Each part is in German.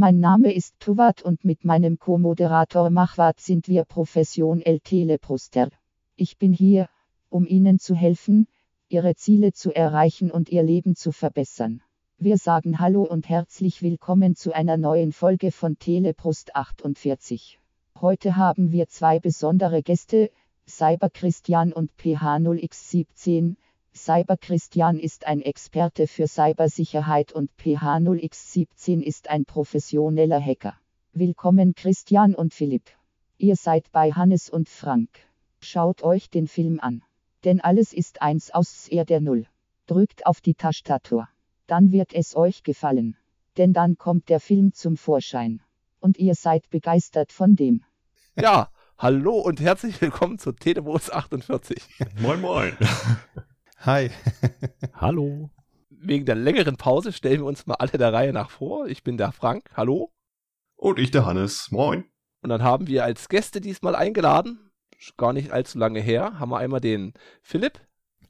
Mein Name ist Tuvat und mit meinem Co-Moderator Machwat sind wir professionell Teleproster. Ich bin hier, um Ihnen zu helfen, Ihre Ziele zu erreichen und Ihr Leben zu verbessern. Wir sagen Hallo und herzlich willkommen zu einer neuen Folge von Teleprost 48. Heute haben wir zwei besondere Gäste, Cyber Christian und PH0x17. Cyber Christian ist ein Experte für Cybersicherheit und PH0x17 ist ein professioneller Hacker. Willkommen Christian und Philipp. Ihr seid bei Hannes und Frank. Schaut euch den Film an. Denn alles ist eins aus er der Null. Drückt auf die Tastatur. Dann wird es euch gefallen. Denn dann kommt der Film zum Vorschein. Und ihr seid begeistert von dem. Ja, hallo und herzlich willkommen zu Telebus 48. Moin, moin. Hi. hallo. Wegen der längeren Pause stellen wir uns mal alle der Reihe nach vor. Ich bin der Frank. Hallo. Und ich der Hannes. Moin. Und dann haben wir als Gäste diesmal eingeladen, gar nicht allzu lange her, haben wir einmal den Philipp.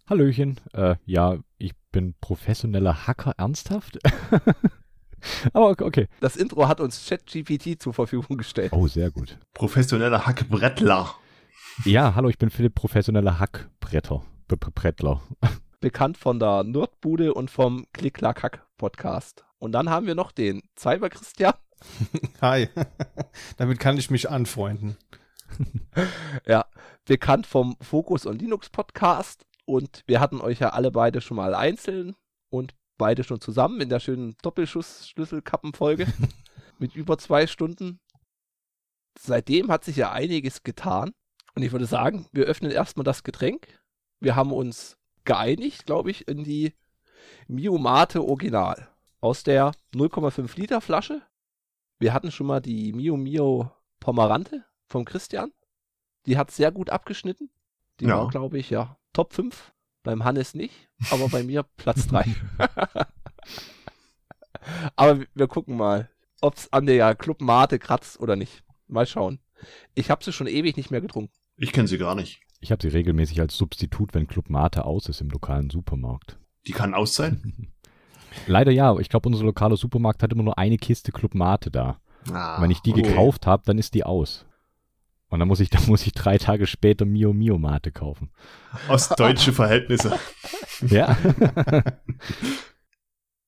Hallöchen. Äh, ja, ich bin professioneller Hacker, ernsthaft? Aber okay. Das Intro hat uns ChatGPT zur Verfügung gestellt. Oh, sehr gut. Professioneller Hackbrettler. Ja, hallo, ich bin Philipp, professioneller Hackbretter. Brettler. Bekannt von der Nordbude und vom Klick-Klack-Hack-Podcast. Und dann haben wir noch den Cyber Christian. Hi. Damit kann ich mich anfreunden. ja, bekannt vom Fokus und Linux Podcast. Und wir hatten euch ja alle beide schon mal einzeln und beide schon zusammen in der schönen Doppelschuss-Schlüsselkappenfolge mit über zwei Stunden. Seitdem hat sich ja einiges getan. Und ich würde sagen, wir öffnen erstmal das Getränk. Wir haben uns geeinigt, glaube ich, in die Mio Mate Original aus der 0,5 Liter Flasche. Wir hatten schon mal die Mio Mio Pomerante vom Christian. Die hat sehr gut abgeschnitten. Die ja. war, glaube ich, ja, Top 5 beim Hannes nicht, aber bei mir Platz 3. aber wir gucken mal, ob es an der Club Mate kratzt oder nicht. Mal schauen. Ich habe sie schon ewig nicht mehr getrunken. Ich kenne sie gar nicht. Ich habe sie regelmäßig als Substitut, wenn Club Mate aus ist im lokalen Supermarkt. Die kann aus sein? Leider ja. Ich glaube, unser lokaler Supermarkt hat immer nur eine Kiste Club Mate da. Ah, wenn ich die okay. gekauft habe, dann ist die aus. Und dann muss ich, dann muss ich drei Tage später Mio Mio Mate kaufen. Ostdeutsche Verhältnisse. ja.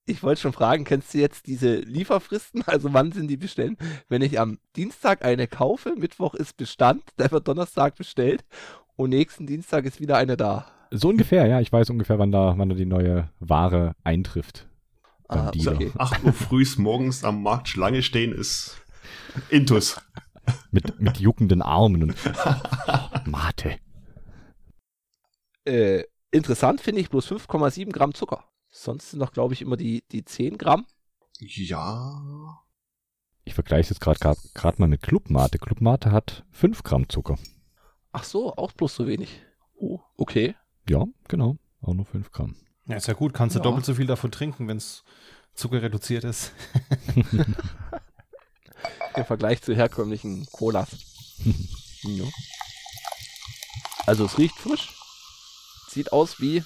Ich wollte schon fragen, kennst du jetzt diese Lieferfristen? Also wann sind die bestellen? Wenn ich am Dienstag eine kaufe, Mittwoch ist Bestand, der wird Donnerstag bestellt und nächsten Dienstag ist wieder eine da. So ungefähr, ja. Ich weiß ungefähr, wann da, wann da die neue Ware eintrifft. Ah, okay. 8 Uhr früh morgens am Markt Schlange stehen ist Intus mit, mit juckenden Armen und Mate. Äh, interessant finde ich bloß 5,7 Gramm Zucker. Sonst sind noch, glaube ich, immer die, die 10 Gramm. Ja. Ich vergleiche es jetzt gerade mal mit Clubmate. Clubmate hat 5 Gramm Zucker. Ach so, auch bloß so wenig. Oh, okay. Ja, genau. Auch nur 5 Gramm. Ja, ist ja gut. Kannst du ja. doppelt so viel davon trinken, wenn es Zucker reduziert ist. im Vergleich zu herkömmlichen Colas. ja. Also es riecht frisch. Sieht aus wie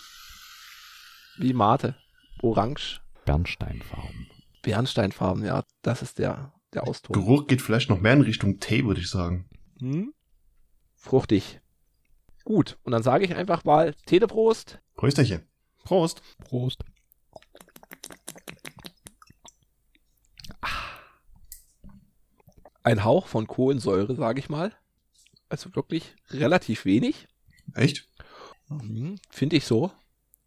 wie Mate. Orange. Bernsteinfarben. Bernsteinfarben, ja, das ist der, der Ausdruck. Geruch geht vielleicht noch mehr in Richtung Tee, würde ich sagen. Hm? Fruchtig. Gut, und dann sage ich einfach mal Teleprost. Prösterchen. Prost. Prost. ein Hauch von Kohlensäure, sage ich mal. Also wirklich relativ wenig. Echt? Mhm, Finde ich so.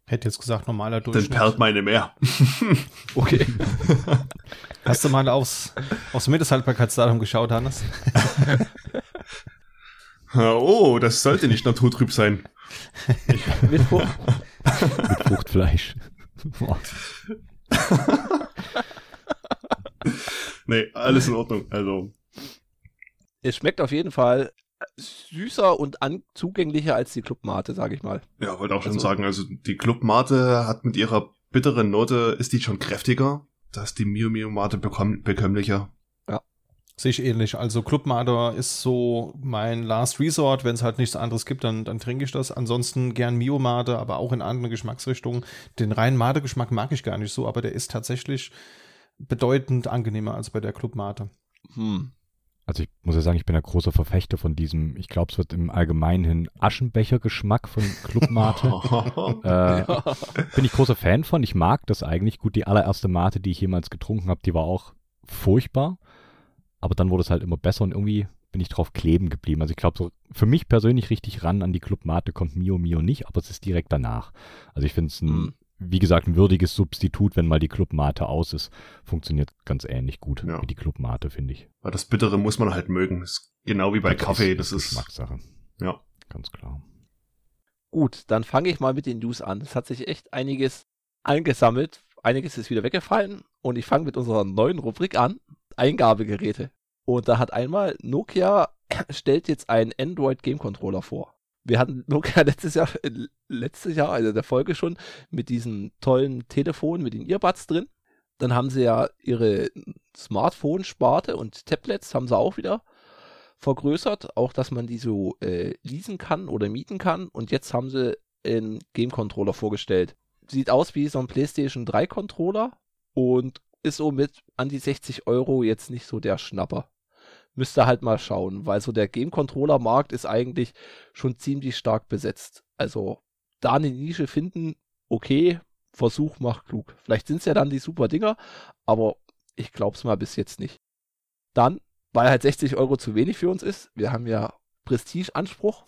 Hätte jetzt gesagt, normaler Durchschnitt. Dann perlt meine mehr. okay. Hast du mal aufs, aufs Mindesthaltbarkeitsdatum geschaut, Hannes? oh, das sollte nicht naturtrüb sein. Mit, Frucht. Mit Fruchtfleisch. nee, alles in Ordnung. Also, es schmeckt auf jeden Fall süßer und zugänglicher als die Clubmate, sage ich mal. Ja, wollte auch schon also, sagen, also die Clubmate hat mit ihrer bitteren Note, ist die schon kräftiger. Da ist die Mio Mio Mate bekömmlicher. Sehe ich ähnlich. Also Clubmate ist so mein Last Resort. Wenn es halt nichts anderes gibt, dann, dann trinke ich das. Ansonsten gern Mio Mate, aber auch in anderen Geschmacksrichtungen. Den reinen Mate-Geschmack mag ich gar nicht so, aber der ist tatsächlich bedeutend angenehmer als bei der Clubmate. Hm. Also ich muss ja sagen, ich bin ein großer Verfechter von diesem, ich glaube, es wird im Allgemeinen Aschenbecher-Geschmack von Clubmate. äh. Bin ich großer Fan von. Ich mag das eigentlich. Gut, die allererste Mate, die ich jemals getrunken habe, die war auch furchtbar. Aber dann wurde es halt immer besser und irgendwie bin ich drauf kleben geblieben. Also ich glaube, so für mich persönlich richtig ran an die Clubmate kommt Mio Mio nicht, aber es ist direkt danach. Also ich finde es ein mhm wie gesagt, ein würdiges Substitut, wenn mal die Clubmate aus ist. Funktioniert ganz ähnlich gut ja. wie die Clubmate, finde ich. Weil das Bittere muss man halt mögen. ist genau wie bei das Kaffee. Ist, das ist Geschmackssache. Ja. Ganz klar. Gut, dann fange ich mal mit den News an. Es hat sich echt einiges angesammelt. Einiges ist wieder weggefallen. Und ich fange mit unserer neuen Rubrik an. Eingabegeräte. Und da hat einmal Nokia stellt jetzt einen Android Game Controller vor wir hatten Nokia letztes Jahr, äh, letztes Jahr, also der Folge schon, mit diesen tollen Telefonen, mit den Earbuds drin. Dann haben sie ja ihre Smartphone-Sparte und Tablets haben sie auch wieder vergrößert, auch dass man die so äh, leasen kann oder mieten kann. Und jetzt haben sie einen Game-Controller vorgestellt. Sieht aus wie so ein PlayStation 3-Controller und ist so mit an die 60 Euro jetzt nicht so der Schnapper müsst ihr halt mal schauen, weil so der Game-Controller-Markt ist eigentlich schon ziemlich stark besetzt. Also da eine Nische finden, okay, Versuch macht klug. Vielleicht sind es ja dann die super Dinger, aber ich glaube es mal bis jetzt nicht. Dann, weil halt 60 Euro zu wenig für uns ist, wir haben ja Prestige-Anspruch,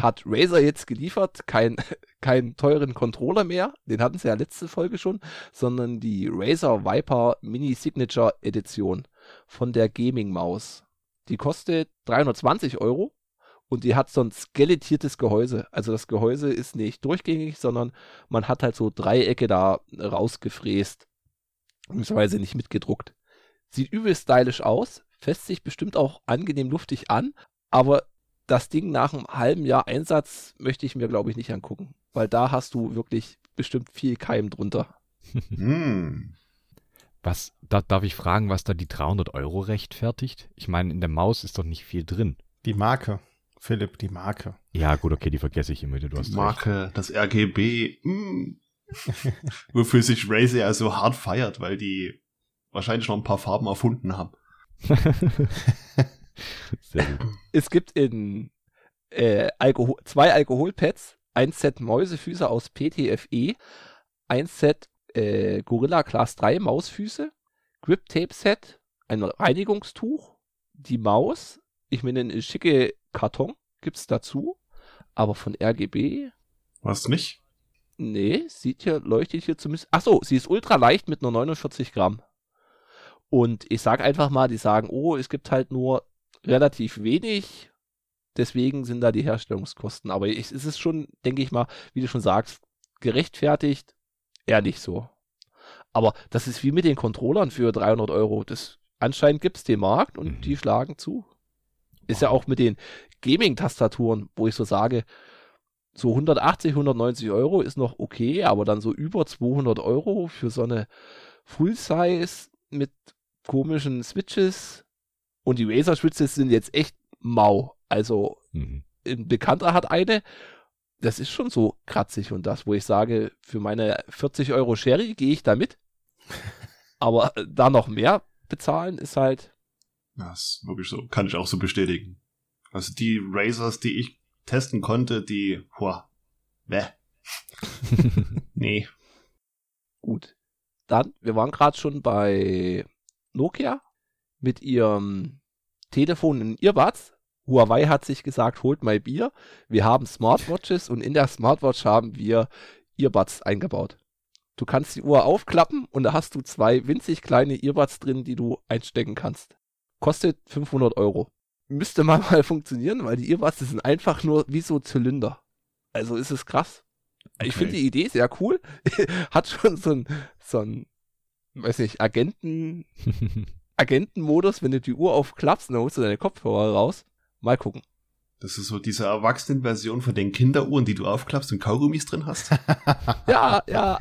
hat Razer jetzt geliefert, kein, keinen teuren Controller mehr, den hatten sie ja letzte Folge schon, sondern die Razer Viper Mini Signature Edition von der Gaming Maus. Die kostet 320 Euro und die hat so ein skelettiertes Gehäuse. Also das Gehäuse ist nicht durchgängig, sondern man hat halt so Dreiecke da rausgefräst. Beziehungsweise nicht mitgedruckt. Sieht übel stylisch aus, fässt sich bestimmt auch angenehm luftig an, aber das Ding nach einem halben Jahr Einsatz möchte ich mir, glaube ich, nicht angucken, weil da hast du wirklich bestimmt viel Keim drunter. hm. Was, da, darf ich fragen, was da die 300 Euro rechtfertigt? Ich meine, in der Maus ist doch nicht viel drin. Die Marke, Philipp, die Marke. Ja, gut, okay, die vergesse ich immer wieder. Du hast die Marke, recht. das RGB, mm. wofür sich Razer ja so hart feiert, weil die wahrscheinlich noch ein paar Farben erfunden haben. Sehr gut. Es gibt in äh, Alkohol, zwei Alkoholpads, ein Set Mäusefüße aus PTFE, ein Set äh, Gorilla Class 3 Mausfüße, Grip Tape Set, ein Reinigungstuch, die Maus, ich meine, eine schicke Karton gibt's dazu, aber von RGB. Was nicht? Nee, sieht hier, leuchtet hier zumindest. Ach so, sie ist ultra leicht mit nur 49 Gramm. Und ich sag einfach mal, die sagen, oh, es gibt halt nur relativ wenig, deswegen sind da die Herstellungskosten. Aber es ist schon, denke ich mal, wie du schon sagst, gerechtfertigt eher nicht so. Aber das ist wie mit den Controllern für 300 Euro. Das, anscheinend gibt es den Markt und mhm. die schlagen zu. Ist ja auch mit den Gaming-Tastaturen, wo ich so sage, so 180, 190 Euro ist noch okay, aber dann so über 200 Euro für so eine Full-Size mit komischen Switches und die Razer-Switches sind jetzt echt mau. Also mhm. ein Bekannter hat eine das ist schon so kratzig und das, wo ich sage, für meine 40 Euro Sherry gehe ich da mit. Aber äh, da noch mehr bezahlen ist halt. Das ist wirklich so. Kann ich auch so bestätigen. Also die Razors, die ich testen konnte, die, boah, bäh. nee. Gut. Dann, wir waren gerade schon bei Nokia mit ihrem Telefon in Earbuds. Huawei hat sich gesagt, holt mal Bier. Wir haben Smartwatches und in der Smartwatch haben wir Earbuds eingebaut. Du kannst die Uhr aufklappen und da hast du zwei winzig kleine Earbuds drin, die du einstecken kannst. Kostet 500 Euro. Müsste mal mal funktionieren, weil die Earbuds sind einfach nur wie so Zylinder. Also ist es krass. Okay. Ich finde die Idee sehr cool. Hat schon so ein, so ein, weiß nicht, Agenten, Agentenmodus, wenn du die Uhr aufklappst, dann holst du deine Kopfhörer raus. Mal gucken. Das ist so diese Erwachsenenversion von den Kinderuhren, die du aufklappst und Kaugummis drin hast. ja, ja.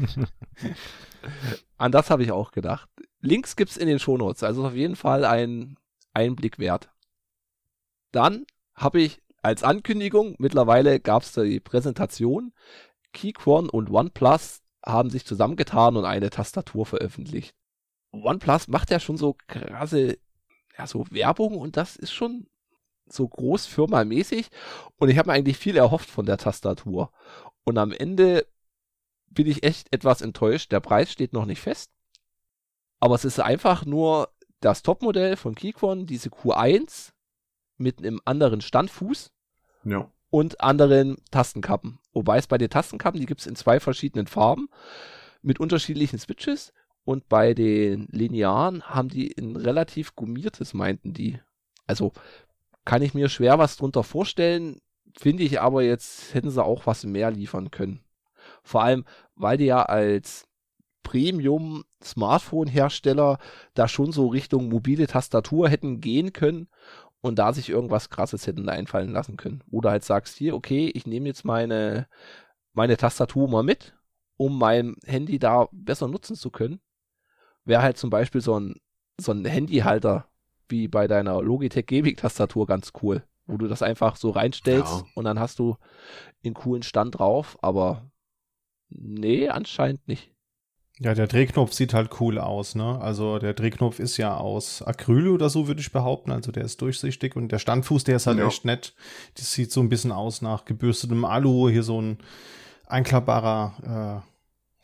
An das habe ich auch gedacht. Links gibt's in den Shownotes, also auf jeden Fall ein Einblick wert. Dann habe ich als Ankündigung, mittlerweile gab's die Präsentation, Keychron und OnePlus haben sich zusammengetan und eine Tastatur veröffentlicht. OnePlus macht ja schon so krasse, ja, so Werbung und das ist schon so großfirmamäßig und ich habe mir eigentlich viel erhofft von der Tastatur. Und am Ende bin ich echt etwas enttäuscht. Der Preis steht noch nicht fest. Aber es ist einfach nur das Topmodell von Keychron, diese Q1 mit einem anderen Standfuß Ja. und anderen Tastenkappen. Wobei es bei den Tastenkappen, die gibt es in zwei verschiedenen Farben mit unterschiedlichen Switches. Und bei den Linearen haben die ein relativ gummiertes, meinten die. Also kann ich mir schwer was drunter vorstellen. Finde ich aber jetzt, hätten sie auch was mehr liefern können. Vor allem, weil die ja als Premium-Smartphone-Hersteller da schon so Richtung mobile Tastatur hätten gehen können und da sich irgendwas krasses hätten einfallen lassen können. Oder halt sagst hier, okay, ich nehme jetzt meine, meine Tastatur mal mit, um mein Handy da besser nutzen zu können. Wäre halt zum Beispiel so ein, so ein Handyhalter wie bei deiner Logitech Gaming-Tastatur ganz cool, wo du das einfach so reinstellst Ja. und dann hast du einen coolen Stand drauf, aber nee, anscheinend nicht. Ja, der Drehknopf sieht halt cool aus, ne? Also der Drehknopf ist ja aus Acryl oder so, würde ich behaupten. Also der ist durchsichtig und der Standfuß, der ist halt Ja. echt nett. Das sieht so ein bisschen aus nach gebürstetem Alu, hier so ein einklappbarer äh,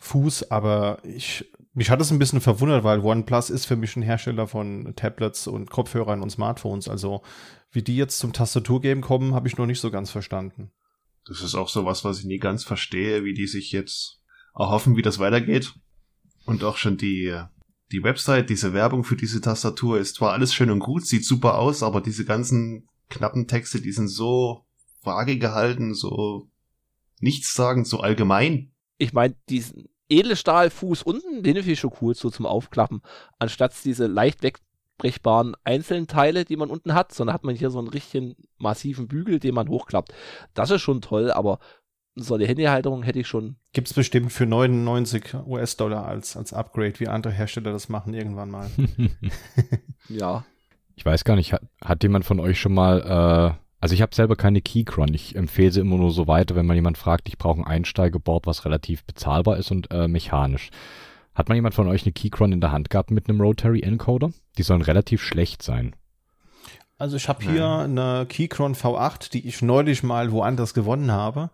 Fuß, aber ich, mich hat es ein bisschen verwundert, weil OnePlus ist für mich ein Hersteller von Tablets und Kopfhörern und Smartphones. Also wie die jetzt zum Tastaturgame kommen, habe ich noch nicht so ganz verstanden. Das ist auch so was, was ich nie ganz verstehe, wie die sich jetzt erhoffen, wie das weitergeht. Und auch schon die, die Website, diese Werbung für diese Tastatur ist zwar alles schön und gut, sieht super aus, aber diese ganzen knappen Texte, die sind so vage gehalten, so nichtssagend, so allgemein. Ich meine, diesen Edelstahlfuß unten, den finde ich schon cool, so zum Aufklappen. Anstatt diese leicht wegbrechbaren einzelnen Teile, die man unten hat, sondern hat man hier so einen richtigen massiven Bügel, den man hochklappt. Das ist schon toll, aber so eine Handyhalterung hätte ich schon. Gibt's bestimmt für 99 US-Dollar als, als Upgrade, wie andere Hersteller das machen irgendwann mal. Ja, Ich weiß gar nicht, hat, hat jemand von euch schon mal, äh, also ich habe selber keine Keychron, ich empfehle sie immer nur so weiter, wenn man jemand fragt, ich brauche ein Einsteigeboard, was relativ bezahlbar ist und äh, mechanisch. Hat mal jemand von euch eine Keychron in der Hand gehabt mit einem Rotary Encoder? Die sollen relativ schlecht sein. Also ich habe hier eine Keychron V8, die ich neulich mal woanders gewonnen habe.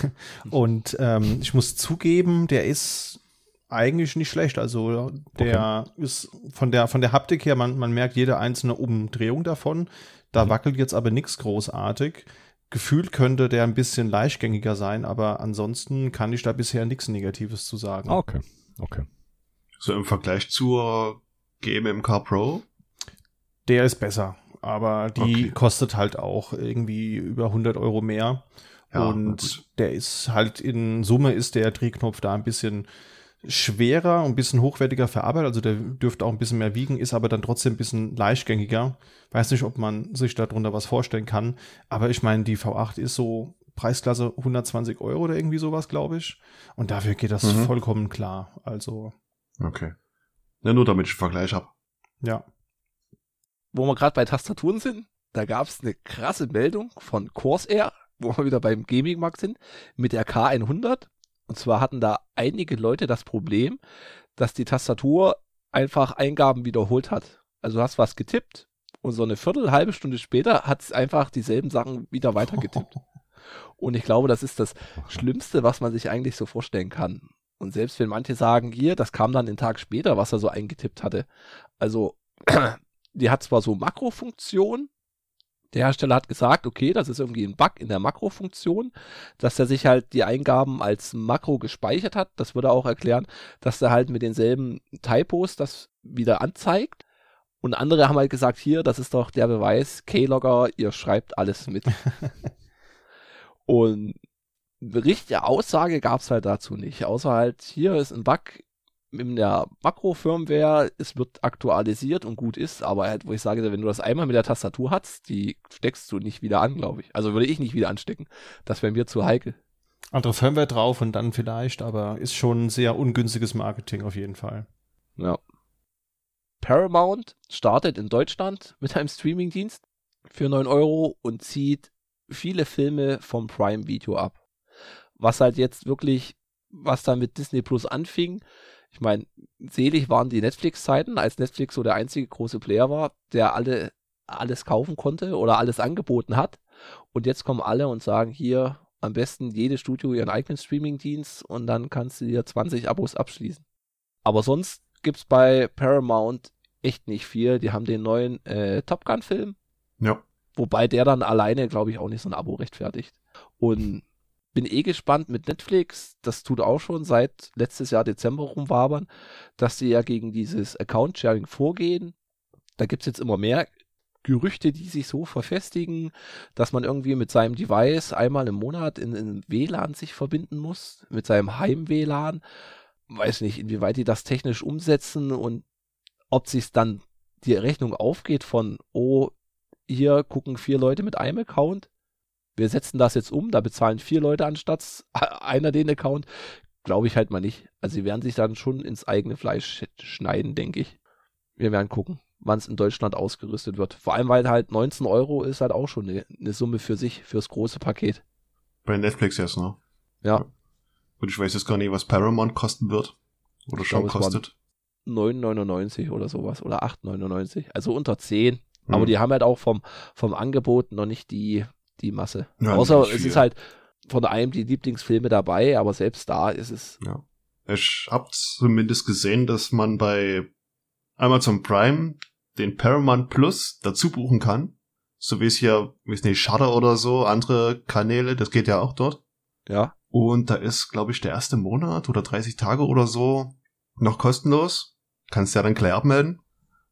Und ähm, ich muss zugeben, der ist eigentlich nicht schlecht. Also der ist von der von der Haptik her, man, man merkt jede einzelne Umdrehung davon. Da wackelt jetzt aber nichts großartig. Gefühlt könnte der ein bisschen leichtgängiger sein, aber ansonsten kann ich da bisher nichts Negatives zu sagen. Ah, okay, okay. So im Vergleich zur GMMK Pro. Der ist besser, aber die Okay. kostet halt auch irgendwie über 100 Euro mehr. Ja, und gut. der ist halt in Summe ist der Drehknopf da ein bisschen schwerer, ein bisschen hochwertiger verarbeitet, also der dürfte auch ein bisschen mehr wiegen, ist aber dann trotzdem ein bisschen leichtgängiger. Weiß nicht, ob man sich darunter was vorstellen kann, aber ich meine, die V8 ist so Preisklasse 120 Euro oder irgendwie sowas, glaube ich. Und dafür geht das Mhm. vollkommen klar. Also, Okay. Ja, nur damit ich einen Vergleich habe. ja. wo wir gerade bei Tastaturen sind, da gab es eine krasse Meldung von Corsair, wo wir wieder beim Gaming-Markt sind, mit der K100. Und zwar hatten da einige Leute das Problem, dass die Tastatur einfach Eingaben wiederholt hat. Also du hast was getippt und so eine Viertel, halbe Stunde später hat es einfach dieselben Sachen wieder weitergetippt. Und ich glaube, das ist das Schlimmste, was man sich eigentlich so vorstellen kann. Und selbst wenn manche sagen, hier, das kam dann den Tag später, was er so eingetippt hatte. Also, die hat zwar so Makrofunktion. Der Hersteller hat gesagt, okay, das ist irgendwie ein Bug in der Makrofunktion, dass er sich halt die Eingaben als Makro gespeichert hat. Das würde auch erklären, dass er halt mit denselben Typos das wieder anzeigt. Und andere haben halt gesagt, hier, das ist doch der Beweis, Keylogger, ihr schreibt alles mit. Und eine richtige Aussage gab es halt dazu nicht. Außer halt, hier ist ein Bug in der Makro-Firmware, es wird aktualisiert und gut ist, aber halt, wo ich sage, wenn du das einmal mit der Tastatur hast, die steckst du nicht wieder an, glaube ich. Also würde ich nicht wieder anstecken. Das wäre mir zu heikel. Andere Firmware drauf und dann vielleicht, aber ist schon sehr ungünstiges Marketing auf jeden Fall. Ja. Paramount startet in Deutschland mit einem Streamingdienst für 9 Euro und zieht viele Filme vom Prime Video ab. Was halt jetzt wirklich, was da mit Disney Plus anfing, Ich meine, selig waren die Netflix-Zeiten, als Netflix so der einzige große Player war, der alle alles kaufen konnte oder alles angeboten hat. Und jetzt kommen alle und sagen, hier am besten jedes Studio ihren eigenen Streaming-Dienst und dann kannst du dir 20 Abos abschließen. Aber sonst gibt es bei Paramount echt nicht viel. Die haben den neuen äh, Top Gun-Film. Ja. Wobei der dann alleine, glaube ich, auch nicht so ein Abo rechtfertigt. Und bin eh gespannt mit Netflix, das tut auch schon seit letztes Jahr Dezember rumwabern, dass sie ja gegen dieses Account-Sharing vorgehen. Da gibt es jetzt immer mehr Gerüchte, die sich so verfestigen, dass man irgendwie mit seinem Device einmal im Monat in, in WLAN sich verbinden muss, mit seinem Heim-WLAN. Weiß nicht, inwieweit die das technisch umsetzen und ob sich dann die Rechnung aufgeht von, oh, hier gucken vier Leute mit einem Account. Wir setzen das jetzt um, da bezahlen vier Leute anstatt einer den Account. Glaube ich halt mal nicht. Also sie werden sich dann schon ins eigene Fleisch schneiden, denke ich. Wir werden gucken, wann es in Deutschland ausgerüstet wird. Vor allem, weil halt 19 Euro ist halt auch schon eine, eine Summe für sich, fürs große Paket. Bei Netflix jetzt, ne? Ja. Und ich weiß jetzt gar nicht, was Paramount kosten wird. Oder Ich schon glaube, kostet. 9,99 oder sowas oder 8,99. Also unter 10. Aber Hm. die haben halt auch vom, vom Angebot noch nicht die, die Masse. Ja, Außer es ist halt von einem die Lieblingsfilme dabei, aber selbst da ist es. Ja. Ich hab zumindest gesehen, dass man bei Amazon Prime den Paramount Plus dazu buchen kann. So wie es hier, weiß nicht, Shudder oder so, andere Kanäle, das geht ja auch dort. Ja. Und da ist, glaube ich, der erste Monat oder 30 Tage oder so noch kostenlos. Kannst ja dann gleich abmelden.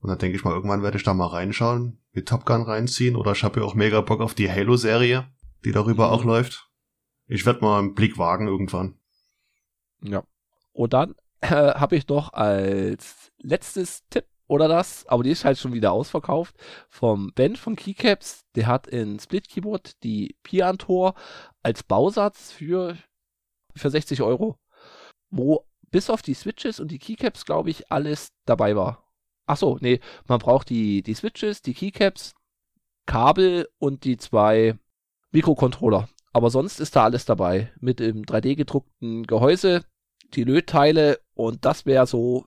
Und dann denke ich mal, irgendwann werde ich da mal reinschauen, mit Top Gun reinziehen. Oder ich habe ja auch mega Bock auf die Halo-Serie, die darüber Mhm. auch läuft. Ich werde mal einen Blick wagen irgendwann. Ja. Und dann äh, habe ich noch als letztes Tipp oder das, aber die ist halt schon wieder ausverkauft, vom Ben von Keycaps. Der hat in Split Keyboard die Piantor als Bausatz für, für 60 Euro, wo bis auf die Switches und die Keycaps, glaube ich, alles dabei war. Ach so, nee, man braucht die, die Switches, die Keycaps, Kabel und die zwei Mikrocontroller. Aber sonst ist da alles dabei. Mit dem 3D gedruckten Gehäuse, die Lötteile und das wäre so,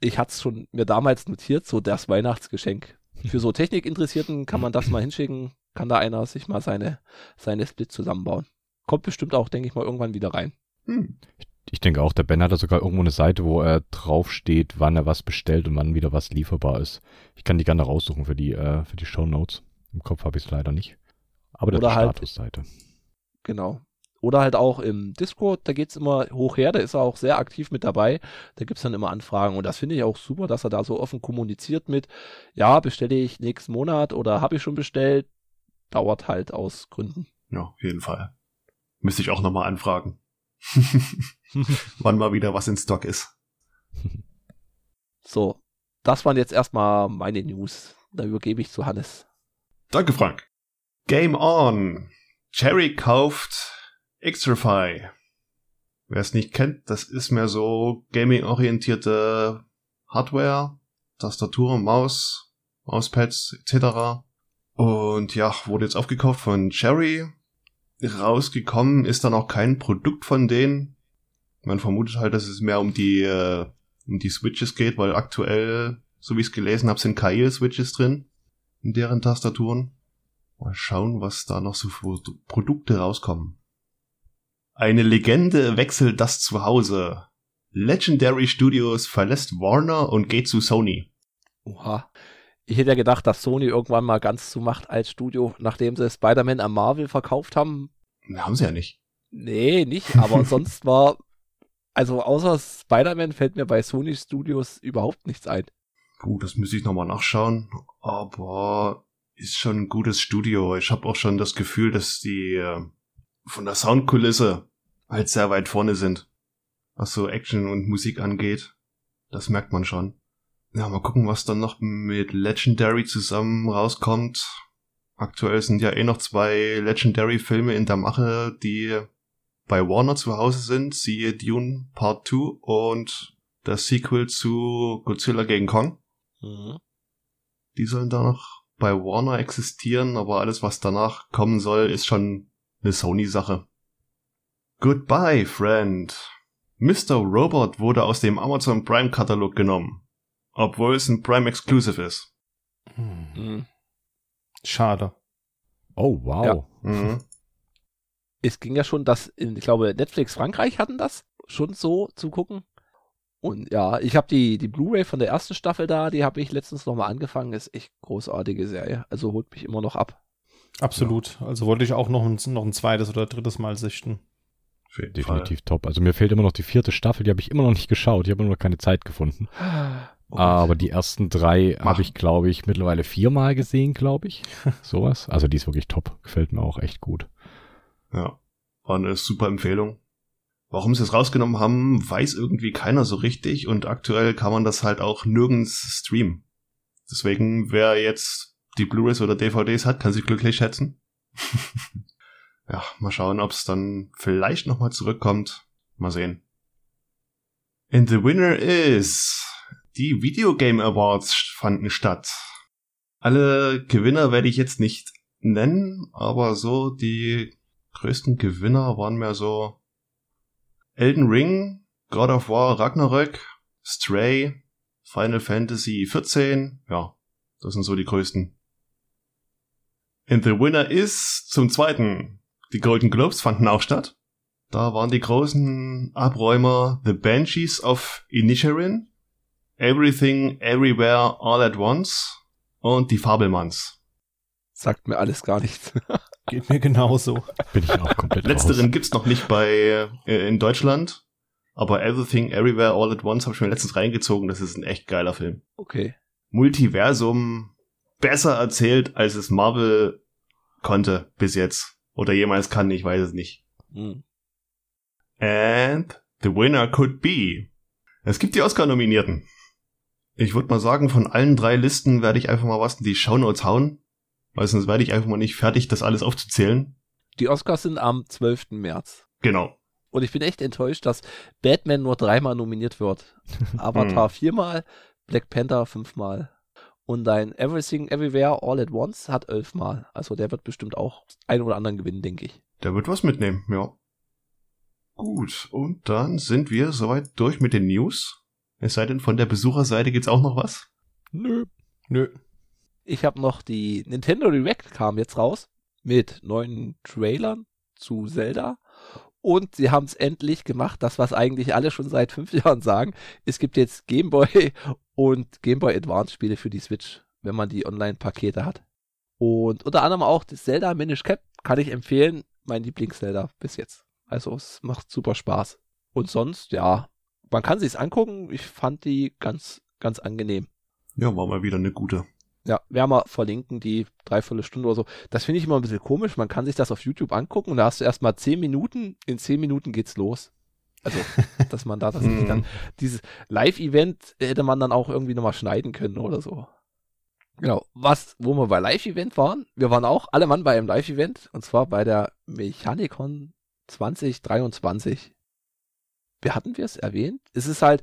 ich hatte es schon mir damals notiert, so das Weihnachtsgeschenk. Für so Technikinteressierten kann man das mal hinschicken, kann da einer sich mal seine, seine Split zusammenbauen. Kommt bestimmt auch, denke ich mal, irgendwann wieder rein. Hm. Ich denke auch, der Ben hat da sogar irgendwo eine Seite, wo er draufsteht, wann er was bestellt und wann wieder was lieferbar ist. Ich kann die gerne raussuchen für die, äh, für die Show Notes. Im Kopf habe ich es leider nicht. Aber der Oder hat die halt- Statusseite. Genau. Oder halt auch im Discord, da geht's immer hoch her, da ist er auch sehr aktiv mit dabei. Da gibt's dann immer Anfragen und das finde ich auch super, dass er da so offen kommuniziert mit, ja, bestelle ich nächsten Monat oder habe ich schon bestellt. Dauert halt aus Gründen. Ja, auf jeden Fall. Müsste ich auch nochmal anfragen. Wann mal wieder was in Stock ist. So, das waren jetzt erstmal meine News. Da übergebe ich zu Hannes. Danke, Frank. Game on. Cherry kauft Xtrify. Wer es nicht kennt, das ist mehr so gaming-orientierte Hardware, Tastatur, Maus, Mauspads etc. Und ja, wurde jetzt aufgekauft von Cherry. Rausgekommen ist dann auch kein Produkt von denen. Man vermutet halt, dass es mehr um die äh, um die Switches geht, weil aktuell, so wie ich es gelesen habe, sind Kail-Switches drin in deren Tastaturen. Mal schauen, was da noch so für Produkte rauskommen. Eine Legende wechselt das Zuhause. Legendary Studios verlässt Warner und geht zu Sony. Oha. Ich hätte ja gedacht, dass Sony irgendwann mal ganz zumacht als Studio, nachdem sie Spider-Man an Marvel verkauft haben. Haben sie ja nicht. Nee, nicht, aber sonst war, also außer Spider-Man fällt mir bei Sony Studios überhaupt nichts ein. Gut, das müsste ich nochmal nachschauen. Aber ist schon ein gutes Studio. Ich habe auch schon das Gefühl, dass die äh, von der Soundkulisse halt sehr weit vorne sind. Was so Action und Musik angeht. Das merkt man schon. Ja, mal gucken, was dann noch mit Legendary zusammen rauskommt. Aktuell sind ja eh noch zwei Legendary-Filme in der Mache, die bei Warner zu Hause sind. Siehe Dune Part 2 und das Sequel zu Godzilla gegen Kong. Mhm. Die sollen da noch bei Warner existieren, aber alles, was danach kommen soll, ist schon eine Sony-Sache. Goodbye, friend. Mr. Robot wurde aus dem Amazon Prime Katalog genommen, obwohl es ein Prime Exclusive ist. Hm. Schade. Oh, wow. Ja. Mhm. Es ging ja schon, dass, in, ich glaube, Netflix Frankreich hatten das schon so zu gucken. Und ja, ich habe die, die Blu-ray von der ersten Staffel da, die habe ich letztens nochmal angefangen. Ist echt großartige Serie. Also holt mich immer noch ab. Absolut. Also wollte ich auch noch ein, noch ein zweites oder drittes Mal sichten. Definitiv top. Also mir fehlt immer noch die vierte Staffel, die habe ich immer noch nicht geschaut. Ich habe immer noch keine Zeit gefunden. Oh Aber die ersten drei habe ich, glaube ich, mittlerweile viermal gesehen, glaube ich. Sowas. Also die ist wirklich top. Gefällt mir auch echt gut. Fall. Ja, war eine super Empfehlung. Warum sie es rausgenommen haben, weiß irgendwie keiner so richtig und aktuell kann man das halt auch nirgends streamen. Deswegen, wer jetzt die Blu-rays oder DVDs hat, kann sich glücklich schätzen. ja, mal schauen, ob es dann vielleicht nochmal zurückkommt. Mal sehen. And the winner is die Video Game Awards fanden statt. Alle Gewinner werde ich jetzt nicht nennen, aber so die größten Gewinner waren mehr so Elden Ring, God of War Ragnarök, Stray, Final Fantasy 14, ja, das sind so die größten. And the winner is zum zweiten. Die Golden Globes fanden auch statt. Da waren die großen Abräumer The Banshees of Inisherin, Everything Everywhere All at Once und die Fabelmanns. Sagt mir alles gar nichts. Geht mir genauso. Bin ich auch komplett Letzteren raus. gibt's noch nicht bei äh, in Deutschland, aber Everything Everywhere All at Once habe ich mir letztens reingezogen. Das ist ein echt geiler Film. Okay. Multiversum besser erzählt, als es Marvel konnte bis jetzt oder jemals kann. Ich weiß es nicht. Hm. And the winner could be. Es gibt die Oscar-Nominierten. Ich würde mal sagen, von allen drei Listen werde ich einfach mal was in die Shownotes hauen, weil sonst werde ich einfach mal nicht fertig, das alles aufzuzählen. Die Oscars sind am 12. März. Genau. Und ich bin echt enttäuscht, dass Batman nur dreimal nominiert wird. Avatar viermal, Black Panther fünfmal. Und dein Everything Everywhere All at Once hat elfmal. Also der wird bestimmt auch einen oder anderen gewinnen, denke ich. Der wird was mitnehmen, ja. Gut, und dann sind wir soweit durch mit den News. Es sei denn, von der Besucherseite gibt's auch noch was? Nö. Nö. Ich habe noch die Nintendo Direct kam jetzt raus mit neuen Trailern zu Zelda. Und sie haben es endlich gemacht, das was eigentlich alle schon seit fünf Jahren sagen. Es gibt jetzt Game Boy und Game Boy Advance Spiele für die Switch, wenn man die Online-Pakete hat. Und unter anderem auch das Zelda Minish Cap kann ich empfehlen. Mein Lieblings-Zelda bis jetzt. Also es macht super Spaß. Und sonst, ja, man kann sich's angucken. Ich fand die ganz, ganz angenehm. Ja, war mal wieder eine gute. Ja, werden wir verlinken, die dreiviertel Stunde oder so. Das finde ich immer ein bisschen komisch. Man kann sich das auf YouTube angucken und da hast du erstmal zehn Minuten. In zehn Minuten geht's los. Also, dass man da tatsächlich dann dieses Live-Event hätte man dann auch irgendwie nochmal schneiden können oder so. Genau. Was, wo wir bei Live-Event waren, wir waren auch alle Mann bei einem Live-Event und zwar bei der Mechanicon 2023. Wie hatten wir es erwähnt? Es ist halt,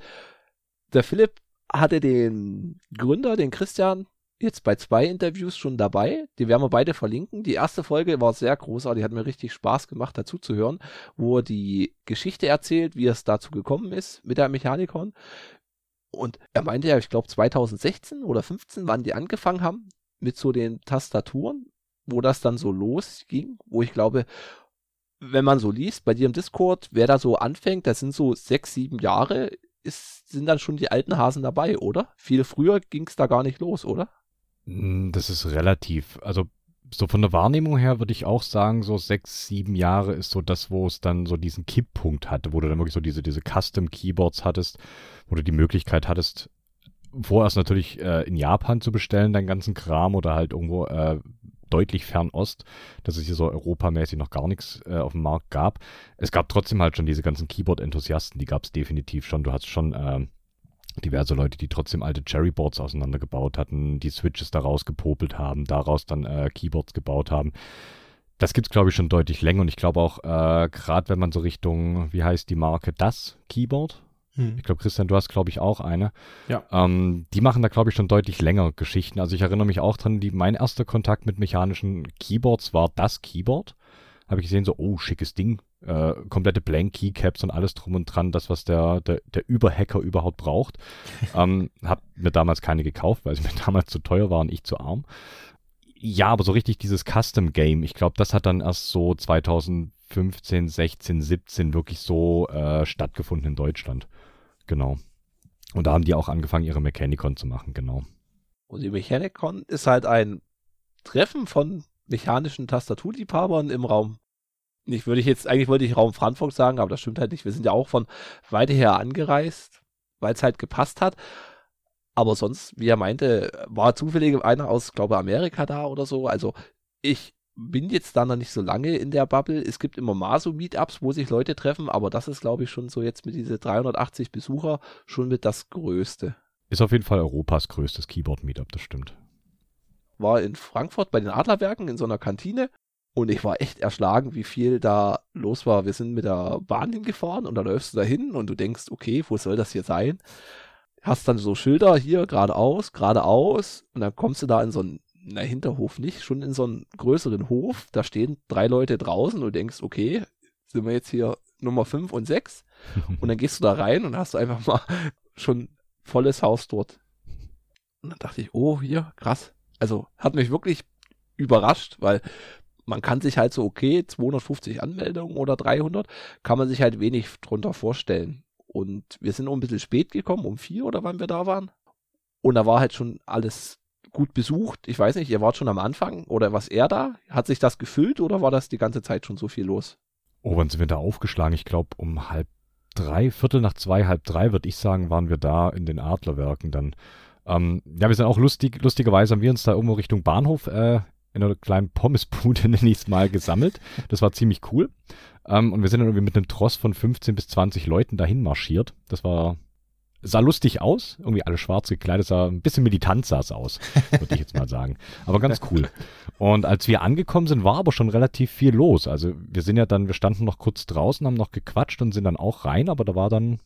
der Philipp hatte den Gründer, den Christian, jetzt bei zwei Interviews schon dabei. Die werden wir beide verlinken. Die erste Folge war sehr großartig, hat mir richtig Spaß gemacht, dazu zu hören, wo er die Geschichte erzählt, wie es dazu gekommen ist mit der Mechanicon. Und er meinte ja, ich glaube 2016 oder 15, wann die angefangen haben mit so den Tastaturen, wo das dann so losging, wo ich glaube, wenn man so liest, bei dir im Discord, wer da so anfängt, das sind so sechs, sieben Jahre, ist, sind dann schon die alten Hasen dabei, oder? Viel früher ging es da gar nicht los, oder? Mm, Das ist relativ. Also so von der Wahrnehmung her würde ich auch sagen, so sechs, sieben Jahre ist so das, wo es dann so diesen Kipppunkt hatte, wo du dann wirklich so diese, diese Custom-Keyboards hattest, wo du die Möglichkeit hattest, vorerst natürlich äh, in Japan zu bestellen, deinen ganzen Kram oder halt irgendwo äh, deutlich Fernost, dass es hier so europamäßig noch gar nichts äh, auf dem Markt gab. Es gab trotzdem halt schon diese ganzen Keyboard-Enthusiasten, die gab es definitiv schon. Du hast schon ähm, diverse Leute, die trotzdem alte Cherryboards auseinandergebaut hatten, die Switches daraus gepopelt haben, daraus dann äh, Keyboards gebaut haben. Das gibt's glaube ich schon deutlich länger und ich glaube auch äh, gerade wenn man so Richtung, wie heißt die Marke, das Keyboard? Hm. Ich glaube Christian, du hast glaube ich auch eine. Ja. Ähm, die machen da glaube ich schon deutlich länger Geschichten. Also ich erinnere mich auch dran, die, mein erster Kontakt mit mechanischen Keyboards war das Keyboard. Habe ich gesehen so, oh schickes Ding, äh, komplette Blank Keycaps und alles drum und dran, das, was der, der, der Überhacker überhaupt braucht. ähm, hab mir damals keine gekauft, weil sie mir damals zu teuer waren, ich zu arm. Ja, aber so richtig dieses Custom Game, ich glaube, das hat dann erst so 2015, 16, 17 wirklich so äh, stattgefunden in Deutschland. Genau. Und da haben die auch angefangen, ihre Mechanicon zu machen, genau. Und die Mechanicon ist halt ein Treffen von mechanischen Tastaturliebhabern im Raum. Ich würde ich jetzt, eigentlich wollte ich Raum Frankfurt sagen, aber das stimmt halt nicht. Wir sind ja auch von weiter her angereist, weil es halt gepasst hat. Aber sonst, wie er meinte, war zufällig einer aus, glaube Amerika da oder so. Also ich bin jetzt da noch nicht so lange in der Bubble. Es gibt immer mal so Meetups, wo sich Leute treffen, aber das ist, glaube ich, schon so jetzt mit diese 380 Besucher schon mit das Größte. Ist auf jeden Fall Europas größtes Keyboard-Meetup, das stimmt. War in Frankfurt bei den Adlerwerken in so einer Kantine und ich war echt erschlagen, wie viel da los war. Wir sind mit der Bahn hingefahren und dann läufst du da hin und du denkst, okay, wo soll das hier sein? Hast dann so Schilder hier geradeaus, geradeaus und dann kommst du da in so einen, na Hinterhof nicht, schon in so einen größeren Hof. Da stehen drei Leute draußen und du denkst, okay, sind wir jetzt hier Nummer fünf und sechs und dann gehst du da rein und hast einfach mal schon volles Haus dort. Und dann dachte ich, oh, hier, krass. Also hat mich wirklich überrascht, weil man kann sich halt so, okay, 250 Anmeldungen oder 300, kann man sich halt wenig drunter vorstellen. Und wir sind auch ein bisschen spät gekommen, um vier oder wann wir da waren. Und da war halt schon alles gut besucht. Ich weiß nicht, ihr wart schon am Anfang oder was er da? Hat sich das gefüllt oder war das die ganze Zeit schon so viel los? Oh, wann sind wir da aufgeschlagen? Ich glaube um halb drei, Viertel nach zwei, halb drei, würde ich sagen, waren wir da in den Adlerwerken dann. Ähm, ja, wir sind auch lustig, lustigerweise haben wir uns da irgendwo Richtung Bahnhof äh, in einer kleinen Pommesbude, nenne ich es mal, gesammelt. Das war ziemlich cool. Ähm, und wir sind dann irgendwie mit einem Tross von 15 bis 20 Leuten dahin marschiert. Das war, sah lustig aus. Irgendwie alle schwarz gekleidet, sah ein bisschen militant sah es aus, würde ich jetzt mal sagen. Aber ganz cool. Und als wir angekommen sind, war aber schon relativ viel los. Also wir sind ja dann, wir standen noch kurz draußen, haben noch gequatscht und sind dann auch rein, aber da war dann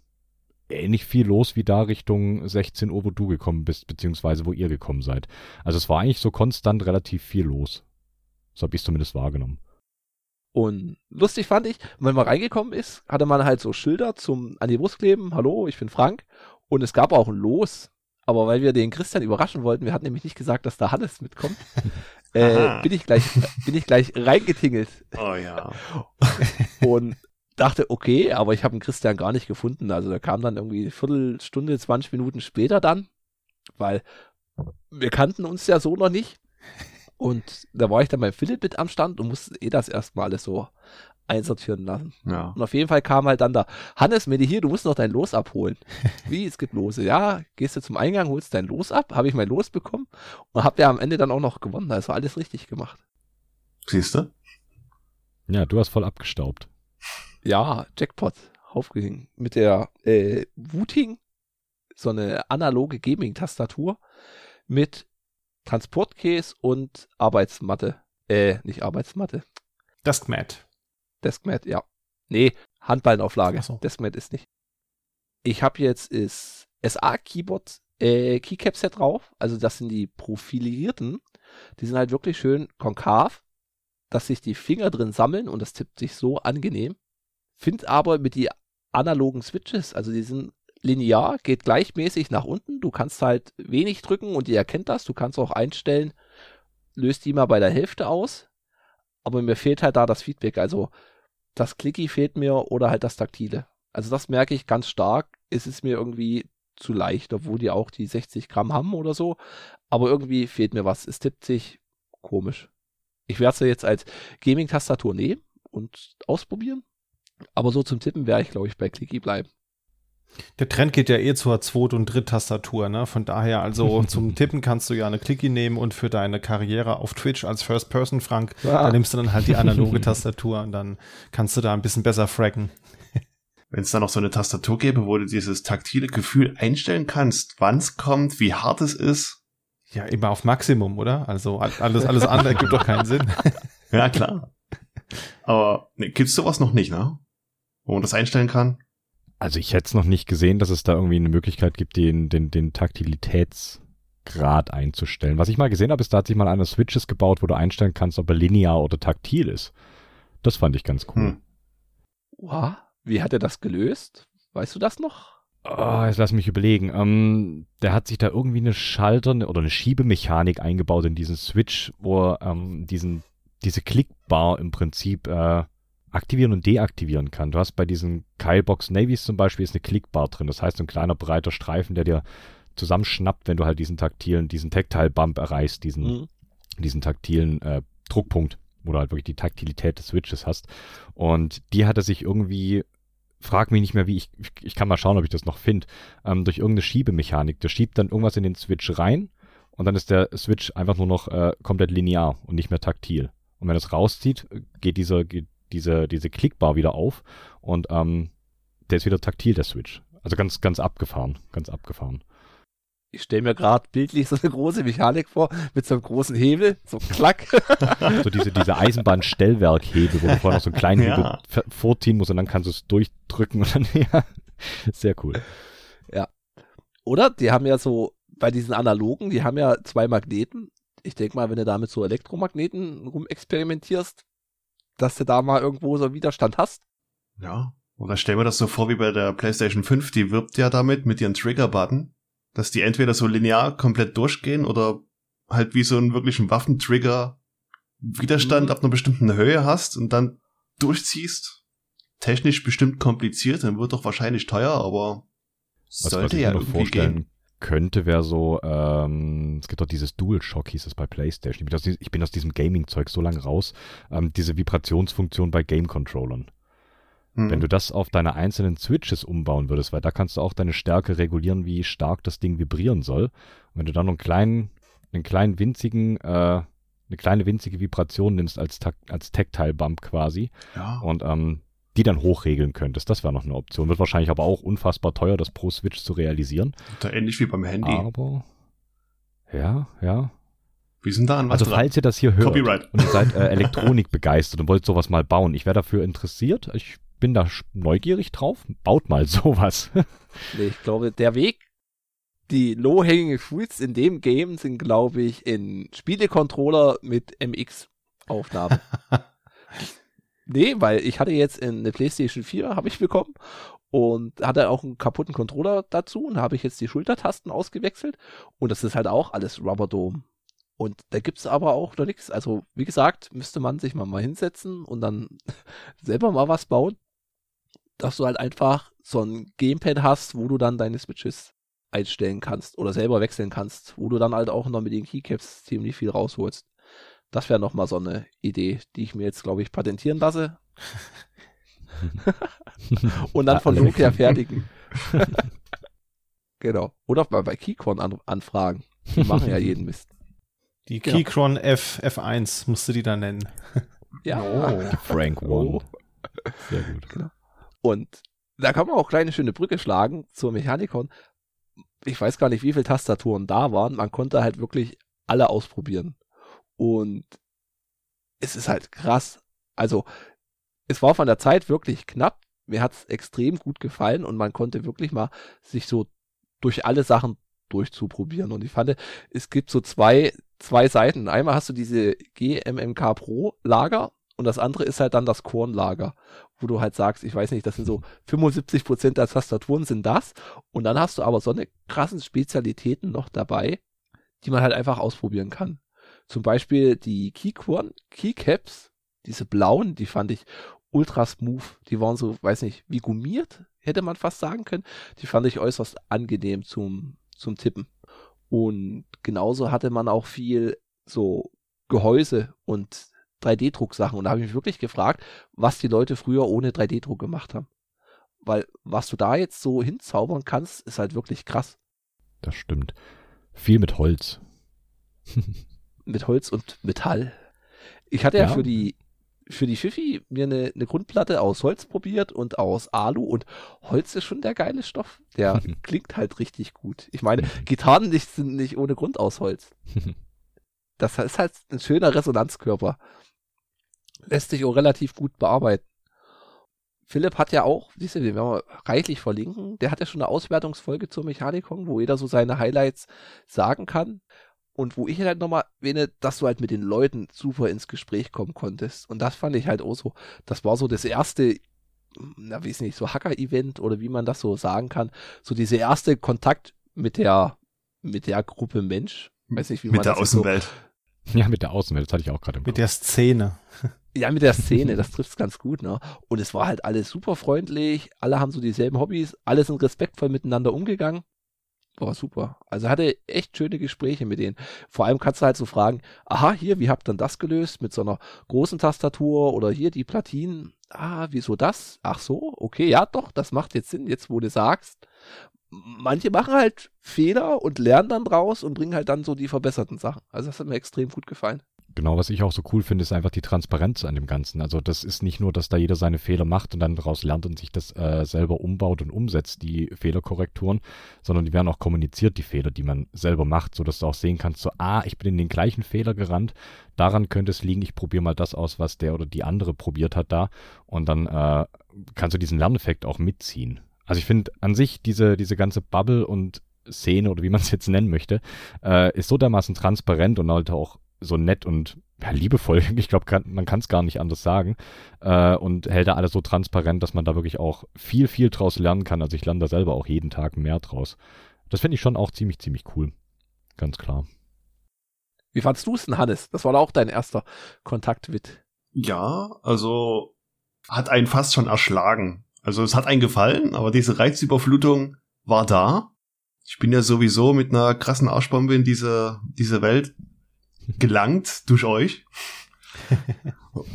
ähnlich viel los wie da Richtung 16 Uhr, wo du gekommen bist, beziehungsweise wo ihr gekommen seid. Also es war eigentlich so konstant relativ viel los. So habe ich zumindest wahrgenommen. Und lustig fand ich, wenn man reingekommen ist, hatte man halt so Schilder zum an die Brust kleben, hallo, ich bin Frank. Und es gab auch ein Los. Aber weil wir den Christian überraschen wollten, wir hatten nämlich nicht gesagt, dass da Hannes mitkommt, äh, bin ich gleich, bin ich gleich reingetingelt. Oh ja. Und dachte, okay, aber ich habe den Christian gar nicht gefunden. Also der kam dann irgendwie eine Viertelstunde, 20 Minuten später dann, weil wir kannten uns ja so noch nicht. Und da war ich dann bei Philipp mit am Stand und musste eh das erstmal alles so einsortieren lassen. Ja. Und auf jeden Fall kam halt dann da, Hannes, Medi hier, du musst noch dein Los abholen. Wie, es gibt Lose. Ja, gehst du zum Eingang, holst dein Los ab, habe ich mein Los bekommen und hab ja am Ende dann auch noch gewonnen. Also alles richtig gemacht. Siehst du? Ja, du hast voll abgestaubt. Ja, Jackpot aufgehängt. Mit der äh, Wooting, so eine analoge Gaming-Tastatur mit Transportcase und Arbeitsmatte. Äh, nicht Arbeitsmatte. Deskmat. Deskmat, ja. Nee, Handballenauflage. So. Deskmat ist nicht. Ich habe jetzt ist SA-Keyboard, äh, Keycap-Set drauf. Also das sind die profilierten. Die sind halt wirklich schön konkav, dass sich die Finger drin sammeln und das tippt sich so angenehm. Find aber mit die analogen Switches, also die sind linear, geht gleichmäßig nach unten. Du kannst halt wenig drücken und die erkennt das. Du kannst auch einstellen, löst die mal bei der Hälfte aus. Aber mir fehlt halt da das Feedback. Also das Clicky fehlt mir oder halt das Taktile. Also das merke ich ganz stark. Es ist mir irgendwie zu leicht, obwohl die auch die 60 Gramm haben oder so. Aber irgendwie fehlt mir was. Es tippt sich komisch. Ich werde sie jetzt als Gaming-Tastatur nehmen und ausprobieren. Aber so zum Tippen werde ich, glaube ich, bei Clicky bleiben. Der Trend geht ja eh zur Zweit- und Dritt-Tastatur, ne? Von daher, also zum Tippen kannst du ja eine Clicky nehmen und für deine Karriere auf Twitch als First Person, Frank, Ja. da nimmst du dann halt die analoge Tastatur und dann kannst du da ein bisschen besser fracken. Wenn es da noch so eine Tastatur gäbe, wo du dieses taktile Gefühl einstellen kannst, wann es kommt, wie hart es ist. Ja, immer auf Maximum, oder? Also all- alles, alles andere gibt doch keinen Sinn. Ja, klar. Aber ne, gibt's sowas noch nicht, ne? Wo man das einstellen kann? Also ich hätte es noch nicht gesehen, dass es da irgendwie eine Möglichkeit gibt, den, den, den Taktilitätsgrad einzustellen. Was ich mal gesehen habe, ist, da hat sich mal einer Switches gebaut, wo du einstellen kannst, ob er linear oder taktil ist. Das fand ich ganz cool. Hm. Wow. Wie hat er das gelöst? Weißt du das noch? Oh, jetzt lass mich überlegen. Ähm, der hat sich da irgendwie eine Schalter oder eine Schiebemechanik eingebaut in diesen Switch, wo er ähm, diesen, diese Klickbar im Prinzip äh, aktivieren und deaktivieren kann. Du hast bei diesen Kylebox Navies zum Beispiel ist eine Klickbar drin. Das heißt, ein kleiner breiter Streifen, der dir zusammenschnappt, wenn du halt diesen taktilen, diesen Tactile Bump erreichst, diesen, mhm. diesen taktilen äh, Druckpunkt, wo du halt wirklich die Taktilität des Switches hast. Und die hat er sich irgendwie frag mich nicht mehr, wie ich, ich kann mal schauen, ob ich das noch finde, ähm, durch irgendeine Schiebemechanik. Der schiebt dann irgendwas in den Switch rein und dann ist der Switch einfach nur noch äh, komplett linear und nicht mehr taktil. Und wenn es rauszieht, geht diese, geht diese, diese Klickbar wieder auf und ähm, der ist wieder taktil, der Switch. Also ganz, ganz abgefahren, ganz abgefahren. Ich stelle mir gerade bildlich so eine große Mechanik vor, mit so einem großen Hebel, so klack. so diese, diese Eisenbahnstellwerkhebel, wo du vorher noch so einen kleinen ja. Hebel vorziehen musst und dann kannst du es durchdrücken und dann, ja, sehr cool. Ja. Oder? Die haben ja so, bei diesen analogen, die haben ja zwei Magneten. Ich denke mal, wenn du da mit so Elektromagneten rumexperimentierst, dass du da mal irgendwo so Widerstand hast. Ja. Oder stell mir das so vor wie bei der PlayStation 5, die wirbt ja damit mit ihren Trigger-Button dass die entweder so linear komplett durchgehen oder halt wie so einen wirklichen Waffentrigger Widerstand mhm. ab einer bestimmten Höhe hast und dann durchziehst. Technisch bestimmt kompliziert, dann wird doch wahrscheinlich teuer, aber was, sollte was ich ja noch vorstellen gehen. Könnte, wäre so, ähm, es gibt doch dieses DualShock, hieß es bei PlayStation. Ich bin aus, ich bin aus diesem Gaming-Zeug so lange raus. Ähm, diese Vibrationsfunktion bei Game-Controllern. Mhm. Wenn du das auf deine einzelnen Switches umbauen würdest, weil da kannst du auch deine Stärke regulieren, wie stark das Ding vibrieren soll. Und wenn du dann noch einen kleinen, einen kleinen winzigen, äh, eine kleine winzige Vibration nimmst als, als Tactile-Bump quasi ja. und ähm, die dann hochregeln könntest. Das wäre noch eine Option. Wird wahrscheinlich aber auch unfassbar teuer, das pro Switch zu realisieren. Da ähnlich wie beim Handy. Aber ja, ja. Wir sind da an was Also falls ihr das hier hört Copyright. und ihr seid äh, Elektronik begeistert und wollt sowas mal bauen, ich wäre dafür interessiert. Ich bin da neugierig drauf. Baut mal sowas. nee, ich glaube, der Weg, die low-hanging fruits in dem Game sind, glaube ich, in Spielecontroller mit MX-Aufnahme. nee, weil ich hatte jetzt in eine PlayStation 4 habe ich bekommen und hatte auch einen kaputten Controller dazu und habe ich jetzt die Schultertasten ausgewechselt und das ist halt auch alles Rubber Dome. Und da gibt's aber auch noch nichts. Also, wie gesagt, müsste man sich mal, mal hinsetzen und dann selber mal was bauen dass du halt einfach so ein Gamepad hast, wo du dann deine Switches einstellen kannst oder selber wechseln kannst, wo du dann halt auch noch mit den Keycaps ziemlich viel rausholst. Das wäre nochmal so eine Idee, die ich mir jetzt, glaube ich, patentieren lasse. Und dann von Nokia fertigen. genau. Oder bei, bei Keychron an, anfragen. Die machen ja jeden Mist. Die genau. Keychron F, F1 musst du die dann nennen. ja. Oh. Frank One. Oh. Sehr gut. Genau. Und da kann man auch kleine schöne Brücke schlagen zur Mechanikon. Ich weiß gar nicht, wie viele Tastaturen da waren. Man konnte halt wirklich alle ausprobieren. Und es ist halt krass. Also, es war von der Zeit wirklich knapp. Mir hat es extrem gut gefallen und man konnte wirklich mal sich so durch alle Sachen durchzuprobieren. Und ich fand, es gibt so zwei, zwei Seiten. Einmal hast du diese GMMK Pro Lager und das andere ist halt dann das Kornlager, wo du halt sagst, ich weiß nicht, das sind so 75 Prozent der Tastaturen sind das. Und dann hast du aber so eine krassen Spezialitäten noch dabei, die man halt einfach ausprobieren kann. Zum Beispiel die Keycorn, Keycaps, diese blauen, die fand ich ultra smooth. Die waren so, weiß nicht, wie gummiert, hätte man fast sagen können. Die fand ich äußerst angenehm zum, zum Tippen. Und genauso hatte man auch viel so Gehäuse und 3D-Drucksachen. Und da habe ich mich wirklich gefragt, was die Leute früher ohne 3D-Druck gemacht haben. Weil was du da jetzt so hinzaubern kannst, ist halt wirklich krass. Das stimmt. Viel mit Holz. mit Holz und Metall. Ich hatte ja, ja für die für die Fifi mir eine, eine Grundplatte aus Holz probiert und aus Alu und Holz ist schon der geile Stoff. Der klingt halt richtig gut. Ich meine, Gitarren nicht, sind nicht ohne Grund aus Holz. Das ist halt ein schöner Resonanzkörper lässt sich auch relativ gut bearbeiten. Philipp hat ja auch, siehst du, den werden wir reichlich verlinken, der hat ja schon eine Auswertungsfolge zur Mechanikon, wo jeder so seine Highlights sagen kann. Und wo ich halt nochmal erwähne, dass du halt mit den Leuten super ins Gespräch kommen konntest. Und das fand ich halt auch so. Das war so das erste na, weiß nicht, so Hacker-Event oder wie man das so sagen kann, so diese erste Kontakt mit der, mit der Gruppe Mensch. Weiß nicht, wie Mit man der das jetzt so, Außenwelt. Ja, mit der Außenwelt, das hatte ich auch gerade im Mit Kopf. der Szene. Ja, mit der Szene, das trifft's ganz gut, ne? Und es war halt alles super freundlich, alle haben so dieselben Hobbys, alle sind respektvoll miteinander umgegangen. War super. Also hatte echt schöne Gespräche mit denen. Vor allem kannst du halt so fragen, aha, hier, wie habt ihr denn das gelöst mit so einer großen Tastatur oder hier die Platinen? Ah, wieso das? Ach so, okay, ja doch, das macht jetzt Sinn, jetzt wo du sagst. Manche machen halt Fehler und lernen dann draus und bringen halt dann so die verbesserten Sachen. Also das hat mir extrem gut gefallen. Genau, was ich auch so cool finde, ist einfach die Transparenz an dem Ganzen. Also das ist nicht nur, dass da jeder seine Fehler macht und dann daraus lernt und sich das äh, selber umbaut und umsetzt, die Fehlerkorrekturen, sondern die werden auch kommuniziert, die Fehler, die man selber macht, sodass du auch sehen kannst, so, ah, ich bin in den gleichen Fehler gerannt, daran könnte es liegen, ich probiere mal das aus, was der oder die andere probiert hat da und dann äh, kannst du diesen Lerneffekt auch mitziehen. Also ich finde an sich diese, diese ganze Bubble und Szene oder wie man es jetzt nennen möchte, äh, ist so dermaßen transparent und halt auch so nett und ja, liebevoll. Ich glaube, kann, man kann es gar nicht anders sagen. Äh, und hält da alles so transparent, dass man da wirklich auch viel, viel draus lernen kann. Also ich lerne da selber auch jeden Tag mehr draus. Das finde ich schon auch ziemlich, ziemlich cool. Ganz klar. Wie fandst du es denn, Hannes? Das war doch auch dein erster Kontakt mit. Ja, also hat einen fast schon erschlagen. Also es hat einen gefallen, aber diese Reizüberflutung war da. Ich bin ja sowieso mit einer krassen Arschbombe in diese, diese Welt gelangt durch euch.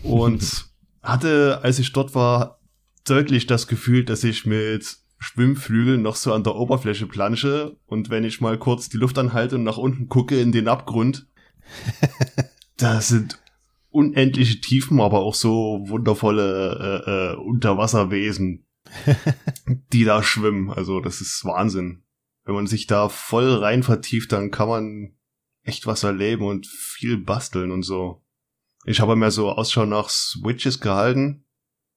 Und hatte, als ich dort war, deutlich das Gefühl, dass ich mit Schwimmflügeln noch so an der Oberfläche plansche und wenn ich mal kurz die Luft anhalte und nach unten gucke in den Abgrund, da sind unendliche Tiefen, aber auch so wundervolle äh, äh, Unterwasserwesen, die da schwimmen. Also das ist Wahnsinn. Wenn man sich da voll rein vertieft, dann kann man echt was erleben und viel basteln und so. Ich habe mir so Ausschau nach Switches gehalten,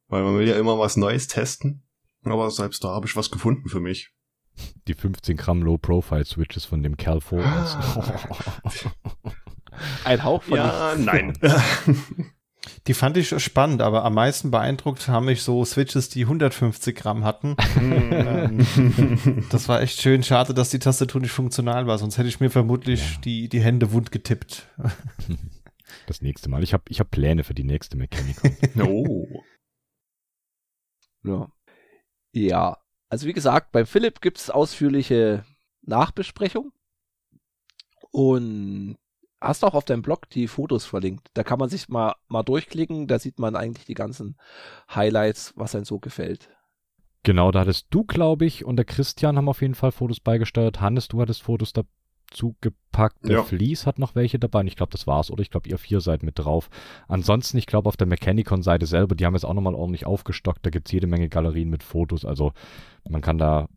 weil man will ja immer was Neues testen. Aber selbst da habe ich was gefunden für mich. Die 15 Gramm Low-Profile-Switches von dem Kerl vor uns. Ein Hauch von Ja, nein. Die fand ich spannend, aber am meisten beeindruckt haben mich so Switches, die 150 Gramm hatten. Ähm, das war echt schön. Schade, dass die Tastatur nicht funktional war, sonst hätte ich mir vermutlich Ja. die, die Hände wund getippt. Das nächste Mal. Ich habe ich hab Pläne für die nächste Mechanicon. oh. Ja. ja, also wie gesagt, beim Philipp gibt es ausführliche Nachbesprechung. Und hast auch auf deinem Blog die Fotos verlinkt. Da kann man sich mal, mal durchklicken, da sieht man eigentlich die ganzen Highlights, was einem so gefällt. Genau, da hattest du, glaube ich, und der Christian haben auf jeden Fall Fotos beigesteuert. Hannes, du hattest Fotos dazu gepackt. Der Ja. Fleece hat noch welche dabei. Und ich glaube, das war's. Oder ich glaube, ihr vier seid mit drauf. Ansonsten, ich glaube, auf der Mechanicon-Seite selber, die haben jetzt auch nochmal ordentlich aufgestockt. Da gibt's jede Menge Galerien mit Fotos. Also man kann da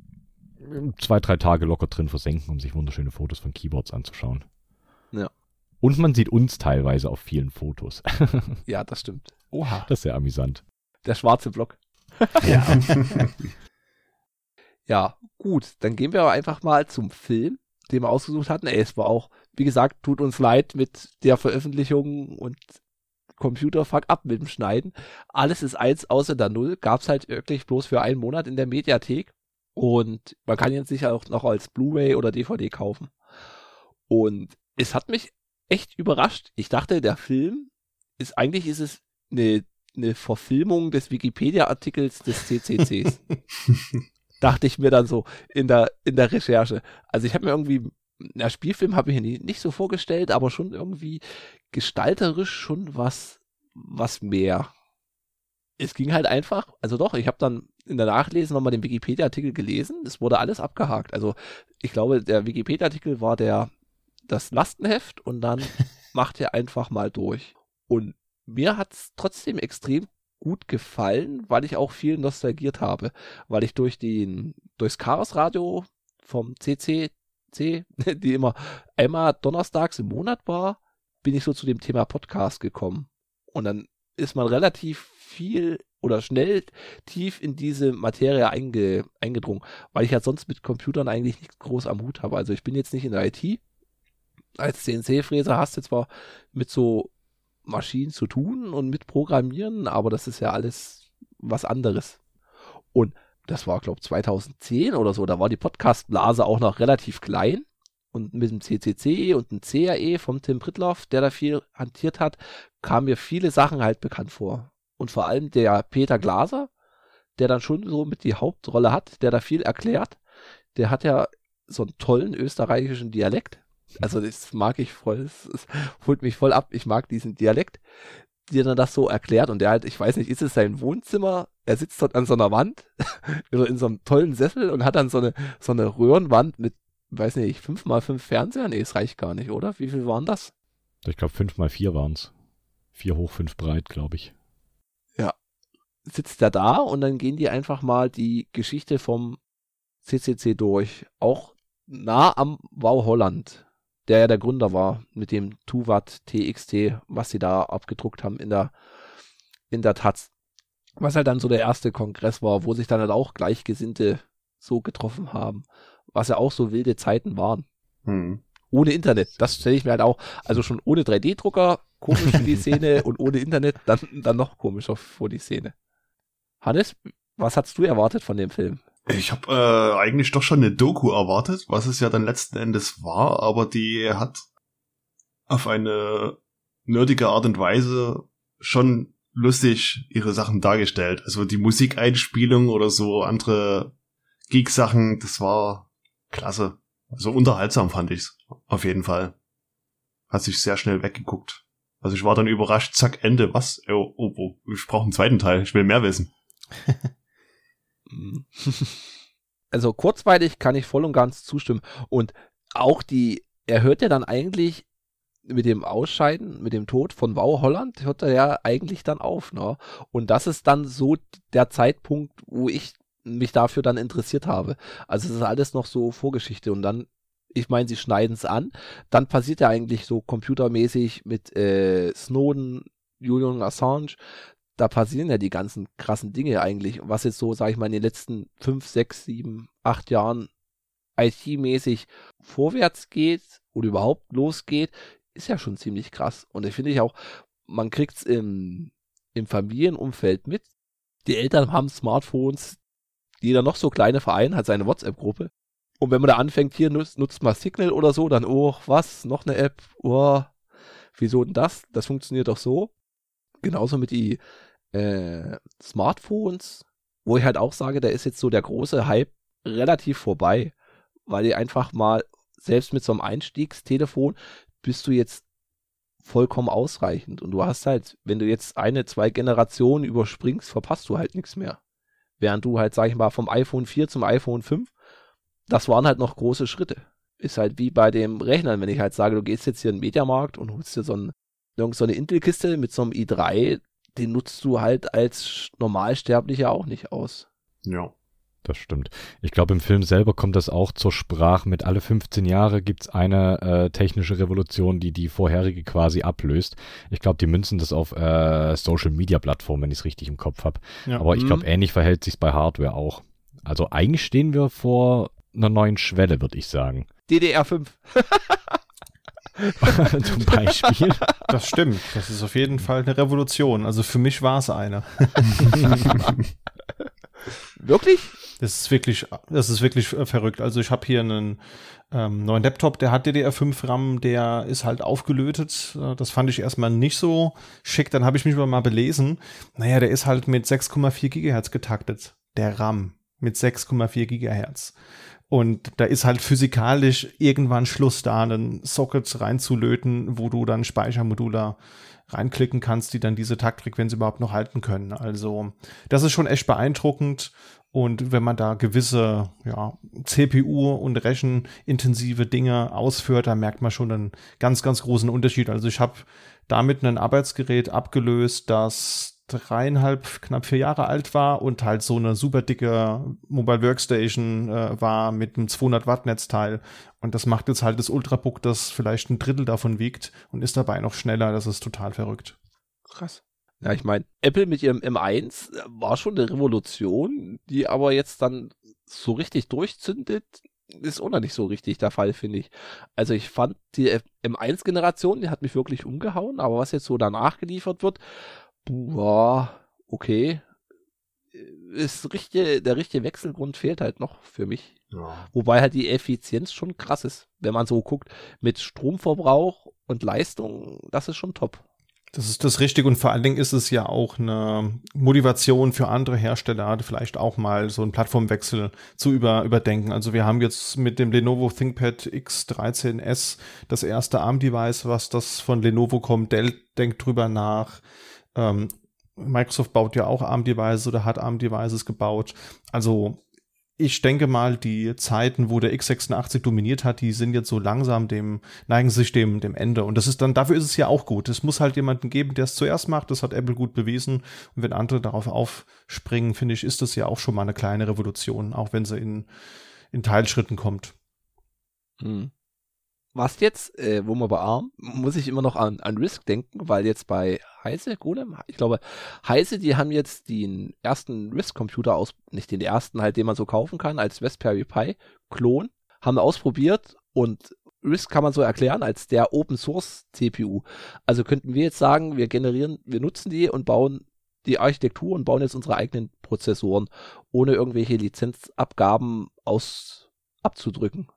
zwei, drei Tage locker drin versenken, um sich wunderschöne Fotos von Keyboards anzuschauen. Ja. Und man sieht uns teilweise auf vielen Fotos. Ja, das stimmt. Oha. Das ist sehr amüsant. Der schwarze Block. Ja. Ja, gut, dann gehen wir aber einfach mal zum Film, den wir ausgesucht hatten. Ey, es war auch, wie gesagt, tut uns leid mit der Veröffentlichung und Computerfuck ab mit dem Schneiden. Alles ist eins außer der Null. Gab's halt wirklich bloß für einen Monat in der Mediathek. Und man kann ihn sicher auch noch als Blu-ray oder DVD kaufen. Und es hat mich echt überrascht. Ich dachte, der Film ist, eigentlich ist es eine, eine Verfilmung des Wikipedia-Artikels des CCCs dachte ich mir dann so in der, in der Recherche. Also ich habe mir irgendwie, na, Spielfilm habe ich mir nicht so vorgestellt, aber schon irgendwie gestalterisch schon was, was mehr. Es ging halt einfach, also doch, ich habe dann in der Nachlesen nochmal den Wikipedia-Artikel gelesen, es wurde alles abgehakt. Also ich glaube, der Wikipedia-Artikel war der, das Lastenheft und dann macht er einfach mal durch. Und mir hat's trotzdem extrem gut gefallen, weil ich auch viel nostalgiert habe, weil ich durch den durchs Chaos Radio vom CCC, die immer einmal donnerstags im Monat war, bin ich so zu dem Thema Podcast gekommen und dann ist man relativ viel oder schnell tief in diese Materie einge, eingedrungen, weil ich ja sonst mit Computern eigentlich nichts groß am Hut habe. Also ich bin jetzt nicht in der IT. Als CNC-Fräser hast du zwar mit so Maschinen zu tun und mit Programmieren, aber das ist ja alles was anderes. Und das war, glaube ich, 2010 oder so, da war die Podcast-Blase auch noch relativ klein. Und mit dem CCC und dem CAE vom Tim Pritloff, der da viel hantiert hat, kamen mir viele Sachen halt bekannt vor. Und vor allem der Peter Glaser, der dann schon so mit die Hauptrolle hat, der da viel erklärt. Der hat ja so einen tollen österreichischen Dialekt. Also das mag ich voll, es holt mich voll ab. Ich mag diesen Dialekt, der dann das so erklärt und der halt, ich weiß nicht, ist es sein Wohnzimmer? Er sitzt dort an so einer Wand, oder in so einem tollen Sessel und hat dann so eine, so eine Röhrenwand mit, weiß nicht, fünf mal fünf Fernseher? Nee, es reicht gar nicht, oder? Wie viel waren das? Ich glaube, fünf mal vier waren's. Vier hoch, fünf breit, glaube ich. Ja. Sitzt er da und dann gehen die einfach mal die Geschichte vom CCC durch. Auch nah am Wow Holland, der ja der Gründer war mit dem Tuvat TXT, was sie da abgedruckt haben in der, in der Taz. Was halt dann so der erste Kongress war, wo sich dann halt auch Gleichgesinnte so getroffen haben. Was ja auch so wilde Zeiten waren. Hm. Ohne Internet. Das stelle ich mir halt auch, also schon ohne 3D-Drucker komisch für die Szene und ohne Internet dann, dann noch komischer vor die Szene. Hannes, was hast du erwartet von dem Film? Ich habe äh, eigentlich doch schon eine Doku erwartet, was es ja dann letzten Endes war, aber die hat auf eine nerdige Art und Weise schon lustig ihre Sachen dargestellt. Also die Musikeinspielung oder so andere Geek-Sachen, das war klasse. Also unterhaltsam fand ich's. Auf jeden Fall. Hat sich sehr schnell weggeguckt. Also ich war dann überrascht, zack, Ende, was? Oh, oh, oh ich brauche einen zweiten Teil, ich will mehr wissen. also kurzweilig kann ich voll und ganz zustimmen. Und auch die, er hört ja dann eigentlich mit dem Ausscheiden, mit dem Tod von Wow Holland, hört er ja eigentlich dann auf, ne? Und das ist dann so der Zeitpunkt, wo ich mich dafür dann interessiert habe. Also es ist alles noch so Vorgeschichte und dann, ich meine, sie schneiden es an, dann passiert ja eigentlich so computermäßig mit äh, Snowden, Julian Assange, da passieren ja die ganzen krassen Dinge eigentlich, was jetzt so, sag ich mal, in den letzten fünf, sechs, sieben, acht Jahren IT-mäßig vorwärts geht oder überhaupt losgeht, ist ja schon ziemlich krass. Und ich finde ich auch, man kriegt es im, im Familienumfeld mit. Die Eltern haben Smartphones, jeder noch so kleine Verein hat seine WhatsApp-Gruppe. Und wenn man da anfängt, hier nutzt, nutzt mal Signal oder so, dann, oh, was, noch eine App, oh, wieso denn das? Das funktioniert doch so. Genauso mit die äh, Smartphones, wo ich halt auch sage, da ist jetzt so der große Hype relativ vorbei, weil die einfach mal, selbst mit so einem Einstiegstelefon, bist du jetzt vollkommen ausreichend. Und du hast halt, wenn du jetzt eine, zwei Generationen überspringst, verpasst du halt nichts mehr. Während du halt, sag ich mal, vom iPhone 4 zum iPhone 5, das waren halt noch große Schritte. Ist halt wie bei dem Rechnern, wenn ich halt sage, du gehst jetzt hier in den Mediamarkt und holst dir so, ein, so eine Intel-Kiste mit so einem i3, den nutzt du halt als Normalsterblicher auch nicht aus. Ja. Das stimmt. Ich glaube, im Film selber kommt das auch zur Sprache. Mit alle 15 Jahre gibt's eine äh, technische Revolution, die die vorherige quasi ablöst. Ich glaube, die münzen das auf äh, Social-Media-Plattformen, wenn ich es richtig im Kopf habe. Ja. Aber ich glaube, mhm. ähnlich verhält sich's bei Hardware auch. Also eigentlich stehen wir vor einer neuen Schwelle, würde ich sagen. DDR5. Zum Beispiel. Das stimmt. Das ist auf jeden Fall eine Revolution. Also für mich war es eine. Wirklich? Das ist wirklich, das ist wirklich verrückt. Also ich habe hier einen ähm, neuen Laptop, der hat DDR5 RAM, der ist halt aufgelötet. Das fand ich erstmal nicht so schick. Dann habe ich mich mal belesen. Naja, der ist halt mit 6,4 Gigahertz getaktet. Der RAM mit 6,4 Gigahertz. Und da ist halt physikalisch irgendwann Schluss da, einen Socket reinzulöten, wo du dann Speichermodule reinklicken kannst, die dann diese Taktfrequenz überhaupt noch halten können. Also das ist schon echt beeindruckend. Und wenn man da gewisse ja, CPU- und rechenintensive Dinge ausführt, dann merkt man schon einen ganz, ganz großen Unterschied. Also ich habe damit ein Arbeitsgerät abgelöst, das dreieinhalb, knapp vier Jahre alt war und halt so eine super dicke Mobile Workstation äh, war mit einem 200 Watt Netzteil. Und das macht jetzt halt das Ultrabook, das vielleicht ein Drittel davon wiegt und ist dabei noch schneller. Das ist total verrückt. Krass. Ja, ich meine, Apple mit ihrem M1 war schon eine Revolution, die aber jetzt dann so richtig durchzündet, ist auch noch nicht so richtig der Fall, finde ich. Also ich fand die M1-Generation, die hat mich wirklich umgehauen, aber was jetzt so danach geliefert wird, boah, okay, ist richtige, der richtige Wechselgrund fehlt halt noch für mich. Ja. Wobei halt die Effizienz schon krass ist, wenn man so guckt, mit Stromverbrauch und Leistung, das ist schon top. Das ist das Richtige und vor allen Dingen ist es ja auch eine Motivation für andere Hersteller, vielleicht auch mal so einen Plattformwechsel zu über, überdenken. Also wir haben jetzt mit dem Lenovo ThinkPad X13S das erste ARM-Device, was das von Lenovo kommt. Dell denkt drüber nach. Ähm, Microsoft baut ja auch ARM-Devices oder hat ARM-Devices gebaut. Also ich denke mal, die Zeiten, wo der x86 dominiert hat, die sind jetzt so langsam dem, neigen sich dem, dem Ende. Und das ist dann, dafür ist es ja auch gut. Es muss halt jemanden geben, der es zuerst macht. Das hat Apple gut bewiesen. Und wenn andere darauf aufspringen, finde ich, ist das ja auch schon mal eine kleine Revolution, auch wenn sie in, in Teilschritten kommt. Hm. Was jetzt, äh, wo man bei ARM, muss ich immer noch an, an Risk denken, weil jetzt bei Heise, Golem, ich glaube, Heise, die haben jetzt den ersten Risk-Computer aus, nicht den ersten halt, den man so kaufen kann, als Raspberry Pi Klon, haben ausprobiert und Risk kann man so erklären als der Open Source CPU. Also könnten wir jetzt sagen, wir generieren, wir nutzen die und bauen die Architektur und bauen jetzt unsere eigenen Prozessoren, ohne irgendwelche Lizenzabgaben aus abzudrücken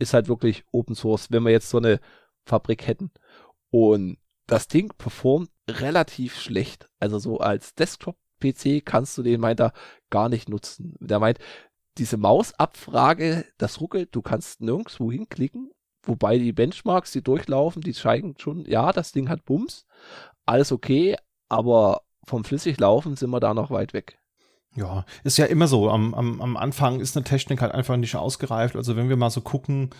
ist halt wirklich Open Source, wenn wir jetzt so eine Fabrik hätten. Und das Ding performt relativ schlecht. Also so als Desktop-PC kannst du den, meint er, gar nicht nutzen. Der meint, diese Mausabfrage, das ruckelt, du kannst nirgendwo hinklicken, wobei die Benchmarks, die durchlaufen, die zeigen schon, ja, das Ding hat Bums, alles okay, aber vom Flüssiglaufen sind wir da noch weit weg. Ja, ist ja immer so. Am, am, am Anfang ist eine Technik halt einfach nicht ausgereift. Also wenn wir mal so gucken,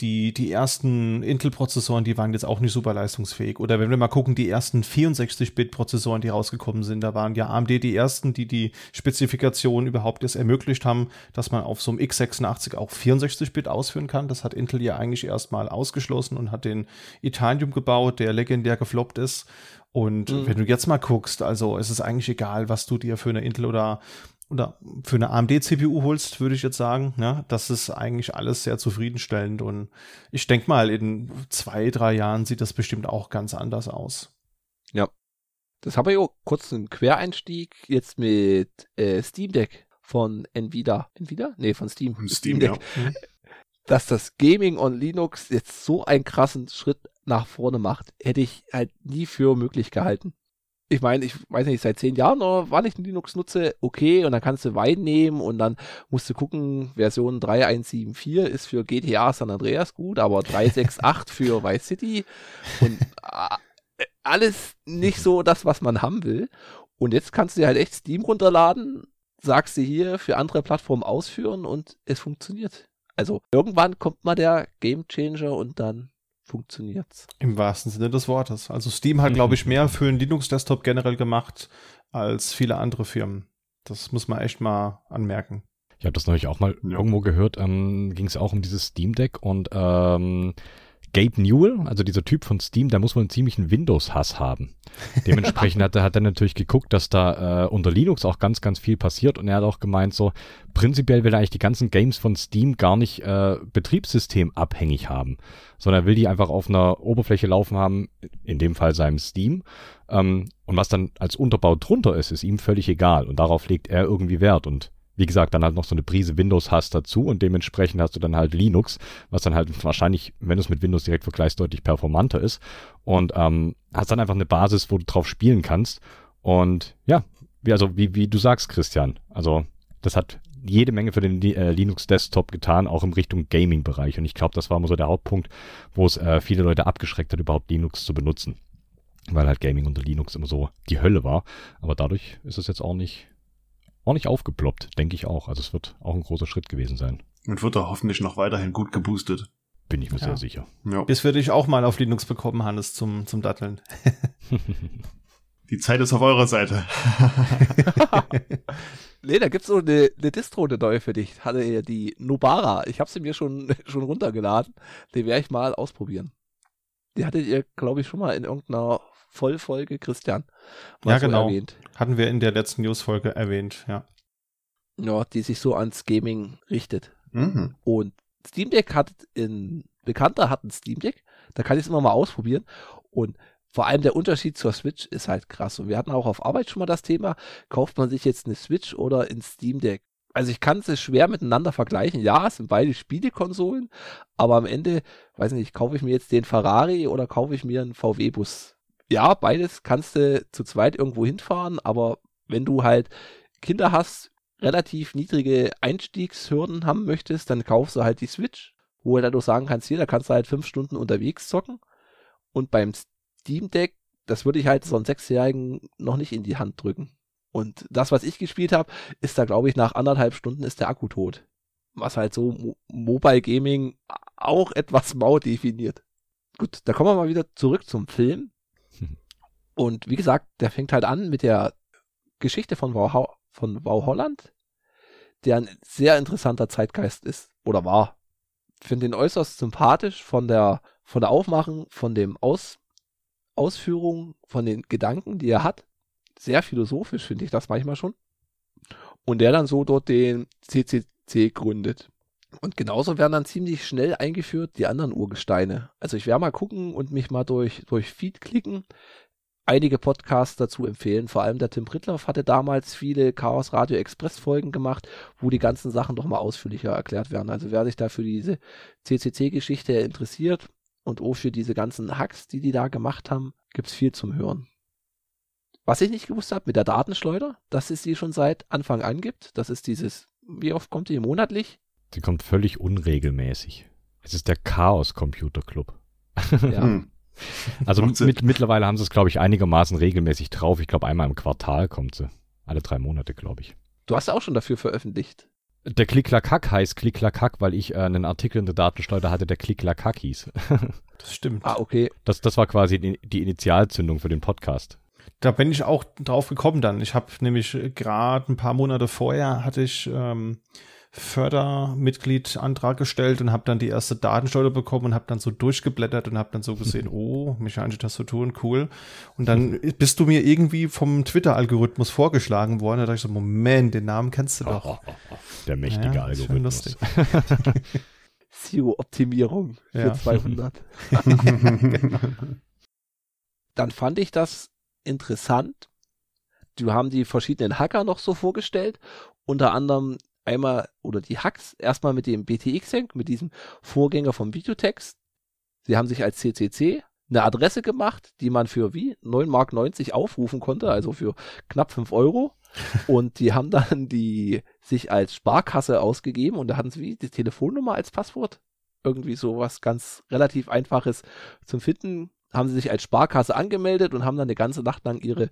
die, die ersten Intel-Prozessoren, die waren jetzt auch nicht super leistungsfähig. Oder wenn wir mal gucken, die ersten 64-Bit-Prozessoren, die rausgekommen sind, da waren ja AMD die ersten, die die Spezifikation überhaupt erst ermöglicht haben, dass man auf so einem x86 auch 64-Bit ausführen kann. Das hat Intel ja eigentlich erstmal ausgeschlossen und hat den Itanium gebaut, der legendär gefloppt ist. Und mhm. wenn du jetzt mal guckst, also es ist eigentlich egal, was du dir für eine Intel oder oder für eine AMD-CPU holst, würde ich jetzt sagen, ja, das ist eigentlich alles sehr zufriedenstellend und ich denke mal, in zwei, drei Jahren sieht das bestimmt auch ganz anders aus. Ja. Das habe ich auch kurz einen Quereinstieg jetzt mit äh, Steam Deck von Nvidia. Nvidia? Nee, von Steam. Steam, Steam Deck. Ja. Mhm. Dass das Gaming on Linux jetzt so einen krassen Schritt nach vorne macht, hätte ich halt nie für möglich gehalten. Ich meine, ich weiß nicht, seit zehn Jahren oder wann ich Linux nutze, okay, und dann kannst du Wein nehmen und dann musst du gucken, Version 3174 ist für GTA San Andreas gut, aber 368 für Vice City und äh, alles nicht so das, was man haben will. Und jetzt kannst du dir halt echt Steam runterladen, sagst du hier für andere Plattformen ausführen und es funktioniert. Also irgendwann kommt mal der Game Changer und dann funktioniert's. Im wahrsten Sinne des Wortes. Also Steam hat, glaube ich, mehr für einen Linux-Desktop generell gemacht als viele andere Firmen. Das muss man echt mal anmerken. Ich habe das neulich auch mal ja. irgendwo gehört, ähm, ging es auch um dieses Steam Deck und ähm, Gabe Newell, also dieser Typ von Steam, der muss wohl einen ziemlichen Windows-Hass haben. Dementsprechend hat er, hat er natürlich geguckt, dass da äh, unter Linux auch ganz, ganz viel passiert und er hat auch gemeint, so prinzipiell will er eigentlich die ganzen Games von Steam gar nicht äh, betriebssystemabhängig haben, sondern er will die einfach auf einer Oberfläche laufen haben, in dem Fall seinem Steam. Ähm, und was dann als Unterbau drunter ist, ist ihm völlig egal und darauf legt er irgendwie Wert und wie gesagt, dann halt noch so eine Prise Windows hast dazu und dementsprechend hast du dann halt Linux, was dann halt wahrscheinlich, wenn du es mit Windows direkt vergleichst, deutlich performanter ist. Und ähm, hast dann einfach eine Basis, wo du drauf spielen kannst. Und ja, wie, also wie, wie du sagst, Christian, also das hat jede Menge für den äh, Linux Desktop getan, auch im Richtung Gaming-Bereich. Und ich glaube, das war immer so der Hauptpunkt, wo es äh, viele Leute abgeschreckt hat, überhaupt Linux zu benutzen. Weil halt Gaming unter Linux immer so die Hölle war. Aber dadurch ist es jetzt auch nicht ordentlich aufgeploppt, denke ich auch. Also es wird auch ein großer Schritt gewesen sein. Und wird er hoffentlich noch weiterhin gut geboostet. Bin ich mir ja. sehr sicher. Ja. Bis wir dich auch mal auf Linux bekommen, Hannes, zum, zum Datteln. Die Zeit ist auf eurer Seite. nee, da gibt's so eine, eine Distro, eine neue für dich. Hatte ihr die Nubara. Ich habe sie mir schon, schon runtergeladen. Die werde ich mal ausprobieren. Die hattet ihr, glaube ich, schon mal in irgendeiner Vollfolge, Christian. Ja, genau. Erwähnt. Hatten wir in der letzten News-Folge erwähnt, ja. Ja, die sich so ans Gaming richtet. Mhm. Und Steam Deck hat in, Bekannter hat ein Steam Deck, da kann ich es immer mal ausprobieren. Und vor allem der Unterschied zur Switch ist halt krass. Und wir hatten auch auf Arbeit schon mal das Thema, kauft man sich jetzt eine Switch oder ein Steam Deck? Also ich kann es schwer miteinander vergleichen. Ja, es sind beide Spielekonsolen, aber am Ende, weiß nicht, kaufe ich mir jetzt den Ferrari oder kaufe ich mir einen VW-Bus? Ja, beides kannst du zu zweit irgendwo hinfahren, aber wenn du halt Kinder hast, relativ niedrige Einstiegshürden haben möchtest, dann kaufst du halt die Switch, wo du dadurch sagen kannst, hier, da kannst du halt fünf Stunden unterwegs zocken. Und beim Steam Deck, das würde ich halt so einen Sechsjährigen noch nicht in die Hand drücken. Und das, was ich gespielt habe, ist da, glaube ich, nach anderthalb Stunden ist der Akku tot. Was halt so Mo Mobile Gaming auch etwas mau definiert. Gut, da kommen wir mal wieder zurück zum Film. Und wie gesagt, der fängt halt an mit der Geschichte von Wow, von wow Holland, der ein sehr interessanter Zeitgeist ist oder war. Finde ihn äußerst sympathisch von der von der Aufmachung, von dem Aus, Ausführung, von den Gedanken, die er hat sehr philosophisch, finde ich das manchmal schon. Und der dann so dort den CCC gründet. Und genauso werden dann ziemlich schnell eingeführt die anderen Urgesteine. Also ich werde mal gucken und mich mal durch, durch Feed klicken, einige Podcasts dazu empfehlen. Vor allem der Tim Pritloff hatte damals viele Chaos Radio Express Folgen gemacht, wo die ganzen Sachen doch mal ausführlicher erklärt werden. Also wer sich da für diese CCC-Geschichte interessiert und auch für diese ganzen Hacks, die die da gemacht haben, gibt's viel zum Hören. Was ich nicht gewusst habe mit der Datenschleuder, dass es sie schon seit Anfang an gibt. Das ist dieses, wie oft kommt die monatlich? Sie kommt völlig unregelmäßig. Es ist der Chaos Computer Club. Ja. Also mit, mittlerweile haben sie es, glaube ich, einigermaßen regelmäßig drauf. Ich glaube, einmal im Quartal kommt sie. Alle drei Monate, glaube ich. Du hast auch schon dafür veröffentlicht. Der Klicklackhack heißt Klicklackhack, weil ich äh, einen Artikel in der Datenschleuder hatte, der Klicklackhack hieß. das stimmt. Ah, okay. Das, das war quasi die, die Initialzündung für den Podcast. Da bin ich auch drauf gekommen dann. Ich habe nämlich gerade ein paar Monate vorher hatte ich ähm, Fördermitgliedantrag gestellt und habe dann die erste Datensteuer bekommen und habe dann so durchgeblättert und habe dann so gesehen, oh, mechanische Tastaturen, cool. Und dann bist du mir irgendwie vom Twitter-Algorithmus vorgeschlagen worden. Da dachte ich so, Moment, den Namen kennst du doch. Oh, oh, oh, der mächtige ja, Algorithmus. SEO-Optimierung für ja. 200. genau. Dann fand ich das interessant. Die haben die verschiedenen Hacker noch so vorgestellt. Unter anderem einmal, oder die Hacks, erstmal mit dem BTX-Hack, mit diesem Vorgänger vom Videotext. Sie haben sich als CCC eine Adresse gemacht, die man für wie 9,90 Mark aufrufen konnte, also für knapp 5 Euro. und die haben dann die sich als Sparkasse ausgegeben und da hatten sie wie die Telefonnummer als Passwort. Irgendwie so was ganz relativ einfaches zum Finden haben sie sich als Sparkasse angemeldet und haben dann eine ganze Nacht lang ihre,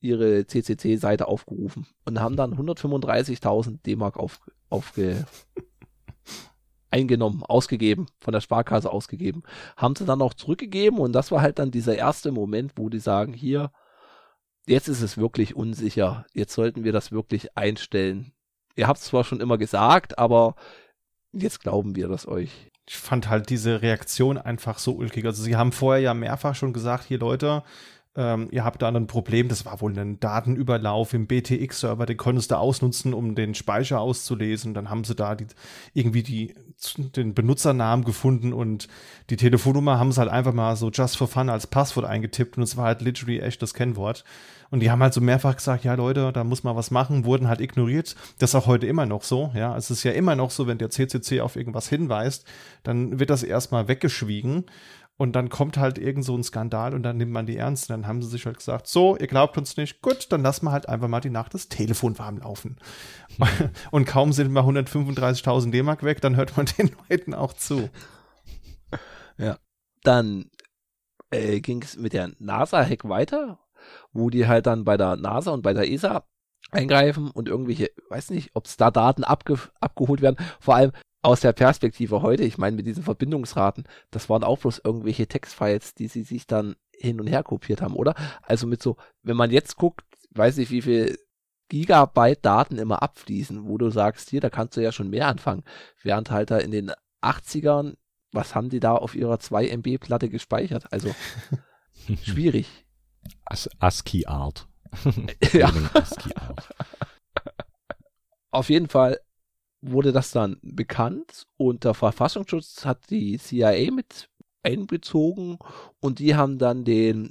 ihre CCC-Seite aufgerufen und haben dann 135.000 D-Mark auf, aufge, eingenommen, ausgegeben, von der Sparkasse ausgegeben. Haben sie dann auch zurückgegeben und das war halt dann dieser erste Moment, wo die sagen, hier, jetzt ist es wirklich unsicher, jetzt sollten wir das wirklich einstellen. Ihr habt es zwar schon immer gesagt, aber jetzt glauben wir das euch ich fand halt diese Reaktion einfach so ulkig. Also sie haben vorher ja mehrfach schon gesagt, hier Leute, ähm, ihr habt da ein Problem, das war wohl ein Datenüberlauf im BTX-Server, den konntest du ausnutzen, um den Speicher auszulesen. Dann haben sie da die, irgendwie die, den Benutzernamen gefunden und die Telefonnummer haben sie halt einfach mal so just for fun als Passwort eingetippt und es war halt literally echt das Kennwort. Und die haben halt so mehrfach gesagt, ja Leute, da muss man was machen, wurden halt ignoriert. Das ist auch heute immer noch so, ja. Es ist ja immer noch so, wenn der CCC auf irgendwas hinweist, dann wird das erstmal weggeschwiegen. Und dann kommt halt irgend so ein Skandal und dann nimmt man die ernst. Und dann haben sie sich halt gesagt, so, ihr glaubt uns nicht, gut, dann lassen wir halt einfach mal die Nacht das Telefon warm laufen. und kaum sind mal 135.000 D-Mark weg, dann hört man den Leuten auch zu. Ja. Dann äh, ging es mit der NASA-Hack weiter wo die halt dann bei der NASA und bei der ESA eingreifen und irgendwelche, weiß nicht, ob es da Daten abge abgeholt werden. Vor allem aus der Perspektive heute, ich meine mit diesen Verbindungsraten, das waren auch bloß irgendwelche Textfiles, die sie sich dann hin und her kopiert haben, oder? Also mit so, wenn man jetzt guckt, weiß ich, wie viel Gigabyte Daten immer abfließen, wo du sagst, hier, da kannst du ja schon mehr anfangen. Während halt da in den 80ern, was haben die da auf ihrer 2 MB Platte gespeichert? Also schwierig. As ASCII Art. ja. ASCII Art. Auf jeden Fall wurde das dann bekannt und der Verfassungsschutz hat die CIA mit einbezogen und die haben dann den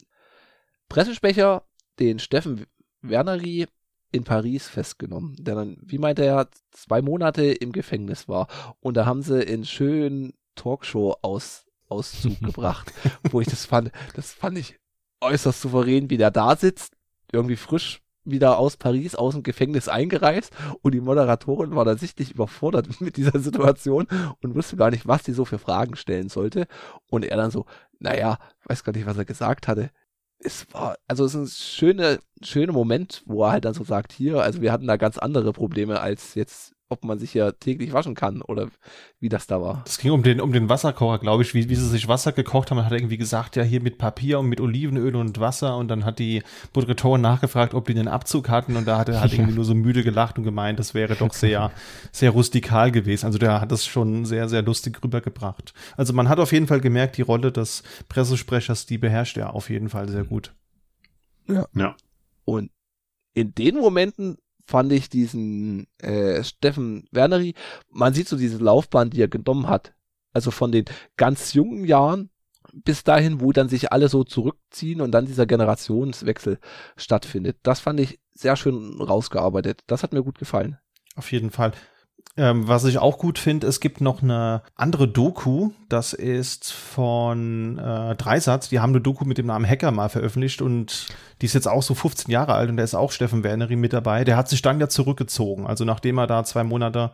Pressesprecher, den Steffen Wernery, in Paris festgenommen, der dann, wie meinte er, zwei Monate im Gefängnis war. Und da haben sie in schönen Talkshow-Auszug aus, gebracht, wo ich das fand, das fand ich äußerst souverän, wie der da sitzt, irgendwie frisch wieder aus Paris, aus dem Gefängnis eingereist und die Moderatorin war da sichtlich überfordert mit dieser Situation und wusste gar nicht, was sie so für Fragen stellen sollte. Und er dann so, naja, weiß gar nicht, was er gesagt hatte es war, also es ist ein schöner, schöner Moment, wo er halt dann so sagt, hier, also wir hatten da ganz andere Probleme als jetzt ob man sich ja täglich waschen kann oder wie das da war. Es ging um den, um den Wasserkocher, glaube ich, wie, wie sie sich Wasser gekocht haben. Man hat irgendwie gesagt, ja, hier mit Papier und mit Olivenöl und Wasser. Und dann hat die Moderatorin nachgefragt, ob die den Abzug hatten. Und da hat er halt irgendwie nur so müde gelacht und gemeint, das wäre doch sehr, sehr rustikal gewesen. Also der hat das schon sehr, sehr lustig rübergebracht. Also man hat auf jeden Fall gemerkt, die Rolle des Pressesprechers, die beherrscht er auf jeden Fall sehr gut. Ja. ja. Und in den Momenten fand ich diesen äh, Steffen Wernery, man sieht so diese Laufbahn, die er genommen hat. Also von den ganz jungen Jahren bis dahin, wo dann sich alle so zurückziehen und dann dieser Generationswechsel stattfindet. Das fand ich sehr schön rausgearbeitet. Das hat mir gut gefallen. Auf jeden Fall. Ähm, was ich auch gut finde, es gibt noch eine andere Doku, das ist von äh, Dreisatz, die haben eine Doku mit dem Namen Hacker mal veröffentlicht und die ist jetzt auch so 15 Jahre alt und da ist auch Steffen Wernery mit dabei. Der hat sich dann ja zurückgezogen, also nachdem er da zwei Monate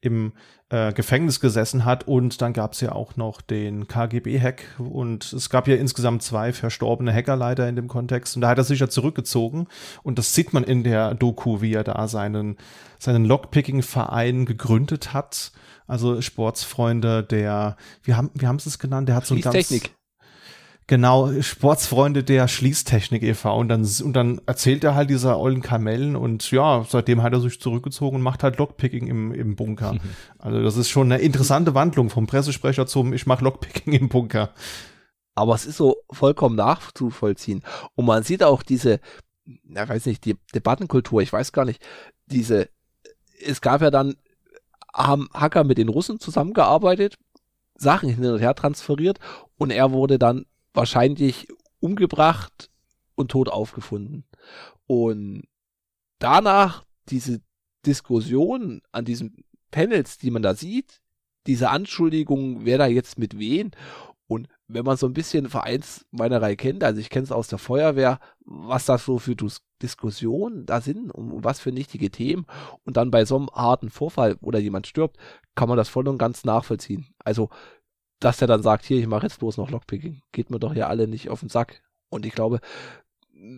im äh, Gefängnis gesessen hat und dann gab es ja auch noch den KGB-Hack und es gab ja insgesamt zwei verstorbene Hackerleiter in dem Kontext und da hat er sich ja zurückgezogen und das sieht man in der Doku, wie er da seinen, seinen Lockpicking-Verein gegründet hat. Also Sportsfreunde der, wie haben, wie haben sie es genannt? Der hat so ein ganz Genau, Sportsfreunde der Schließtechnik e.V. Und dann, und dann erzählt er halt dieser ollen Kamellen und ja, seitdem hat er sich zurückgezogen und macht halt Lockpicking im, im Bunker. Also das ist schon eine interessante Wandlung vom Pressesprecher zum Ich mache Lockpicking im Bunker. Aber es ist so vollkommen nachzuvollziehen. Und man sieht auch diese, na weiß nicht, die Debattenkultur, ich weiß gar nicht, diese, es gab ja dann, haben Hacker mit den Russen zusammengearbeitet, Sachen hin und her transferiert und er wurde dann wahrscheinlich umgebracht und tot aufgefunden. Und danach diese Diskussion an diesen Panels, die man da sieht, diese Anschuldigungen, wer da jetzt mit wen und wenn man so ein bisschen Vereinsmeinerei kennt, also ich kenne es aus der Feuerwehr, was das so für Diskussionen da sind und, und was für nichtige Themen und dann bei so einem harten Vorfall oder jemand stirbt, kann man das voll und ganz nachvollziehen. Also dass er dann sagt, hier, ich mache jetzt bloß noch Lockpicking. Geht mir doch hier alle nicht auf den Sack. Und ich glaube,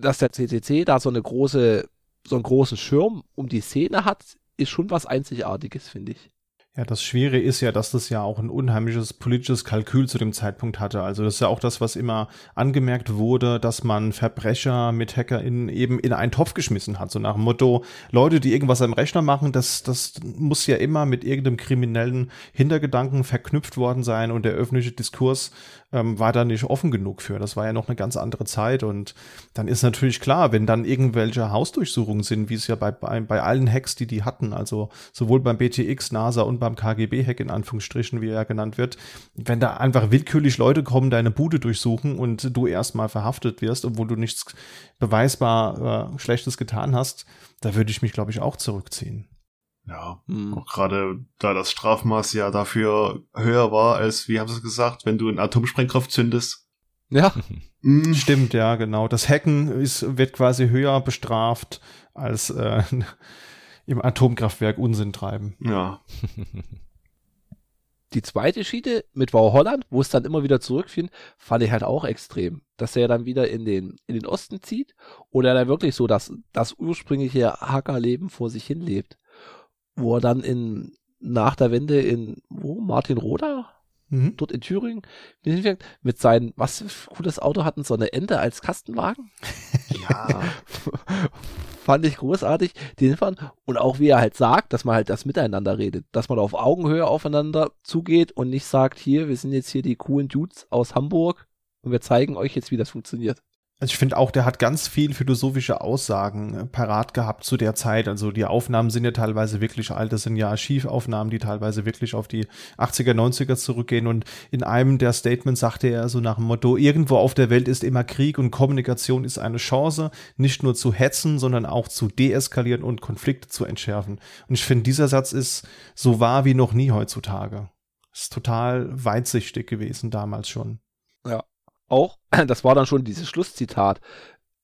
dass der CCC da so eine große, so einen großen Schirm um die Szene hat, ist schon was Einzigartiges, finde ich. Ja, das Schwere ist ja, dass das ja auch ein unheimliches politisches Kalkül zu dem Zeitpunkt hatte. Also das ist ja auch das, was immer angemerkt wurde, dass man Verbrecher mit HackerInnen eben in einen Topf geschmissen hat. So nach dem Motto, Leute, die irgendwas am Rechner machen, das, das muss ja immer mit irgendeinem kriminellen Hintergedanken verknüpft worden sein und der öffentliche Diskurs ähm, war da nicht offen genug für. Das war ja noch eine ganz andere Zeit und dann ist natürlich klar, wenn dann irgendwelche Hausdurchsuchungen sind, wie es ja bei, bei, bei allen Hacks, die die hatten, also sowohl beim BTX, NASA und beim KGB-Hack in Anführungsstrichen, wie er genannt wird, wenn da einfach willkürlich Leute kommen, deine Bude durchsuchen und du erstmal verhaftet wirst, obwohl du nichts beweisbar äh, Schlechtes getan hast, da würde ich mich, glaube ich, auch zurückziehen. Ja, hm. auch gerade da das Strafmaß ja dafür höher war, als, wie haben sie es gesagt, wenn du einen Atomsprengkraft zündest. Ja, hm. stimmt, ja, genau. Das Hacken ist, wird quasi höher bestraft als äh, im Atomkraftwerk Unsinn treiben. Ja. Die zweite Schiene mit Wow Holland, wo es dann immer wieder zurückfiel, fand ich halt auch extrem. Dass er dann wieder in den, in den Osten zieht oder dann wirklich so das, das ursprüngliche Hackerleben vor sich hin lebt wo er dann in, nach der Wende in, wo, Martin Roda? Mhm. Dort in Thüringen mit seinem, was für ein cooles Auto hatten, so eine Ente als Kastenwagen. ja. Fand ich großartig, den fahren. Und auch wie er halt sagt, dass man halt das miteinander redet, dass man auf Augenhöhe aufeinander zugeht und nicht sagt, hier, wir sind jetzt hier die coolen Dudes aus Hamburg und wir zeigen euch jetzt, wie das funktioniert. Also ich finde auch, der hat ganz viel philosophische Aussagen äh, parat gehabt zu der Zeit. Also die Aufnahmen sind ja teilweise wirklich alt. Das sind ja Archivaufnahmen, die teilweise wirklich auf die 80er, 90er zurückgehen. Und in einem der Statements sagte er so nach dem Motto, irgendwo auf der Welt ist immer Krieg und Kommunikation ist eine Chance, nicht nur zu hetzen, sondern auch zu deeskalieren und Konflikte zu entschärfen. Und ich finde, dieser Satz ist so wahr wie noch nie heutzutage. Ist total weitsichtig gewesen damals schon. Ja, auch, das war dann schon dieses Schlusszitat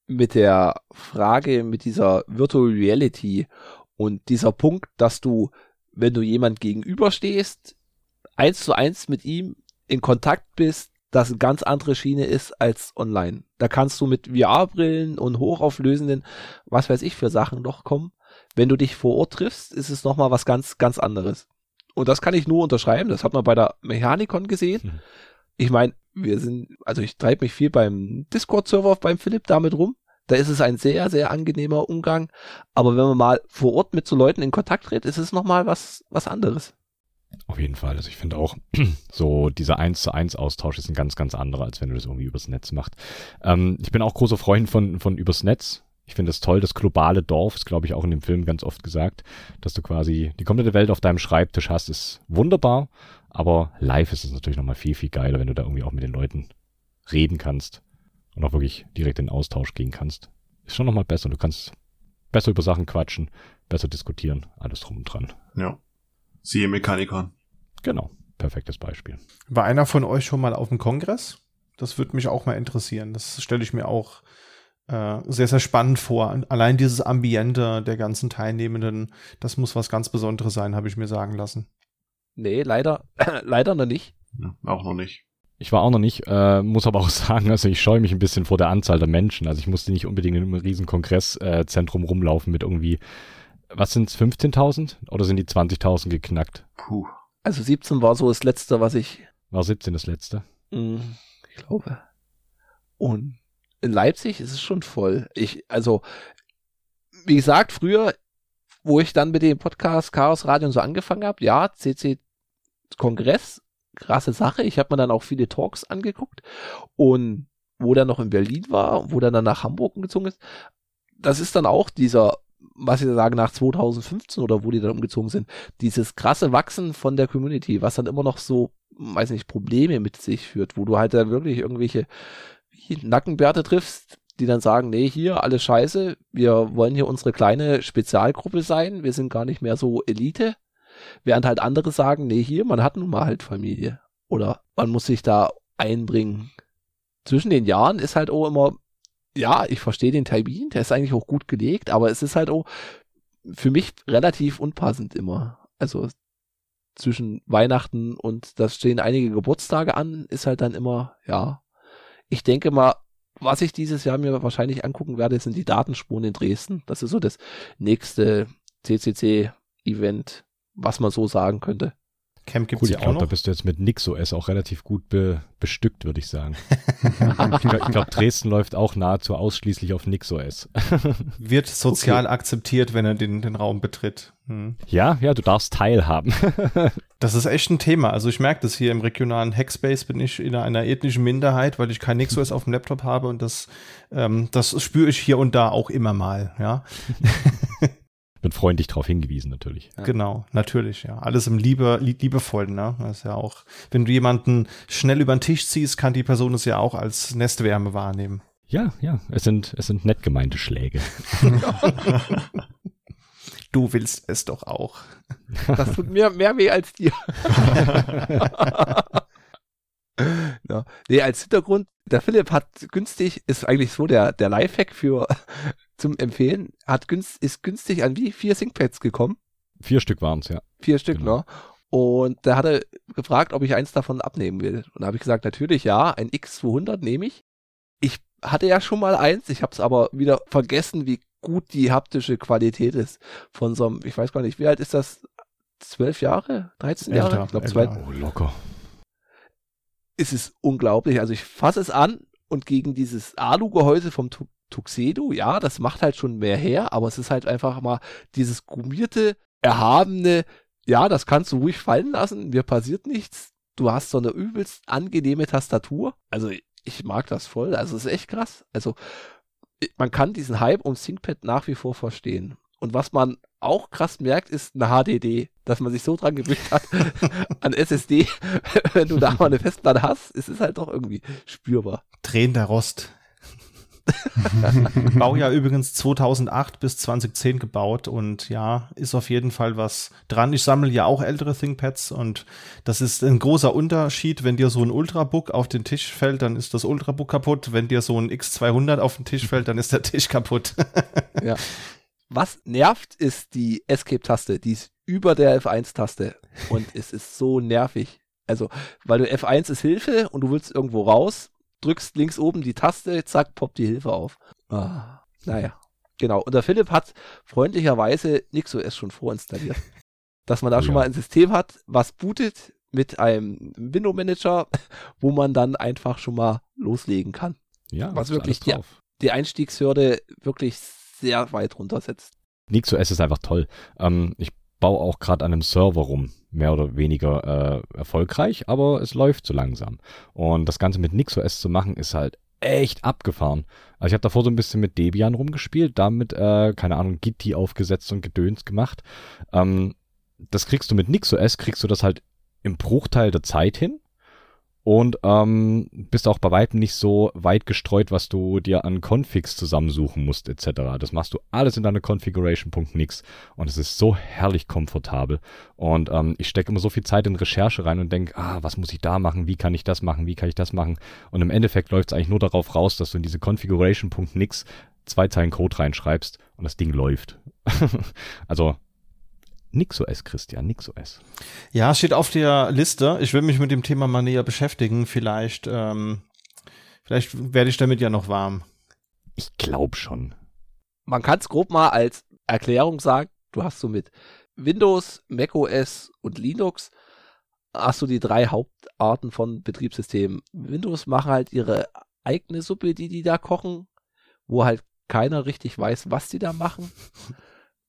mit der Frage mit dieser Virtual Reality und dieser Punkt, dass du, wenn du jemand gegenüberstehst, eins zu eins mit ihm in Kontakt bist, das eine ganz andere Schiene ist als online. Da kannst du mit VR-Brillen und hochauflösenden, was weiß ich für Sachen noch kommen. Wenn du dich vor Ort triffst, ist es nochmal was ganz, ganz anderes. Und das kann ich nur unterschreiben. Das hat man bei der Mechanikon gesehen. Hm. Ich meine, wir sind, also ich treibe mich viel beim Discord-Server beim Philipp damit rum. Da ist es ein sehr, sehr angenehmer Umgang. Aber wenn man mal vor Ort mit so Leuten in Kontakt tritt, ist es nochmal was, was anderes. Auf jeden Fall. Also ich finde auch, so dieser 1 zu 1 Austausch ist ein ganz, ganz anderer, als wenn du das irgendwie übers Netz machst. Ähm, ich bin auch großer Freund von, von übers Netz. Ich finde es toll, das globale Dorf, ist glaube ich auch in dem Film ganz oft gesagt, dass du quasi die komplette Welt auf deinem Schreibtisch hast, ist wunderbar. Aber live ist es natürlich nochmal viel, viel geiler, wenn du da irgendwie auch mit den Leuten reden kannst und auch wirklich direkt in den Austausch gehen kannst. Ist schon nochmal besser. Du kannst besser über Sachen quatschen, besser diskutieren, alles drum und dran. Ja. Siehe Mechanikon. Genau. Perfektes Beispiel. War einer von euch schon mal auf dem Kongress? Das würde mich auch mal interessieren. Das stelle ich mir auch äh, sehr, sehr spannend vor. Allein dieses Ambiente der ganzen Teilnehmenden, das muss was ganz Besonderes sein, habe ich mir sagen lassen. Nee, leider, leider noch nicht. Ja, auch noch nicht. Ich war auch noch nicht, äh, muss aber auch sagen, also ich scheue mich ein bisschen vor der Anzahl der Menschen. Also ich musste nicht unbedingt in einem riesen Kongresszentrum rumlaufen mit irgendwie, was sind's, 15.000 oder sind die 20.000 geknackt? Puh. Also 17 war so das letzte, was ich. War 17 das letzte? Mm, ich glaube. Und in Leipzig ist es schon voll. Ich, also, wie gesagt, früher, wo ich dann mit dem Podcast Chaos Radio und so angefangen habe, ja, CC Kongress, krasse Sache. Ich habe mir dann auch viele Talks angeguckt und wo der noch in Berlin war, wo der dann nach Hamburg gezogen ist. Das ist dann auch dieser, was ich sagen, nach 2015 oder wo die dann umgezogen sind, dieses krasse Wachsen von der Community, was dann immer noch so, weiß nicht, Probleme mit sich führt, wo du halt dann wirklich irgendwelche Nackenbärte triffst, die dann sagen, nee, hier, alles scheiße, wir wollen hier unsere kleine Spezialgruppe sein, wir sind gar nicht mehr so Elite. Während halt andere sagen, nee, hier, man hat nun mal halt Familie. Oder man muss sich da einbringen. Zwischen den Jahren ist halt auch immer, ja, ich verstehe den Taibin, der ist eigentlich auch gut gelegt, aber es ist halt auch für mich relativ unpassend immer. Also zwischen Weihnachten und das stehen einige Geburtstage an, ist halt dann immer, ja. Ich denke mal, was ich dieses Jahr mir wahrscheinlich angucken werde, sind die Datenspuren in Dresden. Das ist so das nächste CCC-Event, was man so sagen könnte. Camp gibt's cool, ja ich glaube, da bist du jetzt mit NixOS auch relativ gut be bestückt, würde ich sagen. ich glaube, glaub, Dresden läuft auch nahezu ausschließlich auf NixOS. Wird sozial okay. akzeptiert, wenn er den, den Raum betritt. Hm. Ja, ja, du darfst teilhaben. das ist echt ein Thema. Also ich merke das hier im regionalen Hackspace bin ich in einer ethnischen Minderheit, weil ich kein NixOS auf dem Laptop habe und das, ähm, das spüre ich hier und da auch immer mal, ja wird freundlich darauf hingewiesen natürlich. Ja. Genau, natürlich, ja. Alles im Liebe, liebevollen, ne? Das ist ja auch, wenn du jemanden schnell über den Tisch ziehst, kann die Person es ja auch als Nestwärme wahrnehmen. Ja, ja, es sind, es sind nett gemeinte Schläge. du willst es doch auch. Das tut mir mehr weh als dir. ja. Nee, als Hintergrund, der Philipp hat günstig, ist eigentlich so der, der Lifehack für zum Empfehlen, hat günst, ist günstig an wie vier ThinkPads gekommen. Vier Stück waren es, ja. Vier Stück, genau. ne? Und da hat er gefragt, ob ich eins davon abnehmen will. Und da habe ich gesagt, natürlich ja, ein X200 nehme ich. Ich hatte ja schon mal eins, ich habe es aber wieder vergessen, wie gut die haptische Qualität ist von so einem, ich weiß gar nicht, wie alt ist das? Zwölf Jahre? 13 Älter, Jahre? Ich glaube, zwei. Oh, locker. Es ist unglaublich. Also ich fasse es an und gegen dieses Alu-Gehäuse vom Tuxedo, ja, das macht halt schon mehr her, aber es ist halt einfach mal dieses gummierte, erhabene, ja, das kannst du ruhig fallen lassen, mir passiert nichts. Du hast so eine übelst angenehme Tastatur. Also ich mag das voll. Also es ist echt krass. Also man kann diesen Hype um ThinkPad nach wie vor verstehen. Und was man auch krass merkt, ist eine HDD, dass man sich so dran gewöhnt hat an SSD. Wenn du da mal eine Festplatte hast, ist es halt doch irgendwie spürbar. Drehender Rost. Baujahr übrigens 2008 bis 2010 gebaut und ja, ist auf jeden Fall was dran. Ich sammle ja auch ältere ThinkPads und das ist ein großer Unterschied. Wenn dir so ein Ultrabook auf den Tisch fällt, dann ist das Ultrabook kaputt. Wenn dir so ein X200 auf den Tisch fällt, dann ist der Tisch kaputt. ja. Was nervt, ist die Escape-Taste. Die ist über der F1-Taste. Und es ist so nervig. Also, weil du F1 ist Hilfe und du willst irgendwo raus, drückst links oben die Taste, zack, poppt die Hilfe auf. Ah, naja. Genau. Und der Philipp hat freundlicherweise NixOS schon vorinstalliert. Dass man da oh, schon ja. mal ein System hat, was bootet mit einem Window Manager, wo man dann einfach schon mal loslegen kann. Ja, was wirklich die, die Einstiegshürde wirklich sehr weit runtersetzt. NixOS ist einfach toll. Ähm, ich baue auch gerade an einem Server rum, mehr oder weniger äh, erfolgreich, aber es läuft so langsam. Und das Ganze mit NixOS zu machen, ist halt echt abgefahren. Also ich habe davor so ein bisschen mit Debian rumgespielt, damit, äh, keine Ahnung, Gitti aufgesetzt und Gedöns gemacht. Ähm, das kriegst du mit NixOS, kriegst du das halt im Bruchteil der Zeit hin und ähm, bist auch bei weitem nicht so weit gestreut, was du dir an Configs zusammensuchen musst etc. Das machst du alles in deiner Configuration.nix und es ist so herrlich komfortabel. Und ähm, ich stecke immer so viel Zeit in Recherche rein und denke, ah, was muss ich da machen, wie kann ich das machen, wie kann ich das machen? Und im Endeffekt läuft es eigentlich nur darauf raus, dass du in diese Configuration.nix zwei Zeilen Code reinschreibst und das Ding läuft. also NixOS, Christian, NixOS. Ja, steht auf der Liste. Ich will mich mit dem Thema mal näher beschäftigen. Vielleicht, ähm, vielleicht werde ich damit ja noch warm. Ich glaube schon. Man kann es grob mal als Erklärung sagen. Du hast so mit Windows, macOS und Linux hast du die drei Hauptarten von Betriebssystemen. Windows machen halt ihre eigene Suppe, die die da kochen, wo halt keiner richtig weiß, was die da machen.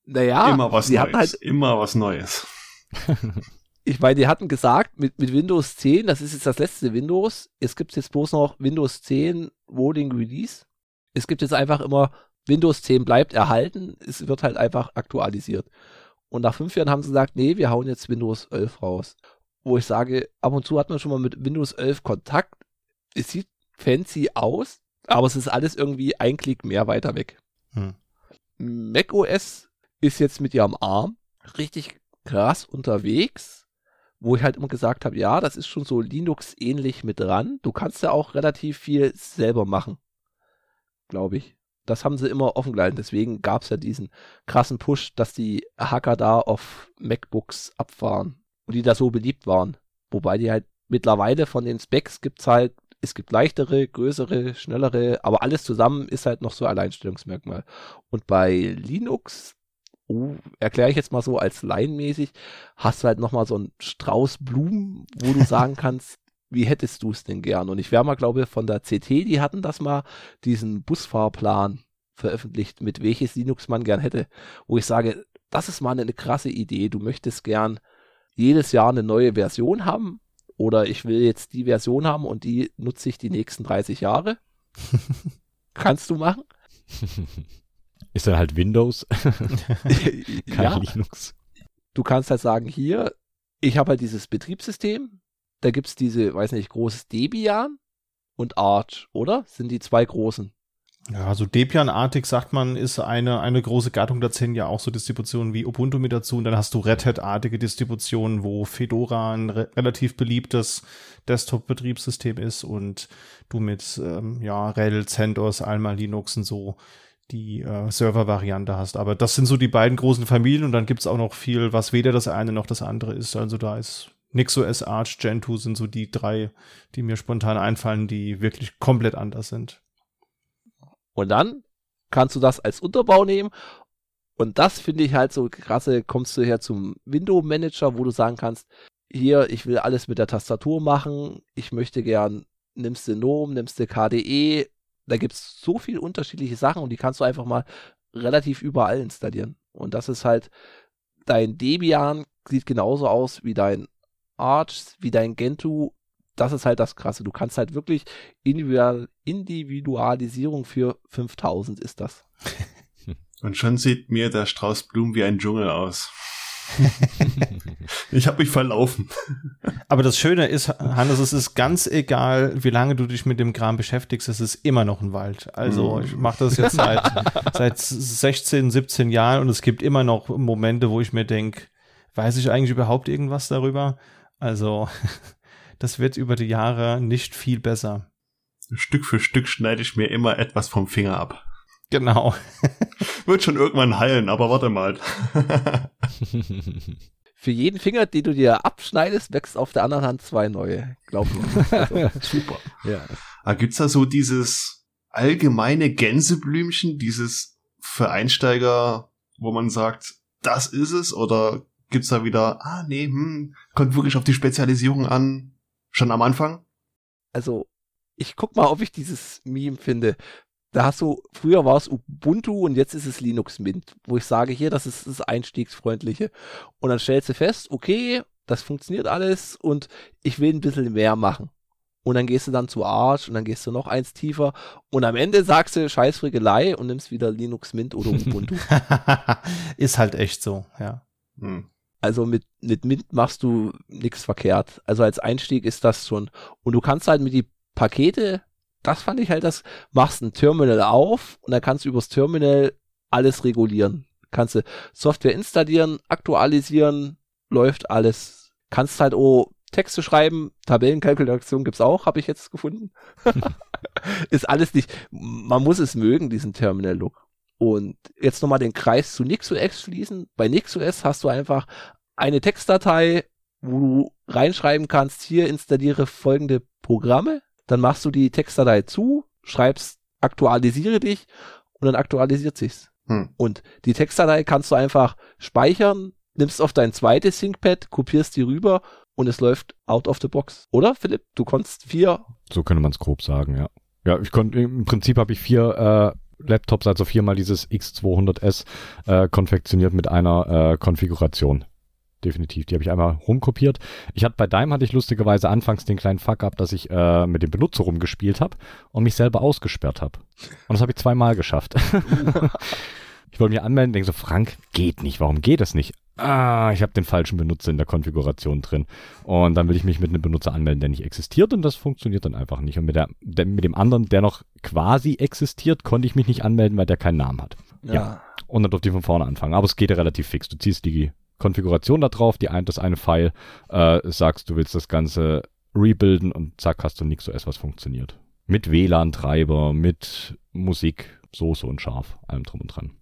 Naja, immer was Neues. Halt, immer was Neues. ich meine, die hatten gesagt, mit, mit Windows 10, das ist jetzt das letzte Windows, es gibt jetzt bloß noch Windows 10 Rolling Release. Es gibt jetzt einfach immer, Windows 10 bleibt erhalten, es wird halt einfach aktualisiert. Und nach fünf Jahren haben sie gesagt, nee, wir hauen jetzt Windows 11 raus. Wo ich sage, ab und zu hat man schon mal mit Windows 11 Kontakt. Es sieht fancy aus, aber es ist alles irgendwie ein Klick mehr weiter weg. Hm. Mac OS ist jetzt mit ihrem Arm richtig krass unterwegs, wo ich halt immer gesagt habe, ja, das ist schon so Linux-ähnlich mit dran. Du kannst ja auch relativ viel selber machen, glaube ich. Das haben sie immer offen gehalten. Deswegen gab es ja diesen krassen Push, dass die Hacker da auf MacBooks abfahren und die da so beliebt waren. Wobei die halt mittlerweile von den Specs gibt's halt, es gibt leichtere, größere, schnellere, aber alles zusammen ist halt noch so Alleinstellungsmerkmal. Und bei Linux oh, erkläre ich jetzt mal so als laienmäßig, hast du halt nochmal so einen Strauß Blumen, wo du sagen kannst, wie hättest du es denn gern? Und ich wäre mal, glaube von der CT, die hatten das mal, diesen Busfahrplan veröffentlicht, mit welches Linux man gern hätte, wo ich sage, das ist mal eine, eine krasse Idee. Du möchtest gern jedes Jahr eine neue Version haben oder ich will jetzt die Version haben und die nutze ich die nächsten 30 Jahre. Kannst du machen. Ist dann halt Windows, kein ja. Linux. Du kannst halt sagen, hier, ich habe halt dieses Betriebssystem, da gibt es diese, weiß nicht, großes Debian und Arch, oder? Sind die zwei großen. Ja, also Debian-artig sagt man, ist eine, eine große Gattung. Da zählen ja auch so Distributionen wie Ubuntu mit dazu. Und dann hast du Red Hat-artige Distributionen, wo Fedora ein re relativ beliebtes Desktop-Betriebssystem ist und du mit, ähm, ja, RHEL, CentOS, Alma, Linux und so die äh, Server-Variante hast. Aber das sind so die beiden großen Familien und dann gibt's auch noch viel, was weder das eine noch das andere ist. Also da ist NixOS, Arch, Gentoo sind so die drei, die mir spontan einfallen, die wirklich komplett anders sind. Und dann kannst du das als Unterbau nehmen. Und das finde ich halt so krasse, kommst du her zum Window Manager, wo du sagen kannst, hier, ich will alles mit der Tastatur machen, ich möchte gern, nimmst du GNOME, nimmst du KDE, da gibt es so viele unterschiedliche Sachen und die kannst du einfach mal relativ überall installieren. Und das ist halt, dein Debian sieht genauso aus wie dein Arch, wie dein Gentoo. das ist halt das Krasse. Du kannst halt wirklich Individual Individualisierung für 5000 ist das. Und schon sieht mir der Strauß Blumen wie ein Dschungel aus. ich habe mich verlaufen. Aber das Schöne ist, Hannes, es ist ganz egal, wie lange du dich mit dem Kram beschäftigst, es ist immer noch ein Wald. Also mhm. ich mache das jetzt seit, seit 16, 17 Jahren und es gibt immer noch Momente, wo ich mir denke, weiß ich eigentlich überhaupt irgendwas darüber? Also das wird über die Jahre nicht viel besser. Stück für Stück schneide ich mir immer etwas vom Finger ab. Genau. Wird schon irgendwann heilen, aber warte mal. Für jeden Finger, den du dir abschneidest, wächst auf der anderen Hand zwei neue. Glaub mir. Also, super. Ja. Aber ah, gibt's da so dieses allgemeine Gänseblümchen, dieses für Einsteiger, wo man sagt, das ist es? Oder gibt's da wieder, ah nee, hm, kommt wirklich auf die Spezialisierung an, schon am Anfang? Also, ich guck mal, ob ich dieses Meme finde da hast du, früher war es Ubuntu und jetzt ist es Linux Mint, wo ich sage, hier, das ist das Einstiegsfreundliche. Und dann stellst du fest, okay, das funktioniert alles und ich will ein bisschen mehr machen. Und dann gehst du dann zu Arch und dann gehst du noch eins tiefer und am Ende sagst du Scheißfrickelei und nimmst wieder Linux Mint oder Ubuntu. ist halt echt so, ja. Hm. Also mit, mit Mint machst du nichts verkehrt. Also als Einstieg ist das schon. Und du kannst halt mit die Pakete das fand ich halt das, machst ein Terminal auf und dann kannst du übers Terminal alles regulieren. Kannst du Software installieren, aktualisieren, läuft alles. Kannst halt auch Texte schreiben, Tabellenkalkulation gibt's auch, habe ich jetzt gefunden. ist alles nicht, man muss es mögen, diesen Terminal-Look. Und jetzt nochmal den Kreis zu NixOS schließen. Bei NixOS hast du einfach eine Textdatei, wo du reinschreiben kannst, hier installiere folgende Programme dann machst du die Textdatei zu, schreibst aktualisiere dich und dann aktualisiert sich's. Hm. Und die Textdatei kannst du einfach speichern, nimmst auf dein zweites ThinkPad, kopierst die rüber und es läuft out of the box. Oder, Philipp? Du konntest vier. So könnte man es grob sagen, ja. Ja, ich konnte, im Prinzip habe ich vier äh, Laptops, also viermal dieses X200S äh, konfektioniert mit einer äh, Konfiguration definitiv. Die habe ich einmal rumkopiert. Ich hatte bei Dime hatte ich lustigerweise anfangs den kleinen Fuck up, dass ich äh, mit dem Benutzer rumgespielt habe und mich selber ausgesperrt habe. Und das habe ich zweimal geschafft. ich wollte mich anmelden, denke so, Frank, geht nicht. Warum geht das nicht? Ah, ich habe den falschen Benutzer in der Konfiguration drin. Und dann will ich mich mit einem Benutzer anmelden, der nicht existiert und das funktioniert dann einfach nicht. Und mit, der, der, mit dem anderen, der noch quasi existiert, konnte ich mich nicht anmelden, weil der keinen Namen hat. Ja. ja. Und dann durfte ich von vorne anfangen. Aber es geht ja relativ fix. Du ziehst die Konfiguration da drauf, die ein, das eine File, äh, sagst, du willst das Ganze rebuilden und zack, hast du nichts so was funktioniert. Mit WLAN-Treiber, mit Musik, Soße und scharf, allem drum und dran.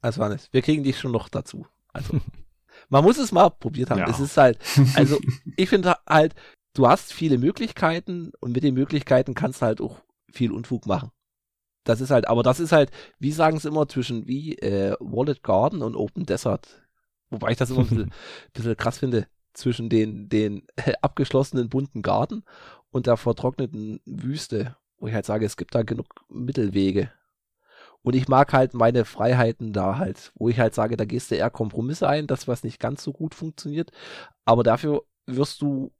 Also Hannes, wir kriegen dich schon noch dazu. Also, man muss es mal probiert haben. Ja. Es ist halt, also ich finde halt, du hast viele Möglichkeiten und mit den Möglichkeiten kannst du halt auch viel Unfug machen. Das ist halt, aber das ist halt, wie sagen es immer, zwischen wie äh, Wallet Garden und Open Desert Wobei ich das immer ein bisschen, bisschen krass finde, zwischen den, den abgeschlossenen bunten Garten und der vertrockneten Wüste, wo ich halt sage, es gibt da genug Mittelwege. Und ich mag halt meine Freiheiten da halt, wo ich halt sage, da gehst du eher Kompromisse ein, das was nicht ganz so gut funktioniert, aber dafür wirst du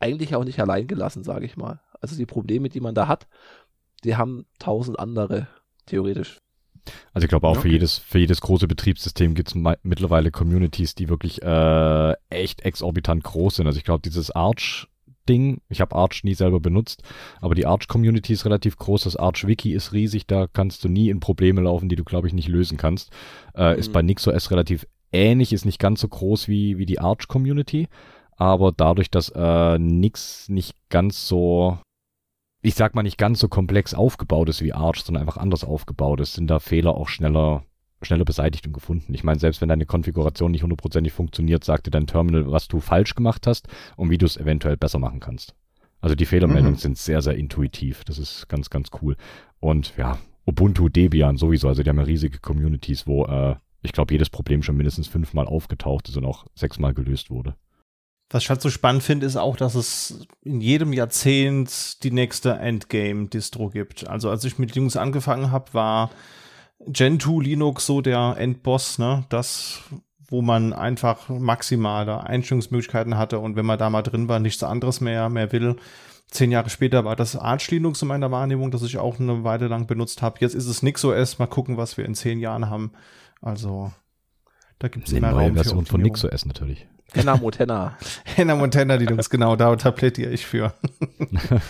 eigentlich auch nicht allein gelassen, sage ich mal. Also die Probleme, die man da hat, die haben tausend andere, theoretisch. Also ich glaube auch okay. für jedes für jedes große Betriebssystem gibt es mittlerweile Communities, die wirklich äh, echt exorbitant groß sind. Also ich glaube dieses Arch Ding, ich habe Arch nie selber benutzt, aber die Arch Community ist relativ groß, das Arch Wiki ist riesig, da kannst du nie in Probleme laufen, die du glaube ich nicht lösen kannst. Äh, mhm. Ist bei NixOS relativ ähnlich, ist nicht ganz so groß wie wie die Arch Community, aber dadurch, dass äh, Nix nicht ganz so ich sag mal, nicht ganz so komplex aufgebaut ist wie Arch, sondern einfach anders aufgebaut ist, sind da Fehler auch schneller, schneller beseitigt und gefunden. Ich meine, selbst wenn deine Konfiguration nicht hundertprozentig funktioniert, sagt dir dein Terminal, was du falsch gemacht hast und wie du es eventuell besser machen kannst. Also die Fehlermeldungen mhm. sind sehr, sehr intuitiv. Das ist ganz, ganz cool. Und ja, Ubuntu, Debian sowieso. Also die haben ja riesige Communities, wo äh, ich glaube, jedes Problem schon mindestens fünfmal aufgetaucht ist und auch sechsmal gelöst wurde. Was ich halt so spannend finde, ist auch, dass es in jedem Jahrzehnt die nächste Endgame-Distro gibt. Also als ich mit Linux angefangen habe, war Gentoo Linux so der Endboss, ne? Das, wo man einfach maximale Einstellungsmöglichkeiten hatte und wenn man da mal drin war, nichts anderes mehr, mehr will. zehn Jahre später war das Arch Linux in meiner Wahrnehmung, das ich auch eine Weile lang benutzt habe. Jetzt ist es NixOS. Mal gucken, was wir in zehn Jahren haben. Also da gibt es immer Raum Version für von Optimierung. NixOS natürlich. Hannah Montana. Hannah Montana Linux, genau, da, da plädiere ich für.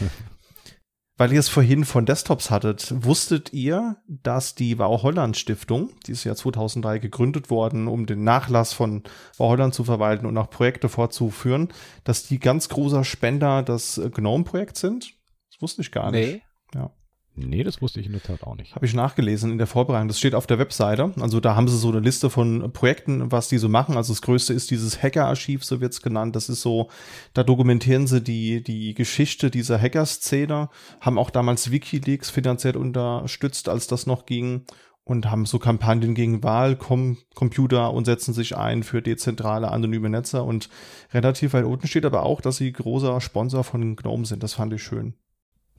Weil ihr es vorhin von Desktops hattet, wusstet ihr, dass die Wow Holland Stiftung, die ist ja 2003 gegründet worden, um den Nachlass von Wow Holland zu verwalten und auch Projekte fortzuführen, dass die ganz großer Spender das äh, GNOME-Projekt sind? Das wusste ich gar nicht. Nee. Nee, das wusste ich in der Tat auch nicht. Habe ich nachgelesen in der Vorbereitung. Das steht auf der Webseite. Also da haben sie so eine Liste von Projekten, was die so machen. Also das größte ist dieses Hacker-Archiv, so wird's genannt. Das ist so, da dokumentieren sie die, die Geschichte dieser Hacker-Szene, haben auch damals Wikileaks finanziell unterstützt, als das noch ging und haben so Kampagnen gegen Wahlcomputer und setzen sich ein für dezentrale anonyme Netze und relativ weit unten steht aber auch, dass sie großer Sponsor von GNOME sind. Das fand ich schön.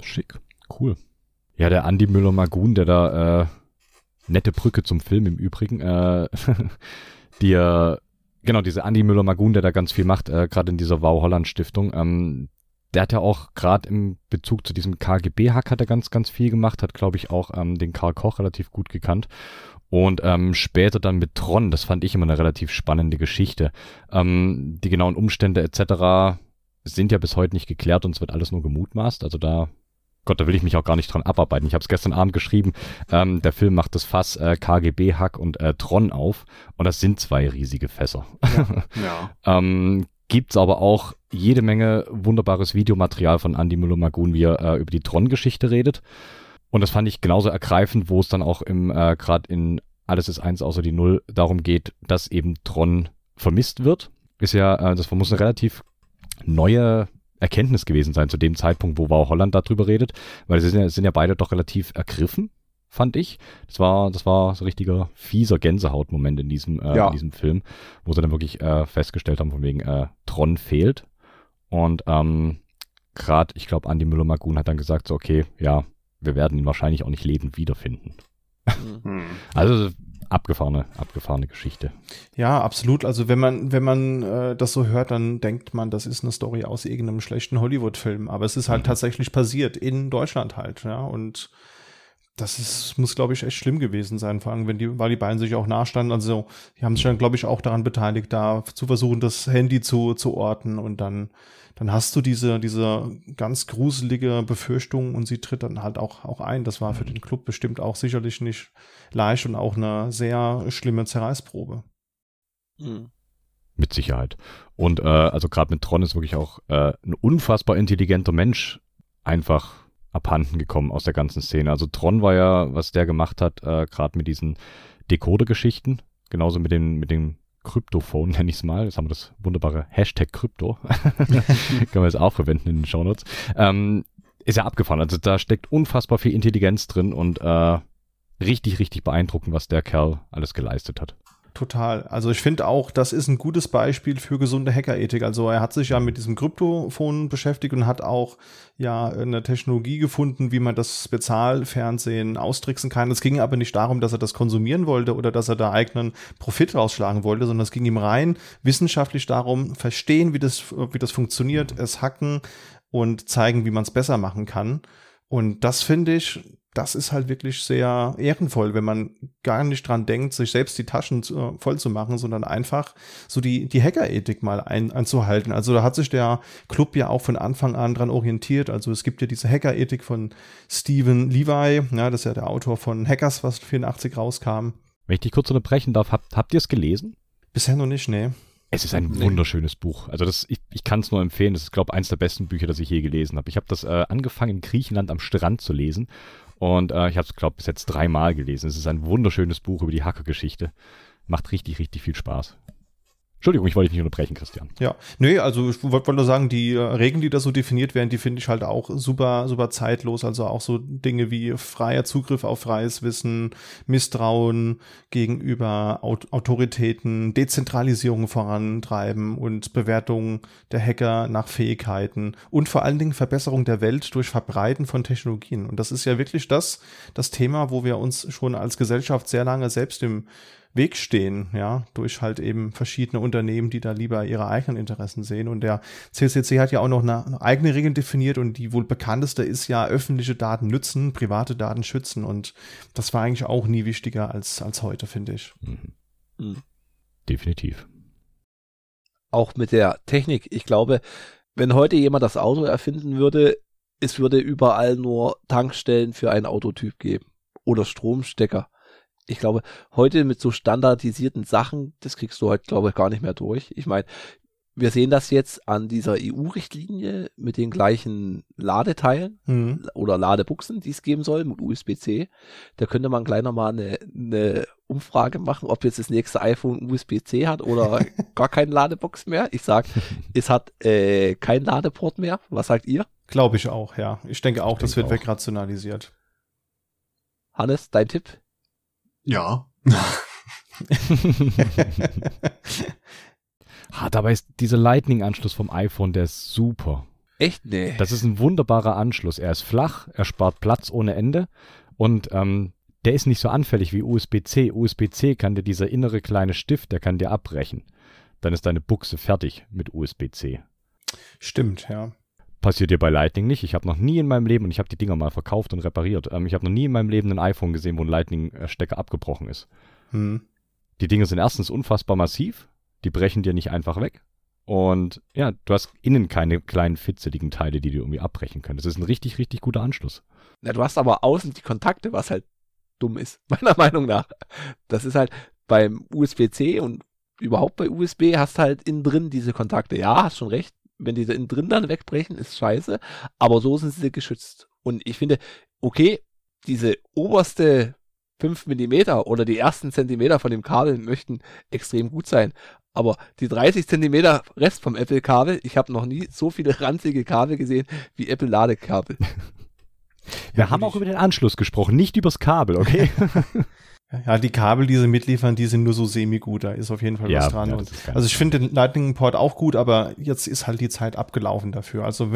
Schick. Cool. Ja, der Andi Müller-Magun, der da, äh, nette Brücke zum Film im Übrigen, äh, die, äh, genau, diese Andi Müller-Magun, der da ganz viel macht, äh, gerade in dieser Wow Holland Stiftung, ähm, der hat ja auch gerade im Bezug zu diesem KGB-Hack hat er ganz, ganz viel gemacht, hat, glaube ich, auch ähm, den Karl Koch relativ gut gekannt. Und ähm, später dann mit Tron, das fand ich immer eine relativ spannende Geschichte. Ähm, die genauen Umstände etc. sind ja bis heute nicht geklärt und es wird alles nur gemutmaßt. Also da, Gott, da will ich mich auch gar nicht dran abarbeiten. Ich habe es gestern Abend geschrieben, ähm, der Film macht das Fass äh, KGB-Hack und äh, Tron auf und das sind zwei riesige Fässer. Ja. Ähm, gibt's aber auch jede Menge wunderbares Videomaterial von Andy Müller-Magun, wie er äh, über die Tron-Geschichte redet. Und das fand ich genauso ergreifend, wo es dann auch im, äh, gerade in Alles ist eins außer die Null darum geht, dass eben Tron vermisst wird. Ist ja, äh, das muss eine relativ neue Erkenntnis gewesen sein zu dem Zeitpunkt, wo Wow Holland darüber redet, weil sie sind ja, sind ja beide doch relativ ergriffen, fand ich. Das war, das war so ein richtiger fieser Gänsehautmoment in diesem, äh, Ja. in diesem Film, wo sie dann wirklich äh, festgestellt haben, von wegen äh, Tron fehlt. Und ähm, gerade, ich glaube, Andy Müller-Magun hat dann gesagt, so, okay, ja, wir werden ihn wahrscheinlich auch nicht lebend wiederfinden. Mhm. Hm. Also abgefahrene, abgefahrene Geschichte. Ja, absolut. Also wenn man, wenn man äh, das so hört, dann denkt man, das ist eine Story aus irgendeinem schlechten Hollywood-Film. Aber es ist halt tatsächlich passiert in Deutschland halt, ja. Und das ist, muss, glaube ich, echt schlimm gewesen sein, vor allem, wenn die, weil die beiden sich auch nahestanden. Also, die haben sich dann, glaube ich, auch daran beteiligt, da zu versuchen, das Handy zu, zu orten und dann, dann hast du diese, diese ganz gruselige Befürchtung und sie tritt dann halt auch, auch ein. Das war für den Club bestimmt auch sicherlich nicht leicht und auch eine sehr schlimme Zerreißprobe. Mhm. Mit Sicherheit. Und äh, also gerade mit Tron ist wirklich auch äh, ein unfassbar intelligenter Mensch einfach abhanden gekommen aus der ganzen Szene. Also Tron war ja, was der gemacht hat, äh, gerade mit diesen Decoder-Geschichten, genauso mit den, mit den Kryptophone, nenne ich es mal. Jetzt haben wir das wunderbare Hashtag Krypto. Können wir jetzt auch verwenden in den Shownotes. Ähm, ist ja abgefahren. Also da steckt unfassbar viel Intelligenz drin und äh, richtig, richtig beeindruckend, was der Kerl alles geleistet hat. Total. Also ich finde auch, das ist ein gutes Beispiel für gesunde Hackerethik. Also er hat sich ja mit diesem Kryptophon beschäftigt und hat auch ja eine Technologie gefunden, wie man das Spezialfernsehen austricksen kann. Es ging aber nicht darum, dass er das konsumieren wollte oder dass er da eigenen Profit rausschlagen wollte, sondern es ging ihm rein wissenschaftlich darum, verstehen, wie das, wie das funktioniert, es hacken und zeigen, wie man es besser machen kann. Und das finde ich, das ist halt wirklich sehr ehrenvoll, wenn man gar nicht dran denkt, sich selbst die Taschen zu, voll zu machen, sondern einfach so die, die Hackerethik mal ein, einzuhalten. Also da hat sich der Club ja auch von Anfang an dran orientiert. Also es gibt ja diese Hackerethik von Stephen Levi, ja, das ist ja der Autor von Hackers, was 84 rauskam. Wenn ich dich kurz unterbrechen darf, habt, habt ihr es gelesen? Bisher noch nicht, nee. Es ist ein Nee. wunderschönes Buch. Also das, ich, ich kann es nur empfehlen. Das ist, glaube ich, eins der besten Bücher, das ich je gelesen habe. Ich habe das äh, angefangen in Griechenland am Strand zu lesen und äh, ich habe es, glaube bis jetzt dreimal gelesen. Es ist ein wunderschönes Buch über die Hackergeschichte. Macht richtig, richtig viel Spaß. Entschuldigung, ich wollte dich nicht unterbrechen, Christian. Ja, nee, also ich wollte nur sagen, die äh, Regeln, die da so definiert werden, die finde ich halt auch super, super zeitlos. Also auch so Dinge wie freier Zugriff auf freies Wissen, Misstrauen gegenüber Aut Autoritäten, Dezentralisierung vorantreiben und Bewertung der Hacker nach Fähigkeiten und vor allen Dingen Verbesserung der Welt durch Verbreiten von Technologien. Und das ist ja wirklich das, das Thema, wo wir uns schon als Gesellschaft sehr lange selbst im Weg stehen, ja, durch halt eben verschiedene Unternehmen, die da lieber ihre eigenen Interessen sehen. Und der CCC hat ja auch noch eine, eine eigene Regel definiert und die wohl bekannteste ist ja öffentliche Daten nützen, private Daten schützen. Und das war eigentlich auch nie wichtiger als, als heute, finde ich. Mhm. Mhm. Definitiv. Auch mit der Technik. Ich glaube, wenn heute jemand das Auto erfinden würde, es würde überall nur Tankstellen für einen Autotyp geben oder Stromstecker. Ich glaube, heute mit so standardisierten Sachen, das kriegst du heute, glaube ich, gar nicht mehr durch. Ich meine, wir sehen das jetzt an dieser EU-Richtlinie mit den gleichen Ladeteilen mhm. oder Ladebuchsen, die es geben soll mit USB-C. Da könnte man gleich nochmal eine, eine Umfrage machen, ob jetzt das nächste iPhone USB-C hat oder gar keine Ladebox mehr. Ich sag, es hat äh, kein Ladeport mehr. Was sagt ihr? Glaube ich auch, ja. Ich denke auch, ich das wird auch. wegrationalisiert. Hannes, dein Tipp? Ja. ah, dabei ist dieser Lightning-Anschluss vom iPhone, der ist super. Echt? Nee. Das ist ein wunderbarer Anschluss. Er ist flach, er spart Platz ohne Ende und ähm, der ist nicht so anfällig wie USB-C. USB-C kann dir dieser innere kleine Stift, der kann dir abbrechen. Dann ist deine Buchse fertig mit USB-C. Stimmt, ja. Passiert dir bei Lightning nicht. Ich habe noch nie in meinem Leben, und ich habe die Dinger mal verkauft und repariert, ähm, ich habe noch nie in meinem Leben ein iPhone gesehen, wo ein Lightning-Stecker abgebrochen ist. Hm. Die Dinge sind erstens unfassbar massiv, die brechen dir nicht einfach weg. Und ja, du hast innen keine kleinen fitzeligen Teile, die dir irgendwie abbrechen können. Das ist ein richtig, richtig guter Anschluss. Ja, du hast aber außen die Kontakte, was halt dumm ist, meiner Meinung nach. Das ist halt beim USB-C und überhaupt bei USB hast halt innen drin diese Kontakte. Ja, hast schon recht wenn die innen drin dann wegbrechen, ist scheiße, aber so sind sie geschützt. Und ich finde, okay, diese oberste 5 Millimeter oder die ersten Zentimeter von dem Kabel möchten extrem gut sein. Aber die 30 Zentimeter Rest vom Apple-Kabel, ich habe noch nie so viele ranzige Kabel gesehen wie Apple-Ladekabel. Wir haben auch über den Anschluss gesprochen, nicht übers Kabel, okay? Ja, die Kabel, die sie mitliefern, die sind nur so semi-gut. Da ist auf jeden Fall ja, was dran. Ja, also ich finde den Lightning Port auch gut, aber jetzt ist halt die Zeit abgelaufen dafür. Also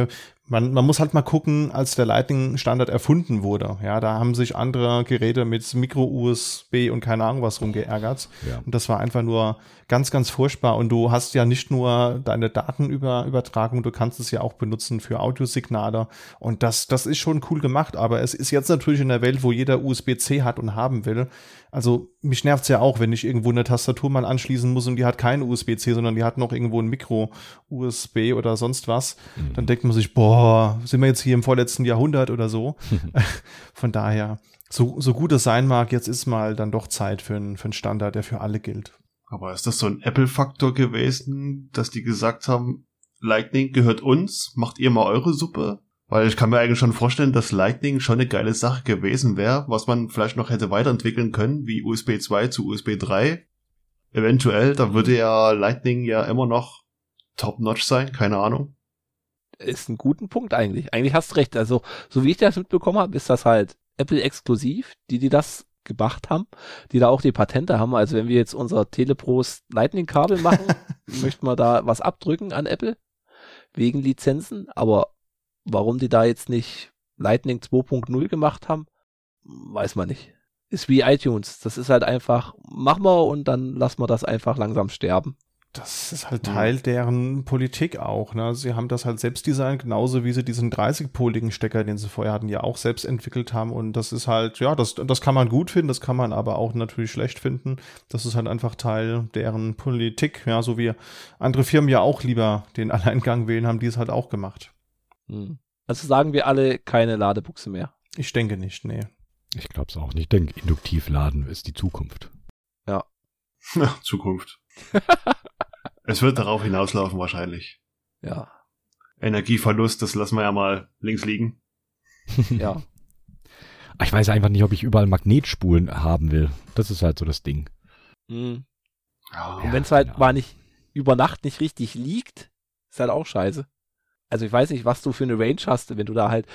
man, man muss halt mal gucken, als der Lightning-Standard erfunden wurde. Ja, da haben sich andere Geräte mit Micro-USB und keine Ahnung was rumgeärgert. Ja. Und das war einfach nur ganz, ganz furchtbar. Und du hast ja nicht nur deine Datenübertragung, du kannst es ja auch benutzen für Audiosignale. Und das, das ist schon cool gemacht. Aber es ist jetzt natürlich in der Welt, wo jeder USB-C hat und haben will. Also mich nervt's ja auch, wenn ich irgendwo eine Tastatur mal anschließen muss und die hat kein USB-C, sondern die hat noch irgendwo ein Micro-USB oder sonst was. Mhm. Dann denkt man sich, boah, boah, sind wir jetzt hier im vorletzten Jahrhundert oder so. Von daher, so, so gut es sein mag, jetzt ist mal dann doch Zeit für einen, für einen Standard, der für alle gilt. Aber ist das so ein Apple-Faktor gewesen, dass die gesagt haben, Lightning gehört uns, macht ihr mal eure Suppe? Weil ich kann mir eigentlich schon vorstellen, dass Lightning schon eine geile Sache gewesen wäre, was man vielleicht noch hätte weiterentwickeln können, wie USB 2 zu USB 3. Eventuell, da würde ja Lightning ja immer noch top-notch sein, keine Ahnung ist ein guter Punkt eigentlich. Eigentlich hast du recht. Also, so wie ich das mitbekommen habe, ist das halt Apple exklusiv, die, die das gemacht haben, die da auch die Patente haben. Also wenn wir jetzt unser Telepros Lightning Kabel machen, möchten wir da was abdrücken an Apple wegen Lizenzen. Aber warum die da jetzt nicht Lightning 2.0 gemacht haben, weiß man nicht. Ist wie iTunes. Das ist halt einfach, machen wir und dann lassen wir das einfach langsam sterben das ist halt Teil deren Politik auch. Ne? Sie haben das halt selbst designt, genauso wie sie diesen 30-poligen Stecker, den sie vorher hatten, ja auch selbst entwickelt haben. Und das ist halt, ja, das, das kann man gut finden, das kann man aber auch natürlich schlecht finden. Das ist halt einfach Teil deren Politik, ja, so wie andere Firmen ja auch lieber den Alleingang wählen, haben die es halt auch gemacht. Hm. Also sagen wir alle keine Ladebuchse mehr. Ich denke nicht, nee. Ich glaube es auch nicht. Ich denke, induktiv laden ist die Zukunft. Ja. Zukunft. Es wird darauf hinauslaufen wahrscheinlich. Ja. Energieverlust, das lassen wir ja mal links liegen. ja. Ich weiß einfach nicht, ob ich überall Magnetspulen haben will. Das ist halt so das Ding. Mhm. Oh, Und wenn es halt mal nicht über Nacht nicht richtig liegt, ist halt auch scheiße. Also ich weiß nicht, was du für eine Range hast, wenn du da halt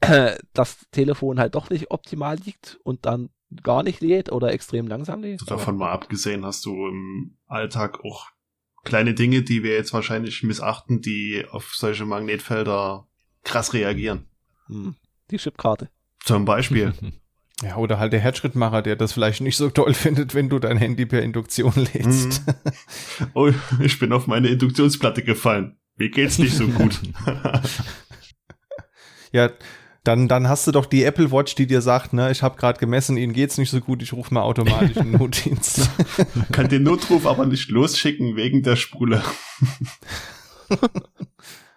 das Telefon halt doch nicht optimal liegt und dann gar nicht lädt oder extrem langsam lädt. Davon mal abgesehen hast du im Alltag auch kleine Dinge, die wir jetzt wahrscheinlich missachten, die auf solche Magnetfelder krass reagieren. Hm. Die Chipkarte. Zum Beispiel. Ja, oder halt der Herzschrittmacher, der das vielleicht nicht so toll findet, wenn du dein Handy per Induktion lädst. Mhm. Oh, ich bin auf meine Induktionsplatte gefallen. Mir geht's nicht so gut. ja, dann, dann hast du doch die Apple Watch, die dir sagt, ne, ich habe gerade gemessen, Ihnen geht's nicht so gut, ich rufe mal automatisch einen Notdienst. Kann den Notruf aber nicht losschicken wegen der Spule.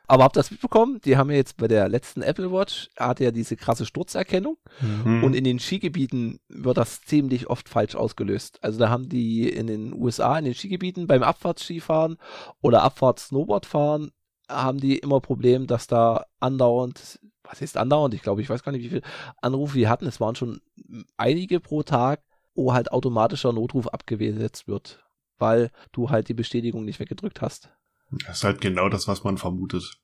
Aber habt ihr das mitbekommen? Die haben ja jetzt bei der letzten Apple Watch, hat ja diese krasse Sturzerkennung. Mhm. Und in den Skigebieten wird das ziemlich oft falsch ausgelöst. Also da haben die in den USA, in den Skigebieten beim Abfahrtsskifahren oder Abfahrts-Snowboardfahren, haben die immer Problem, dass da andauernd, was ist andauernd? Ich glaube, ich weiß gar nicht, wie viele Anrufe die hatten. Es waren schon einige pro Tag, wo halt automatischer Notruf abgesetzt wird, weil du halt die Bestätigung nicht weggedrückt hast. Das ist halt genau das, was man vermutet.